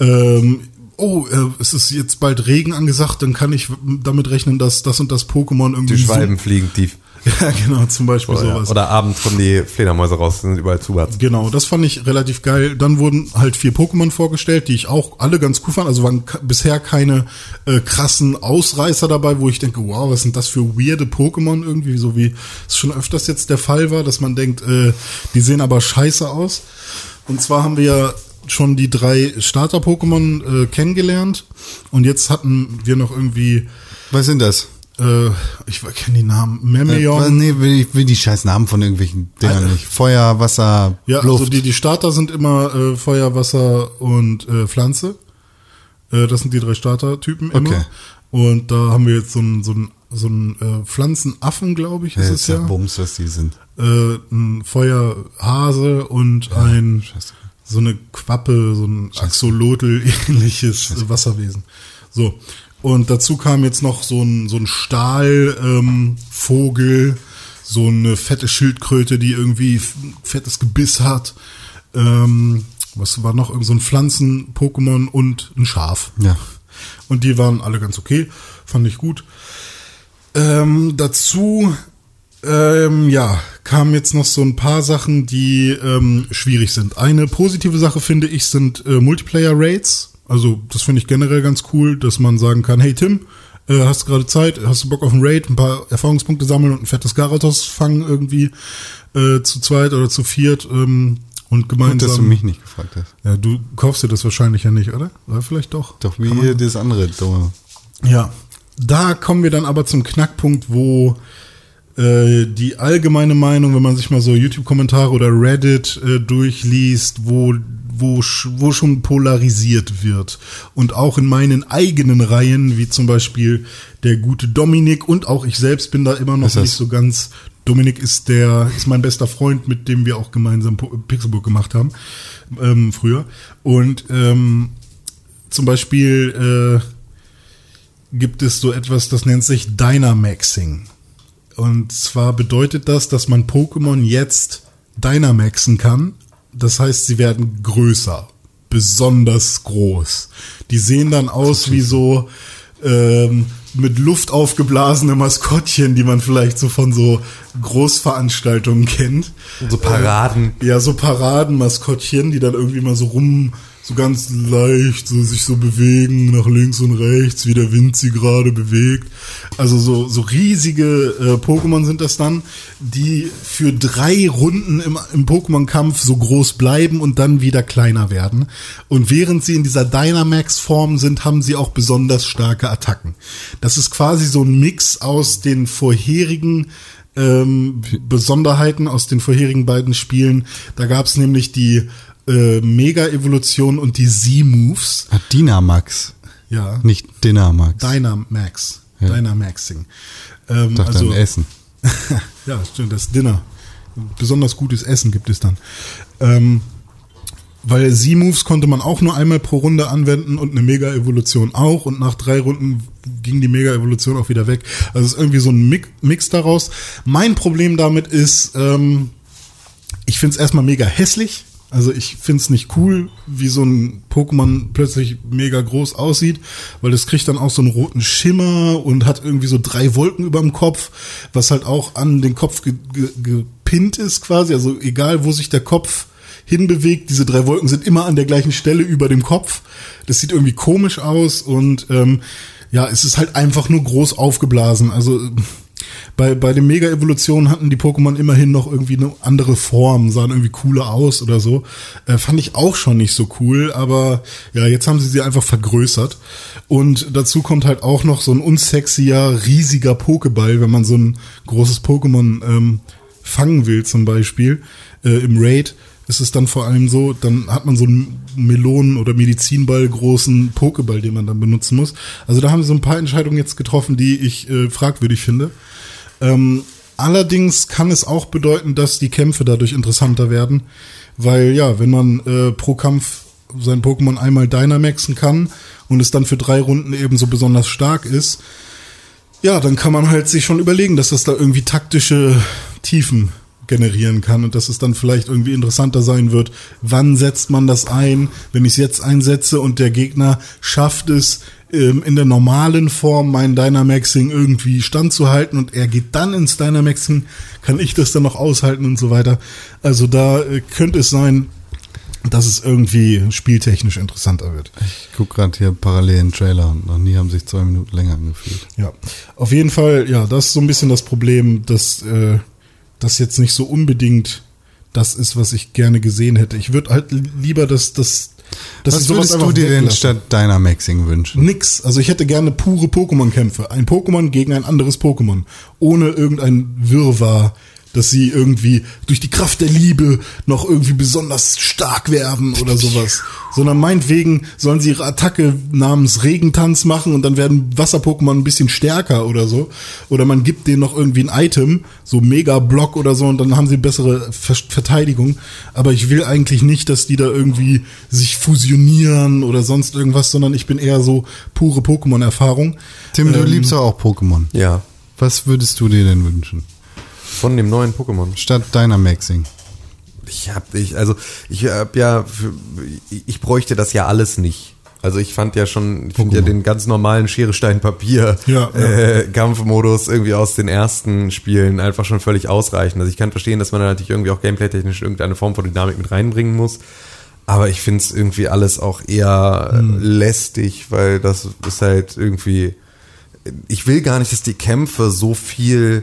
ähm, oh, äh, es ist jetzt bald Regen angesagt, dann kann ich damit rechnen, dass das und das Pokémon irgendwie Die so- Schwalben fliegen tief. Ja, genau, zum Beispiel Oder, sowas. oder abends kommen die Fledermäuse raus, sind überall Zubats. Genau, das fand ich relativ geil. Dann wurden halt vier Pokémon vorgestellt, die ich auch alle ganz cool fand. Also waren bisher keine äh, krassen Ausreißer dabei, wo ich denke, wow, was sind das für weirde Pokémon irgendwie, so wie es schon öfters jetzt der Fall war, dass man denkt, äh, die sehen aber scheiße aus. Und zwar haben wir ja schon die drei Starter-Pokémon äh, kennengelernt und jetzt hatten wir noch irgendwie, Was sind das? Äh, ich kenne die Namen, Äh, Memeon. nee, will, ich will die scheiß Namen von irgendwelchen Dingern nicht. Feuer, Wasser, Ja, Luft. also die, die Starter sind immer äh, Feuer, Wasser und äh, Pflanze. Äh, das sind die drei Starter-Typen immer. Okay. Und da haben wir jetzt so einen so einen- so einen, äh, Pflanzenaffen, glaube ich, ist ja, es ist ja ja. Bums, was die sind. Äh, ein Feuerhase und ein scheiße. so eine Quappe, so ein Axolotl-ähnliches Wasserwesen. So. Und dazu kam jetzt noch so ein, so ein Stahlvogel, ähm, Vogel, so eine fette Schildkröte, die irgendwie fettes Gebiss hat. Ähm, was war noch? Irgend so ein Pflanzen-Pokémon und ein Schaf. Ja. Und die waren alle ganz okay, fand ich gut. Ähm, dazu, ähm, ja, kamen jetzt noch so ein paar Sachen, die ähm, schwierig sind. Eine positive Sache finde ich sind äh, Multiplayer-Rates. Also das finde ich generell ganz cool, dass man sagen kann, hey Tim, äh, hast du gerade Zeit, hast du Bock auf ein Raid, ein paar Erfahrungspunkte sammeln und ein fettes Garatos fangen irgendwie äh, zu zweit oder zu viert ähm, und gemeinsam. Gut, dass du mich nicht gefragt hast. ja, du kaufst dir das wahrscheinlich ja nicht, oder? Oder vielleicht doch. Doch wie hier das andere dumme. Ja, da kommen wir dann aber zum Knackpunkt, wo äh, die allgemeine Meinung, wenn man sich mal so YouTube-Kommentare oder Reddit äh, durchliest, wo, wo, wo schon polarisiert wird. Und auch in meinen eigenen Reihen, wie zum Beispiel der gute Dominik und auch ich selbst bin da immer noch nicht so ganz. Dominik ist der, ist mein bester Freund, mit dem wir auch gemeinsam Pixelbook gemacht haben, ähm, früher. Und ähm, zum Beispiel äh, gibt es so etwas, das nennt sich Dynamaxing. Und zwar bedeutet das, dass man Pokémon jetzt Dynamaxen kann. Das heißt, sie werden größer, besonders groß. Die sehen dann aus wie so ähm, mit Luft aufgeblasene Maskottchen, die man vielleicht so von so Großveranstaltungen kennt. So Paraden. Ja, so Paradenmaskottchen, die dann irgendwie mal so rum, so ganz leicht, so sich so bewegen nach links und rechts, wie der Wind sie gerade bewegt. Also so, so riesige äh, Pokémon sind das dann, die für drei Runden im, im Pokémon-Kampf so groß bleiben und dann wieder kleiner werden. Und während sie in dieser Dynamax-Form sind, haben sie auch besonders starke Attacken. Das ist quasi so ein Mix aus den vorherigen ähm, Besonderheiten aus den vorherigen beiden Spielen. Da gab es nämlich die äh, Mega-Evolution und die Z-Moves. Ah, Dynamax. Ja. Nicht Dynamax. Dynamax. Ja. Dynamaxing. Ähm, dachte also, Essen. ja, stimmt, das Dinner. Besonders gutes Essen gibt es dann. Ähm, weil Z-Moves konnte man auch nur einmal pro Runde anwenden und eine Mega-Evolution auch. Und nach drei Runden ging die Mega-Evolution auch wieder weg. Also es ist irgendwie so ein Mix, Mix daraus. Mein Problem damit ist, ähm, ich finde es erstmal mega hässlich. Also ich finde es nicht cool, wie so ein Pokémon plötzlich mega groß aussieht, weil das kriegt dann auch so einen roten Schimmer und hat irgendwie so drei Wolken über dem Kopf, was halt auch an den Kopf ge ge gepinnt ist quasi. Also egal, wo sich der Kopf hinbewegt, diese drei Wolken sind immer an der gleichen Stelle über dem Kopf. Das sieht irgendwie komisch aus und ähm, ja, es ist halt einfach nur groß aufgeblasen. Also bei, bei den Mega-Evolutionen hatten die Pokémon immerhin noch irgendwie eine andere Form, sahen irgendwie cooler aus oder so. Äh, fand ich auch schon nicht so cool, aber ja, jetzt haben sie sie einfach vergrößert. Und dazu kommt halt auch noch so ein unsexier, riesiger Pokéball, wenn man so ein großes Pokémon ähm, fangen will zum Beispiel äh, im Raid ist es dann vor allem so, dann hat man so einen Melonen- oder Medizinball großen Pokéball, den man dann benutzen muss. Also da haben sie so ein paar Entscheidungen jetzt getroffen, die ich äh, fragwürdig finde. Ähm, allerdings kann es auch bedeuten, dass die Kämpfe dadurch interessanter werden, weil ja, wenn man äh, pro Kampf sein Pokémon einmal Dynamaxen kann und es dann für drei Runden eben so besonders stark ist, ja, dann kann man halt sich schon überlegen, dass das da irgendwie taktische Tiefen generieren kann und dass es dann vielleicht irgendwie interessanter sein wird, wann setzt man das ein, wenn ich es jetzt einsetze und der Gegner schafft es ähm, in der normalen Form mein Dynamaxing irgendwie standzuhalten und er geht dann ins Dynamaxing, kann ich das dann noch aushalten und so weiter. Also da äh, könnte es sein, dass es irgendwie spieltechnisch interessanter wird. Ich gucke gerade hier parallel einen Trailer und noch nie haben sich zwei Minuten länger angefühlt. Ja, auf jeden Fall, ja, das ist so ein bisschen das Problem, dass äh, das jetzt nicht so unbedingt das ist, was ich gerne gesehen hätte. Ich würde halt lieber, dass das dass Was würdest du dir denn statt Dynamaxing wünschen? Nix. Also ich hätte gerne pure Pokémon-Kämpfe. Ein Pokémon gegen ein anderes Pokémon. Ohne irgendein Wirrwarr, dass sie irgendwie durch die Kraft der Liebe noch irgendwie besonders stark werden oder sowas. Sondern meinetwegen sollen sie ihre Attacke namens Regentanz machen und dann werden Wasser-Pokémon ein bisschen stärker oder so. Oder man gibt denen noch irgendwie ein Item, so Mega-Block oder so und dann haben sie bessere Ver Verteidigung. Aber ich will eigentlich nicht, dass die da irgendwie sich fusionieren oder sonst irgendwas, sondern ich bin eher so pure Pokémon-Erfahrung. Tim, du Ähm, liebst ja auch Pokémon. Ja. Was würdest du dir denn wünschen? Von dem neuen Pokémon. Statt Dynamaxing. Ich hab, ich, also, ich hab ja, ich bräuchte das ja alles nicht. Also ich fand ja schon, ich finde ja den ganz normalen Schere, Stein, Papier Ja, ja. äh, Kampfmodus irgendwie aus den ersten Spielen einfach schon völlig ausreichend. Also ich kann verstehen, dass man da natürlich irgendwie auch gameplay-technisch irgendeine Form von Dynamik mit reinbringen muss. Aber ich finde es irgendwie alles auch eher Hm. äh, lästig, weil das ist halt irgendwie. Ich will gar nicht, dass die Kämpfe so viel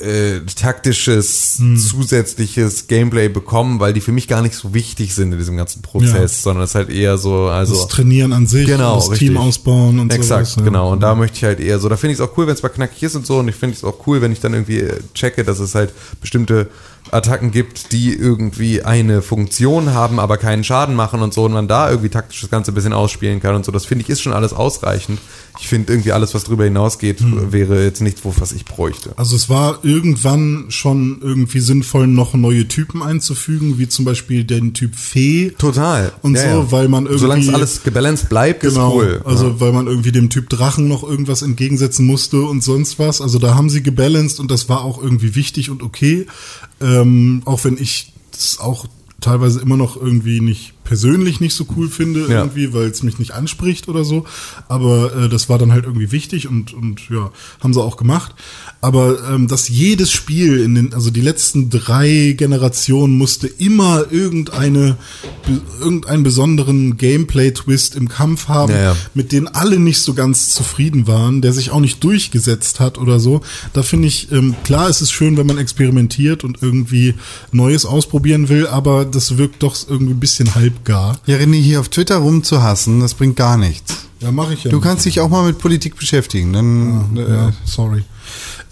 äh, taktisches, Hm. zusätzliches Gameplay bekommen, weil die für mich gar nicht so wichtig sind in diesem ganzen Prozess, Ja. sondern es ist halt eher so, also. das Trainieren an sich, Genau, das richtig. Team ausbauen und Exakt, sowas. ja. genau. Und da möchte ich halt eher so, da finde ich es auch cool, wenn es mal knackig ist und so. Und ich finde es auch cool, wenn ich dann irgendwie äh, checke, dass es halt bestimmte Attacken gibt, die irgendwie eine Funktion haben, aber keinen Schaden machen und so. Und man da irgendwie taktisch das Ganze ein bisschen ausspielen kann und so. Das finde ich ist schon alles ausreichend. Ich finde irgendwie alles, was darüber hinausgeht, Hm. wäre jetzt nichts, was ich bräuchte. Also es war irgendwann schon irgendwie sinnvoll, noch neue Typen einzufügen, wie zum Beispiel den Typ Fee. Total. Und so, weil man irgendwie- Solange es alles gebalanced bleibt, Genau, ist cool. also weil man irgendwie dem Typ Drachen noch irgendwas entgegensetzen musste und sonst was. Also da haben sie gebalanced und das war auch irgendwie wichtig und okay. Ähm, auch wenn ich das auch teilweise immer noch irgendwie nicht persönlich nicht so cool finde, Ja. irgendwie, weil es mich nicht anspricht oder so. Aber äh, das war dann halt irgendwie wichtig und, und ja, haben sie auch gemacht. Aber ähm, dass jedes Spiel in den, also die letzten drei Generationen musste immer irgendeine, be- irgendeinen besonderen Gameplay-Twist im Kampf haben, Ja, ja. mit denen alle nicht so ganz zufrieden waren, der sich auch nicht durchgesetzt hat oder so. Da finde ich, ähm, klar, es ist schön, wenn man experimentiert und irgendwie Neues ausprobieren will, aber das wirkt doch irgendwie ein bisschen halbgar. Ja, René, hier auf Twitter rumzuhassen, das bringt gar nichts. Ja, mache ich ja. Du kannst dich auch mal mit Politik beschäftigen. Dann, äh, ja, sorry.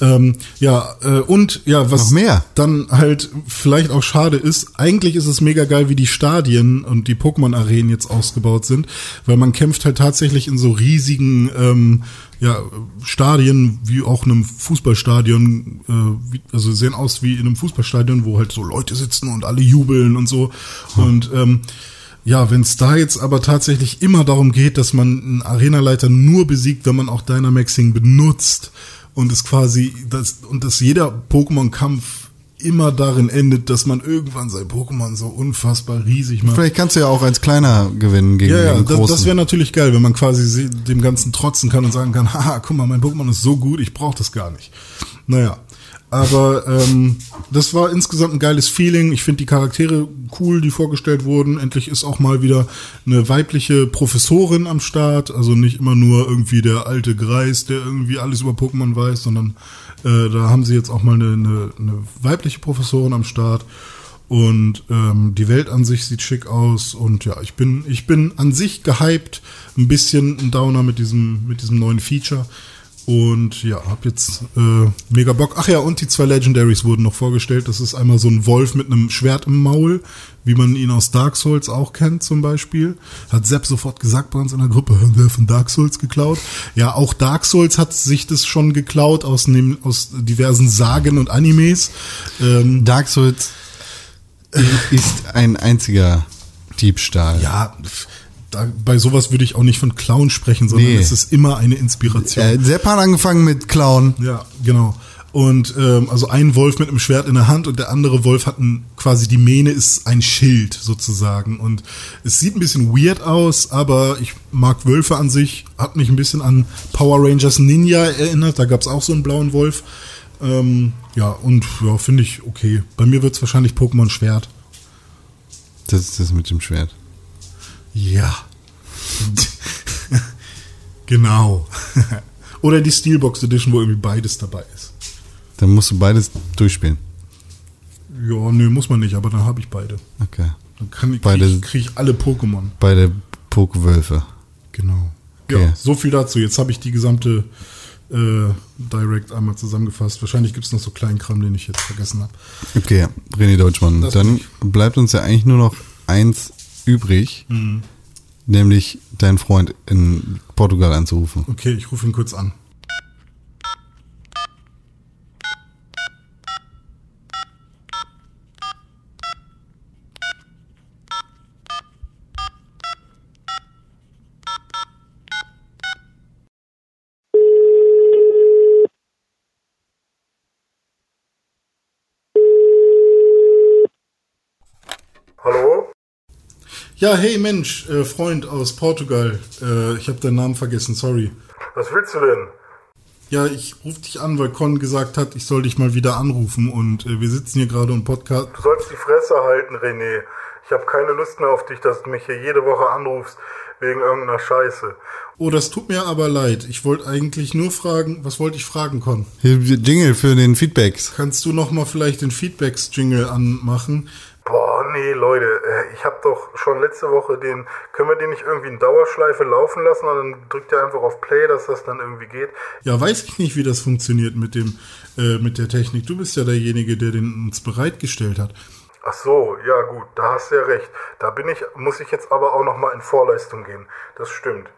Ähm, ja, äh, und ja, was dann halt vielleicht auch schade ist, eigentlich ist es mega geil, wie die Stadien und die Pokémon-Arenen jetzt ausgebaut sind, weil man kämpft halt tatsächlich in so riesigen ähm, ja, Stadien, wie auch einem Fußballstadion, äh, wie, also sehen aus wie in einem Fußballstadion, wo halt so Leute sitzen und alle jubeln und so. Und ähm, ja, wenn es da jetzt aber tatsächlich immer darum geht, dass man einen Arenaleiter nur besiegt, wenn man auch Dynamaxing benutzt und es quasi, das, und dass jeder Pokémon-Kampf immer darin endet, dass man irgendwann sein Pokémon so unfassbar riesig macht. vielleicht kannst du ja auch als kleiner gewinnen gegen Ja, ja, den das, großen. das wäre natürlich geil, wenn man quasi dem Ganzen trotzen kann und sagen kann, haha, guck mal, mein Pokémon ist so gut, ich brauche das gar nicht. Naja, aber ähm, das war insgesamt ein geiles Feeling. Ich finde die Charaktere cool, die vorgestellt wurden. Endlich ist auch mal wieder eine weibliche Professorin am Start. Also nicht immer nur irgendwie der alte Greis, der irgendwie alles über Pokémon weiß, sondern äh, da haben sie jetzt auch mal eine, eine, eine weibliche Professorin am Start. Und ähm, die Welt an sich sieht schick aus und ja, ich bin ich bin an sich gehypt, ein bisschen ein Downer mit diesem mit diesem neuen Feature und ja, hab jetzt äh, mega Bock. Ach ja, und die zwei Legendaries wurden noch vorgestellt. Das ist einmal so ein Wolf mit einem Schwert im Maul, wie man ihn aus Dark Souls auch kennt zum Beispiel. Hat Sepp sofort gesagt bei uns in der Gruppe, haben wir von Dark Souls geklaut? Ja, auch Dark Souls hat sich das schon geklaut aus, dem, aus diversen Sagen und Animes. Ähm, Dark Souls ist ein einziger Diebstahl. Ja, da, bei sowas würde ich auch nicht von Clown sprechen, sondern Nee. es ist immer eine Inspiration. Äh, Sepp hat angefangen mit Clown. Ja, genau. Und ähm, also ein Wolf mit einem Schwert in der Hand und der andere Wolf hat ein, quasi die Mähne ist ein Schild sozusagen. Und es sieht ein bisschen weird aus, aber ich mag Wölfe an sich. Hat mich ein bisschen an Power Rangers Ninja erinnert. Da gab es auch so einen blauen Wolf. Ähm, ja, und ja, finde ich okay. Bei mir wird es wahrscheinlich Pokémon Schwert. Das ist das mit dem Schwert. Ja. genau. Oder die Steelbox Edition, wo irgendwie beides dabei ist. Dann musst du beides durchspielen. Ja, nö, muss man nicht, aber dann habe ich beide. Okay. Dann kann ich, Beide- krieg, ich- krieg ich alle Pokémon. Beide Pokewölfe. Genau. Okay. Ja, so viel dazu. Jetzt habe ich die gesamte äh, Direct einmal zusammengefasst. Wahrscheinlich gibt es noch so kleinen Kram, den ich jetzt vergessen habe. Okay, René Deutschmann. Das Dann bleibt uns ja eigentlich nur noch eins übrig, Mhm. nämlich deinen Freund in Portugal anzurufen. Okay, ich rufe ihn kurz an. Hallo? Ja, hey Mensch, äh, Freund aus Portugal. Äh, ich habe deinen Namen vergessen, sorry. Was willst du denn? Ja, ich rufe dich an, weil Con gesagt hat, ich soll dich mal wieder anrufen und äh, wir sitzen hier gerade im Podcast. Du sollst die Fresse halten, René. Ich habe keine Lust mehr auf dich, dass du mich hier jede Woche anrufst wegen irgendeiner Scheiße. Oh, das tut mir aber leid. Ich wollte eigentlich nur fragen, was wollte ich fragen, Con? Jingle für den Feedbacks. Kannst du noch mal vielleicht den Feedbacks-Jingle anmachen? Boah, nee, Leute, äh, ich habe doch schon letzte Woche den, können wir den nicht irgendwie in Dauerschleife laufen lassen und dann drückt ihr einfach auf Play, dass das dann irgendwie geht? Ja, weiß ich nicht, wie das funktioniert mit dem, äh, mit der Technik. Du bist ja derjenige, der den uns bereitgestellt hat. Ach so, ja gut, da hast du ja recht. Da bin ich, muss ich jetzt aber auch noch mal in Vorleistung gehen. Das stimmt.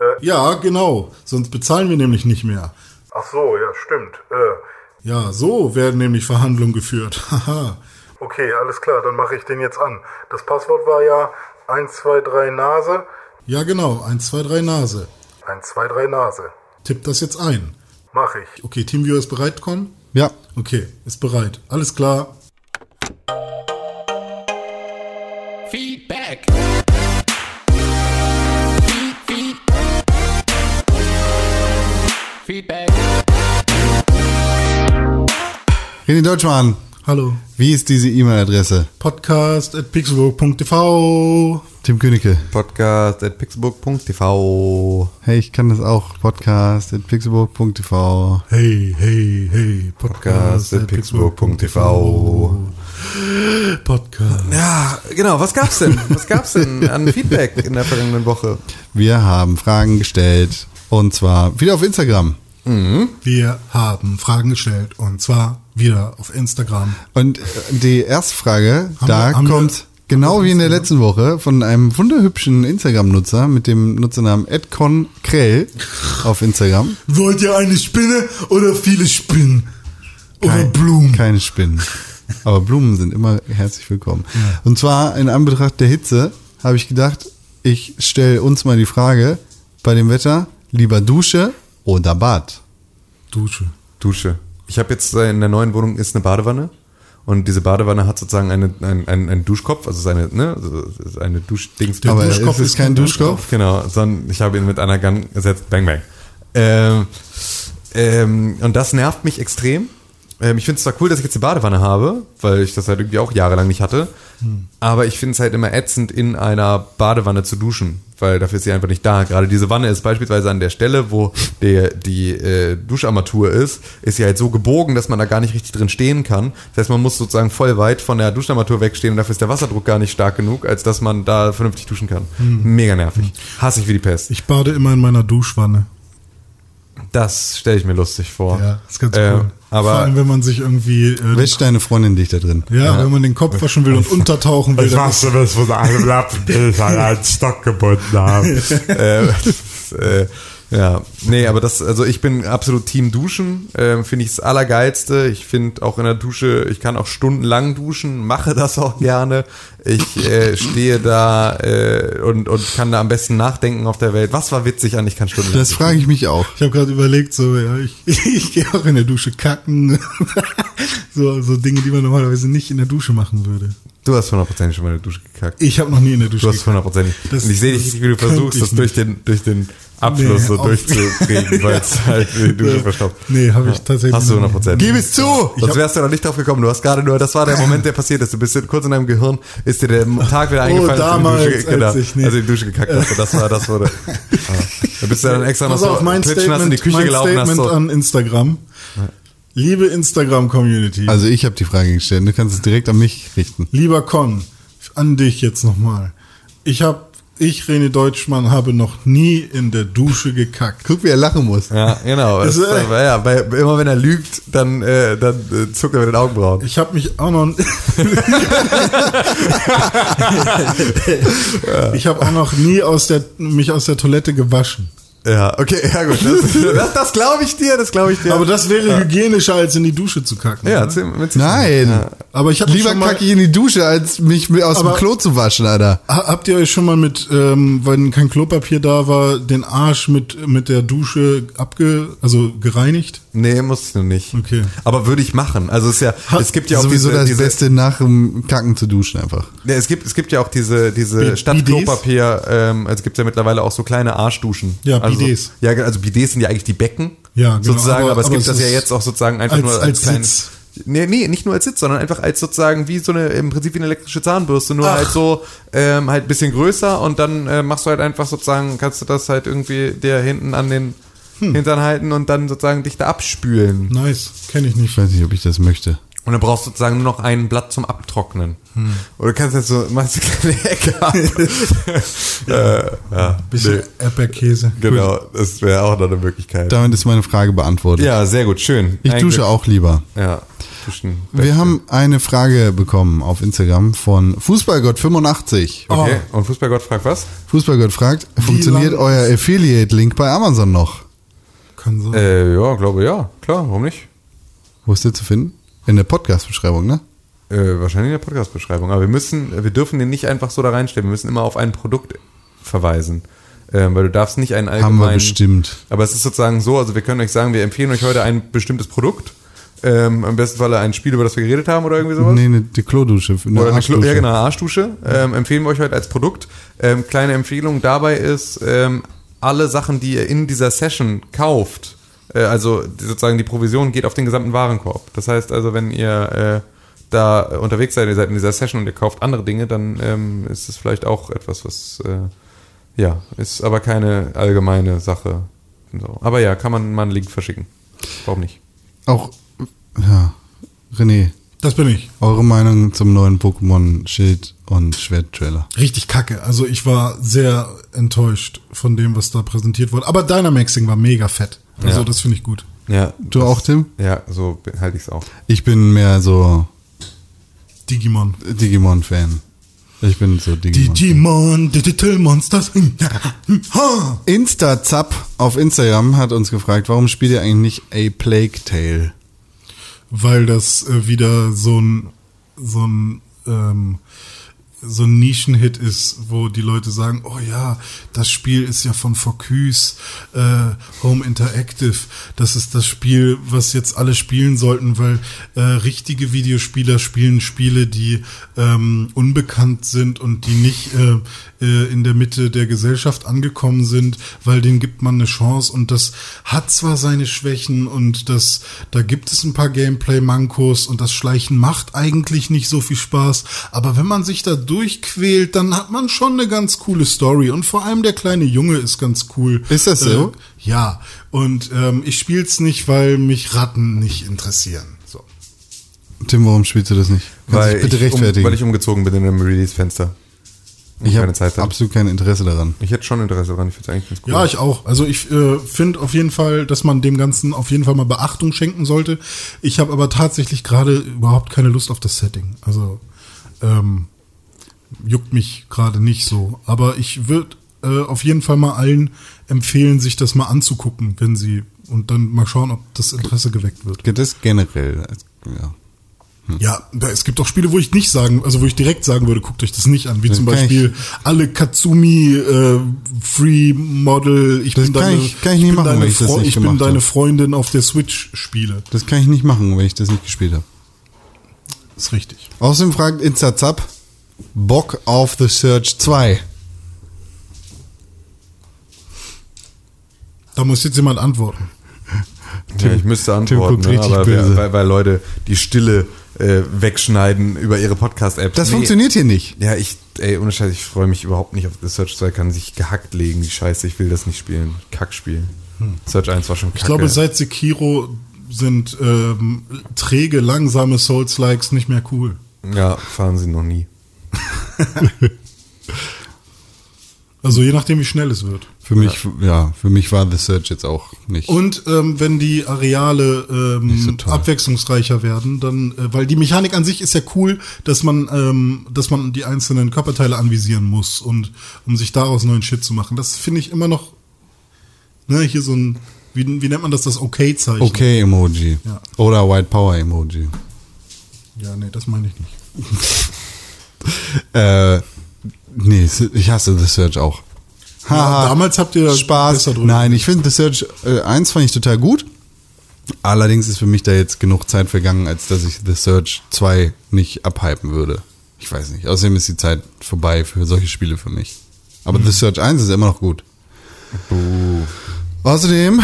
Äh, Ja, genau. Sonst bezahlen wir nämlich nicht mehr. ach so, ja, stimmt. Äh, Ja, so werden nämlich Verhandlungen geführt. Haha. Okay, alles klar, dann mache ich den jetzt an. Das Passwort war ja 1, 2, 3 Nase. ja, genau. 1, 2, 3 Nase. 1, 2, 3 Nase. Tipp das jetzt ein. Mach ich. Okay, Teamviewer ist bereit, Con? Ja, Okay, ist bereit. Alles klar. Feedback. Feed, feed. Feedback. René Deutschmann, Hallo. wie ist diese E-Mail-Adresse? Podcast at pixelburg.tv. Tim Königke. Podcast at pixelburg.tv. Hey, ich kann das auch. Podcast at pixelburg.tv. Hey, hey, hey. Podcast at pixelburg.tv. Podcast. Ja, genau. Was gab's denn? Was gab's denn an Feedback in der vergangenen Woche? Wir haben Fragen gestellt und zwar wieder auf Instagram. Wir haben Fragen gestellt und zwar wieder auf Instagram. Und die erste Frage, Haben da wir- kommt wir- genau wie in der letzten Woche von einem wunderhübschen Instagram-Nutzer mit dem Nutzernamen edconkrell auf Instagram. Wollt ihr eine Spinne oder viele Spinnen? Oder Kein- Blumen? Keine Spinnen. Aber Blumen sind immer herzlich willkommen. Und zwar in Anbetracht der Hitze habe ich gedacht, ich stelle uns mal die Frage, bei dem Wetter lieber Dusche oder Bad? Dusche. Dusche. Ich habe jetzt äh, in der neuen Wohnung ist eine Badewanne und diese Badewanne hat sozusagen eine, ein, ein, einen Duschkopf, also seine, ne, also eine Duschdings. Der Aber Duschkopf ist ist kein kein Duschkopf. Genau, sondern ich habe ihn mit einer Gun gesetzt. Bang, bang. Ähm, ähm, und das nervt mich extrem. Ähm, ich finde es zwar cool, dass ich jetzt eine Badewanne habe, weil ich das halt irgendwie auch jahrelang nicht hatte. Aber ich finde es halt immer ätzend, in einer Badewanne zu duschen, weil dafür ist sie einfach nicht da. Gerade diese Wanne ist beispielsweise an der Stelle, wo der, die äh, Duscharmatur ist, ist sie halt so gebogen, dass man da gar nicht richtig drin stehen kann. Das heißt, man muss sozusagen voll weit von der Duscharmatur wegstehen und dafür ist der Wasserdruck gar nicht stark genug, als dass man da vernünftig duschen kann. Mega nervig. Hasse ich wie die Pest. Ich bade immer in meiner Duschwanne. Das stelle ich mir lustig vor. Ja, ist ganz Äh, cool. Vor aber allem, wenn man sich irgendwie, äh, Wäscht deine Freundin dich da drin? ja, wenn man den Kopf waschen will und untertauchen will, Ich ist, wusste, dass von einem Lappen, den ich an einen Stock gebunden habe. äh, äh, Ja, nee, aber das, also ich bin absolut Team Duschen, ähm, finde ich das Allergeilste. Ich finde auch in der Dusche, ich kann auch stundenlang duschen, mache das auch gerne. Ich äh, stehe da äh, und, und kann da am besten nachdenken auf der Welt. Was war witzig an, ich kann stundenlang Das frage ich mich auch. Ich habe gerade überlegt, so, ja, ich, ich, gehe auch in der Dusche kacken. so, so Dinge, die man normalerweise nicht in der Dusche machen würde. Du hast hundertprozentig schon mal in der Dusche gekackt. Ich habe noch nie in der Dusche Du hast gekackt. hundertprozentig. Und ich sehe dich, wie du versuchst, ich das durch den, durch den Abschluss Nee, so durchzukriegen, weil es halt die Dusche verstopft. Nee, habe ich tatsächlich Hast du. 100%. Gib es zu! Sonst wärst du noch nicht drauf gekommen. Du hast gerade nur, das war der Moment, der passiert ist. Du bist kurz in deinem Gehirn, ist dir der Tag wieder eingefallen, damals, als du in die Dusche, genau, als ich- nee. als du in die Dusche gekackt hast. Das war, das wurde. Ah. Da bist du dann extra noch so auf, mein klitschnass in die Statement, Küche mein gelaufen hast. Statement So. an Instagram. Liebe Instagram-Community, Also ich habe die Frage gestellt. Du kannst es direkt an mich richten. lieber Con, an dich jetzt nochmal. Ich habe, ich, René Deutschmann, habe noch nie in der Dusche gekackt. Guck, wie er lachen muss. Ja, genau. Das, äh, aber ja, bei, immer wenn er lügt, dann, äh, dann äh, zuckt er mit den Augenbrauen. Ich habe mich auch noch, ich habe auch noch nie aus der, mich aus der Toilette gewaschen. Ja, okay, ja gut. Das, das, das glaube ich dir, das glaube ich dir. Aber das wäre hygienischer, als in die Dusche zu kacken. ja, mit Nein. Aber ich habe Lieber schon mal, kacke ich in die Dusche, als mich aus Aber- dem Klo zu waschen, Alter. Ha- Habt ihr euch schon mal mit, ähm, wenn kein Klopapier da war, den Arsch mit, mit der Dusche abge, also gereinigt? Nee, muss ich noch nicht. Okay. Aber würde ich machen. Also es ist ja, es gibt ja auch Sowieso diese, das diese Beste nach dem Kacken zu duschen einfach. Ja, es gibt, es gibt ja auch diese, diese Bi- statt Bidets? Klopapier, ähm, also es gibt ja mittlerweile auch so kleine Arschduschen. Ja, also, Bidets. Ja, also Bidets sind ja eigentlich die Becken. Ja, genau, Sozusagen, aber, aber- es aber gibt es das ja jetzt auch sozusagen einfach als- nur als, als kleines. Sitz. Nee, nee, nicht nur als Sitz, sondern einfach als sozusagen wie so eine, im Prinzip wie eine elektrische Zahnbürste, nur Ach. halt so, ähm, halt ein bisschen größer und dann äh, machst du halt einfach sozusagen, kannst du das halt irgendwie dir hinten an den Hm. Hintern halten und dann sozusagen dich da abspülen. Nice, kenne ich nicht. Ich weiß nicht, ob ich das möchte. Und dann brauchst du sozusagen nur noch ein Blatt zum Abtrocknen. Hm. Oder du kannst jetzt so, machst du eine kleine Ecke ab. äh, ja, Bisschen nee, Erdbeerkäse. genau, das wäre auch noch eine Möglichkeit. Damit ist meine Frage beantwortet. Ja, sehr gut, schön. ich Ein dusche Glück. auch lieber. Ja, duschen. Wir haben eine Frage bekommen auf Instagram von Fußballgott85. Okay, und Fußballgott fragt was? Fußballgott fragt, funktioniert euer Affiliate-Link bei Amazon noch? Kann sein. Äh, ja, glaube ja. Klar, warum nicht? Wo ist der zu finden? In der Podcast-Beschreibung, ne? Äh, wahrscheinlich in der Podcast-Beschreibung. Aber wir müssen, wir dürfen den nicht einfach so da reinstellen. Wir müssen immer auf ein Produkt verweisen. Ähm, weil du darfst nicht einen allgemeinen... Haben wir bestimmt. Aber es ist sozusagen so, also wir können euch sagen, wir empfehlen euch heute ein bestimmtes Produkt. Ähm, Im besten Falle ein Spiel, über das wir geredet haben oder irgendwie sowas. Nee, eine, die Klodusche. Eine Oder eine Klo ja, genau, eine Arschdusche. Ähm, empfehlen wir euch heute als Produkt. Ähm, kleine Empfehlung dabei ist, ähm, alle Sachen, die ihr in dieser Session kauft, äh, also sozusagen die Provision geht auf den gesamten Warenkorb. Das heißt also, wenn ihr äh, da unterwegs seid, ihr seid in dieser Session und ihr kauft andere Dinge, dann ähm, ist es vielleicht auch etwas, was äh, ja, ist aber keine allgemeine Sache. So. Aber ja, kann man mal einen Link verschicken. Warum nicht? Auch, ja, René, Das bin ich. eure Meinung zum neuen Pokémon Schild- und Schwert-Trailer? Richtig kacke. Also ich war sehr enttäuscht von dem, was da präsentiert wurde. Aber Dynamaxing war mega fett. Also Ja. das finde ich gut. Ja, Du auch, Tim? ja, so halte ich es auch. Ich bin mehr so Digimon. Digimon-Fan. Ich bin so Digimon. Digimon, Digital Monsters. Ha! Insta-Zap auf Instagram hat uns gefragt, warum spielt ihr eigentlich nicht A Plague Tale? Weil das äh, wieder so ein, so ein, ähm, so ein Nischenhit ist, wo die Leute sagen, oh ja, das Spiel ist ja von Focus, äh, Home Interactive. Das ist das Spiel, was jetzt alle spielen sollten, weil äh, richtige Videospieler spielen Spiele, die ähm, unbekannt sind und die nicht äh, äh, in der Mitte der Gesellschaft angekommen sind, weil denen gibt man eine Chance und das hat zwar seine Schwächen und das, da gibt es ein paar Gameplay-Mankos und das Schleichen macht eigentlich nicht so viel Spaß, aber wenn man sich da durchquält, dann hat man schon eine ganz coole Story und vor allem der kleine Junge ist ganz cool. Ist das so? Äh, ja, und ähm, ich spiel's nicht, weil mich Ratten nicht interessieren. So. Tim, warum spielst du das nicht? Kannst Weil bitte ich, um, rechtfertigen. weil ich umgezogen bin in einem Release-Fenster. Ich habe absolut kein Interesse daran. Ich hätte schon Interesse daran, ich finde es eigentlich ganz cool. Ja, ich auch. Also ich äh, finde auf jeden Fall, dass man dem Ganzen auf jeden Fall mal Beachtung schenken sollte. Ich habe aber tatsächlich gerade überhaupt keine Lust auf das Setting. Also ähm, juckt mich gerade nicht so. Aber ich würde äh, auf jeden Fall mal allen empfehlen, sich das mal anzugucken, wenn sie und dann mal schauen, ob das Interesse geweckt wird. Das generell. Ja. Ja, da- es gibt auch Spiele, wo ich nicht sagen, also wo ich direkt sagen würde, guckt euch das nicht an, wie Das zum Beispiel alle Katsumi äh, Free Model. Ich Das bin kann deine, ich- kann ich nicht bin machen, deine wenn ich das Freu- nicht ich bin deine. Freundin auf der Switch Spiele. Das kann ich nicht machen, wenn ich das nicht gespielt habe. ist richtig. Außerdem fragt Inzazap, Bock auf The Search 2. Da muss jetzt jemand antworten. ja, ich müsste antworten, ne, richtig aber weil Leute die Stille äh, wegschneiden über ihre Podcast-Apps. Das Nee. funktioniert hier nicht. Ja, ich, ey, ohne Scheiß, ich freue mich überhaupt nicht auf The Search 2, kann sich gehackt legen, die Scheiße, ich will das nicht spielen. Kackspiel. Search 1 war schon kacke. Ich glaube, seit Sekiro sind ähm, träge, langsame Souls-Likes nicht mehr cool. ja, fahren sie noch nie. Also je nachdem, wie schnell es wird. Für mich, ja, für mich war The Search jetzt auch nicht. Und ähm, wenn die Areale ähm, so abwechslungsreicher werden, dann, äh, weil die Mechanik an sich ist ja cool, dass man, ähm, dass man die einzelnen Körperteile anvisieren muss und um sich daraus neuen Shit zu machen. Das finde ich immer noch, ne, hier so ein, wie, wie nennt man das, das Okay-Zeichen. okay Emoji. Ja. Oder White Power Emoji. Ja, nee, das meine ich nicht. Äh, nee, ich hasse The Search auch. Ja, damals habt ihr Spaß. Nein, ich finde The Search äh, 1 fand ich total gut. Allerdings ist für mich da jetzt genug Zeit vergangen, als dass ich The Search 2 nicht abhypen würde. Ich weiß nicht. Außerdem ist die Zeit vorbei für solche Spiele für mich. Aber The Search 1 ist immer noch gut. Außerdem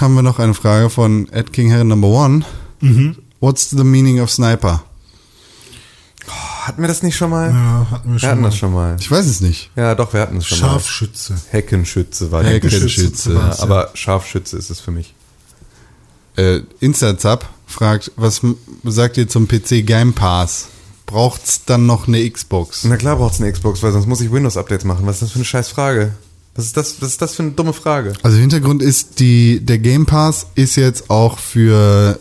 haben wir noch eine Frage von Ed King Herren Number One. What's the meaning of Sniper? Hatten wir das nicht schon mal? Ja, hatten wir wir schon hatten mal. das schon mal. Ich weiß es nicht. Ja, doch, wir hatten es schon mal. Scharfschütze. Heckenschütze war die Heckenschütze Ja, ja. aber Scharfschütze ist es für mich. Äh, Instazap fragt, was sagt ihr zum PC Game Pass? Braucht's dann noch eine Xbox? Na klar braucht's eine Xbox, weil sonst muss ich Windows-Updates machen. Was ist das für eine scheiß Frage? Was ist das, was ist das für eine dumme Frage? Also Hintergrund ist, die, der Game Pass ist jetzt auch für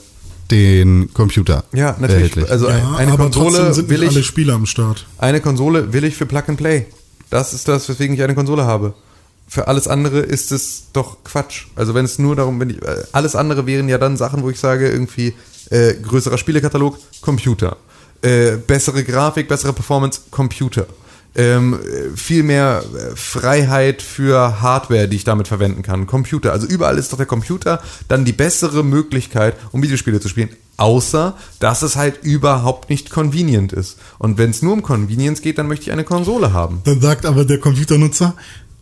den Computer Ja, natürlich. erhältlich. Also Ja, eine aber Konsole trotzdem sind will nicht alle ich, Spiele am Start. eine Konsole will ich für Plug and Play. Das ist das, weswegen ich eine Konsole habe. Für alles andere ist es doch Quatsch. Also wenn es nur darum, wenn ich, äh, alles andere wären ja dann Sachen, wo ich sage, irgendwie äh, größerer Spielekatalog, Computer. Äh, bessere Grafik, bessere Performance, Computer. Ähm, äh, viel mehr äh, Freiheit für Hardware, die ich damit verwenden kann. Computer. Also überall ist doch der Computer dann die bessere Möglichkeit, um Videospiele zu spielen. Außer, dass es halt überhaupt nicht convenient ist. Und wenn es nur um Convenience geht, dann möchte ich eine Konsole haben. Dann sagt aber der Computernutzer,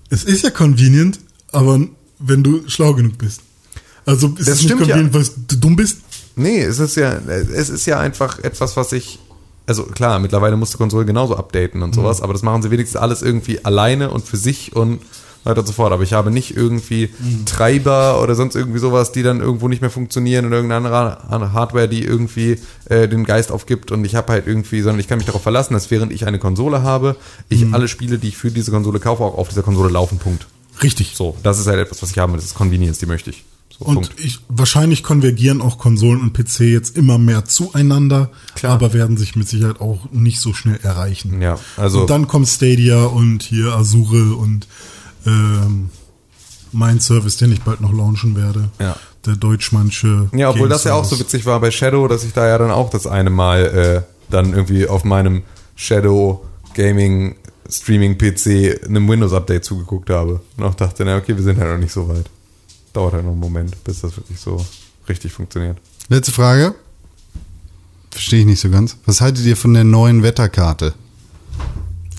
es ist ja convenient, aber wenn du schlau genug bist. Also ist Das es nicht stimmt ja. convenient, weil du dumm bist? Nee, es ist ja, es ist ja einfach etwas, was ich. Also klar, mittlerweile muss die Konsole genauso updaten und sowas, aber das machen sie wenigstens alles irgendwie alleine und für sich und weiter und so fort. Aber ich habe nicht irgendwie Treiber oder sonst irgendwie sowas, die dann irgendwo nicht mehr funktionieren oder irgendeine andere Hardware, die irgendwie äh, den Geist aufgibt und ich habe halt irgendwie, sondern ich kann mich darauf verlassen, dass während ich eine Konsole habe, ich alle Spiele, die ich für diese Konsole kaufe, auch auf dieser Konsole laufen. Punkt. Richtig. So, das ist halt etwas, was ich habe. Das ist Convenience, die möchte ich. So, Und ich, wahrscheinlich konvergieren auch Konsolen und PC jetzt immer mehr zueinander, Klar. aber werden sich mit Sicherheit auch nicht so schnell erreichen. Ja, also und dann kommt Stadia und hier Azure und ähm, mein Service, den ich bald noch launchen werde. Ja. Der deutschmannsche. Ja, obwohl das ja auch so witzig war bei Shadow, dass ich da ja dann auch das eine Mal äh, dann irgendwie auf meinem Shadow Gaming Streaming PC einem Windows Update zugeguckt habe und auch dachte, na okay, wir sind halt noch nicht so weit. Dauert halt noch einen Moment, bis das wirklich so richtig funktioniert. Letzte Frage. Verstehe ich nicht so ganz. Was haltet ihr von der neuen Wetterkarte?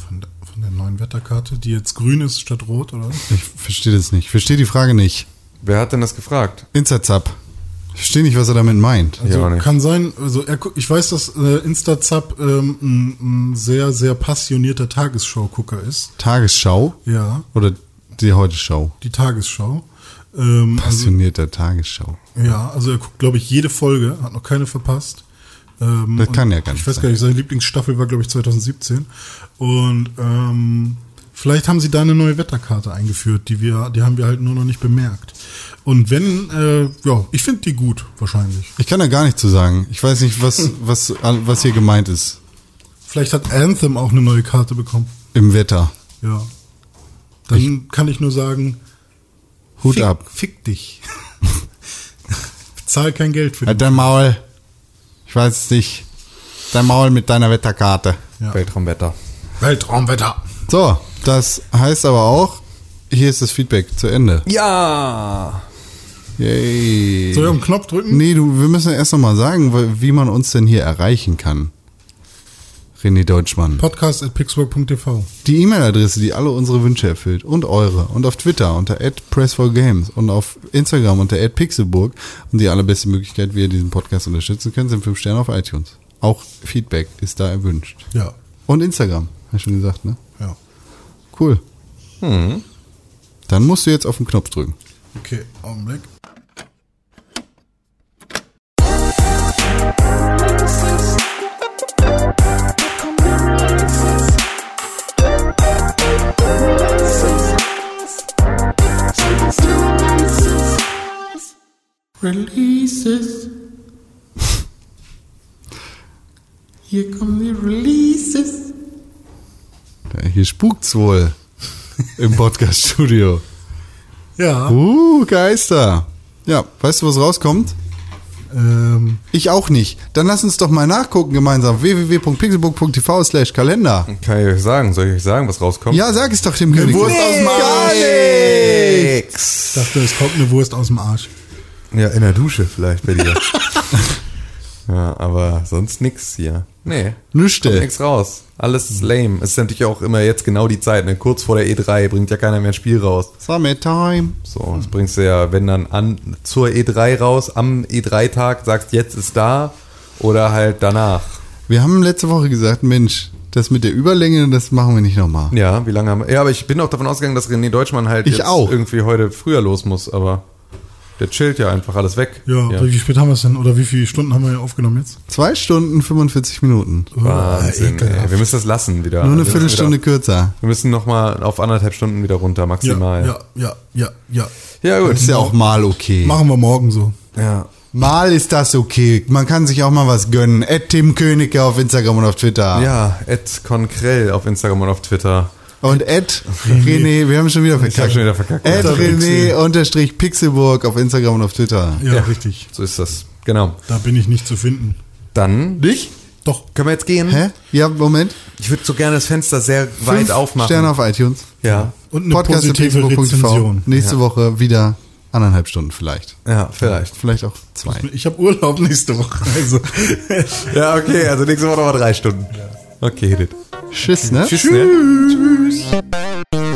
Von, der- von der neuen Wetterkarte, die jetzt grün ist statt rot, oder? Ich verstehe das nicht. Ich verstehe die Frage nicht. Wer hat denn das gefragt? Instazap. Ich verstehe nicht, was er damit meint. Ich Also nicht. kann sein, also er, ich weiß, dass äh, Instazap ähm, ein, ein sehr, sehr passionierter Tagesschau-Gucker ist. Tagesschau Ja, oder die Heute-Schau? die Tagesschau. Ähm, also, Passionierter Tagesschau. ja, also er guckt, glaube ich, jede Folge, hat noch keine verpasst. Ähm, Das kann ja gar nicht Ich weiß gar nicht, seine Lieblingsstaffel war, glaube ich, 2017. Und ähm, vielleicht haben sie da eine neue Wetterkarte eingeführt, die wir, die haben wir halt nur noch nicht bemerkt. Und wenn, äh, ja, ich finde die gut, wahrscheinlich. Ich kann da gar nichts zu sagen. Ich weiß nicht, was, was, was hier gemeint ist. Vielleicht hat Anthem auch eine neue Karte bekommen. Im Wetter. Ja. Dann kann ich nur sagen, Hut fick, ab. fick dich. Bezahl kein Geld für Halt den. dein Maul. Ich weiß es nicht. Dein Maul mit deiner Wetterkarte. Ja. Weltraumwetter. Weltraumwetter. So, das heißt aber auch, hier ist das Feedback zu Ende. Ja! Yay. Soll ich auf den Knopf drücken? Nee, du, wir müssen erst nochmal sagen, wie man uns denn hier erreichen kann. René Deutschmann. Podcast at pixburg.tv. Die E-Mail-Adresse, die alle unsere Wünsche erfüllt. Und eure. Und auf Twitter unter @press4games und auf Instagram unter @pixelburg. Und die allerbeste Möglichkeit, wie ihr diesen Podcast unterstützen könnt, sind 5 Sterne auf iTunes. Auch Feedback ist da erwünscht. Ja. Und Instagram, hast du schon gesagt, ne? Ja. Cool. Dann musst du jetzt auf den Knopf drücken. Okay, Augenblick. Releases. Hier kommen die Releases. Ja, hier spukt's wohl im Podcast-Studio. Ja. Uh, Geister. Ja, weißt du, was rauskommt? Ähm, Ich auch nicht. Dann lass uns doch mal nachgucken gemeinsam. www.pixelbook.tv slash Kalender. Kann ich euch sagen? Soll ich euch sagen, was rauskommt? Ja, sag es doch dem König. Wurst aus dem Gar Arsch. nichts. ich dachte, es kommt eine Wurst aus dem Arsch. Ja, in der Dusche vielleicht bei dir. ja, aber sonst nix hier. Nee. Kommt Nüchte. nix raus. Alles ist lame. Es ist natürlich auch immer jetzt genau die Zeit, ne? Kurz vor der E3 bringt ja keiner mehr ein Spiel raus. Summertime. So, das bringst du ja, wenn dann an zur E3 raus, am E3-Tag sagst, jetzt ist da oder halt danach. Wir haben letzte Woche gesagt, Mensch, das mit der Überlänge, das machen wir nicht nochmal. Ja, wie lange haben wir? Ja, aber ich bin auch davon ausgegangen, dass René Deutschmann halt Ich jetzt auch. irgendwie heute früher los muss, aber der chillt ja einfach alles weg. Ja, wie spät haben wir es denn? Oder wie viele Stunden haben wir aufgenommen jetzt? Zwei Stunden 45 Minuten. Wahnsinn, ekelhaft. ey. Wir müssen das lassen wieder. Nur eine Viertelstunde Wieder, kürzer. wir müssen nochmal auf anderthalb Stunden wieder runter, maximal. Ja, ja, ja, ja. ja gut. Das ist ja auch mal okay. Machen wir morgen so. Ja. Mal ist das okay. Man kann sich auch mal was gönnen. Ed Tim Königke auf Instagram und auf Twitter. Ja, Ed Conkrell auf Instagram und auf Twitter. Und Ed René, wir haben schon wieder verkackt. hab schon wieder verkackt. Ed René unterstrich Pixelburg auf Instagram und auf Twitter. Ja, Ja. richtig. So ist das. Genau. Da bin ich nicht zu finden. Dann Dich? Doch. können wir jetzt gehen. Hä? Ja, Moment. Ich würde so gerne das Fenster sehr weit Fünf aufmachen. Sterne auf iTunes. Ja. Und eine positive Rezension. Nächste Woche wieder anderthalb Stunden vielleicht. Ja, vielleicht. Vielleicht auch zwei. Ich habe Urlaub nächste Woche. Also. Ja, okay, also nächste Woche nochmal drei Stunden. Okay, hit it. Tschüss, ne? Schiss, Tschüss. Ne? Tschüss. Ne?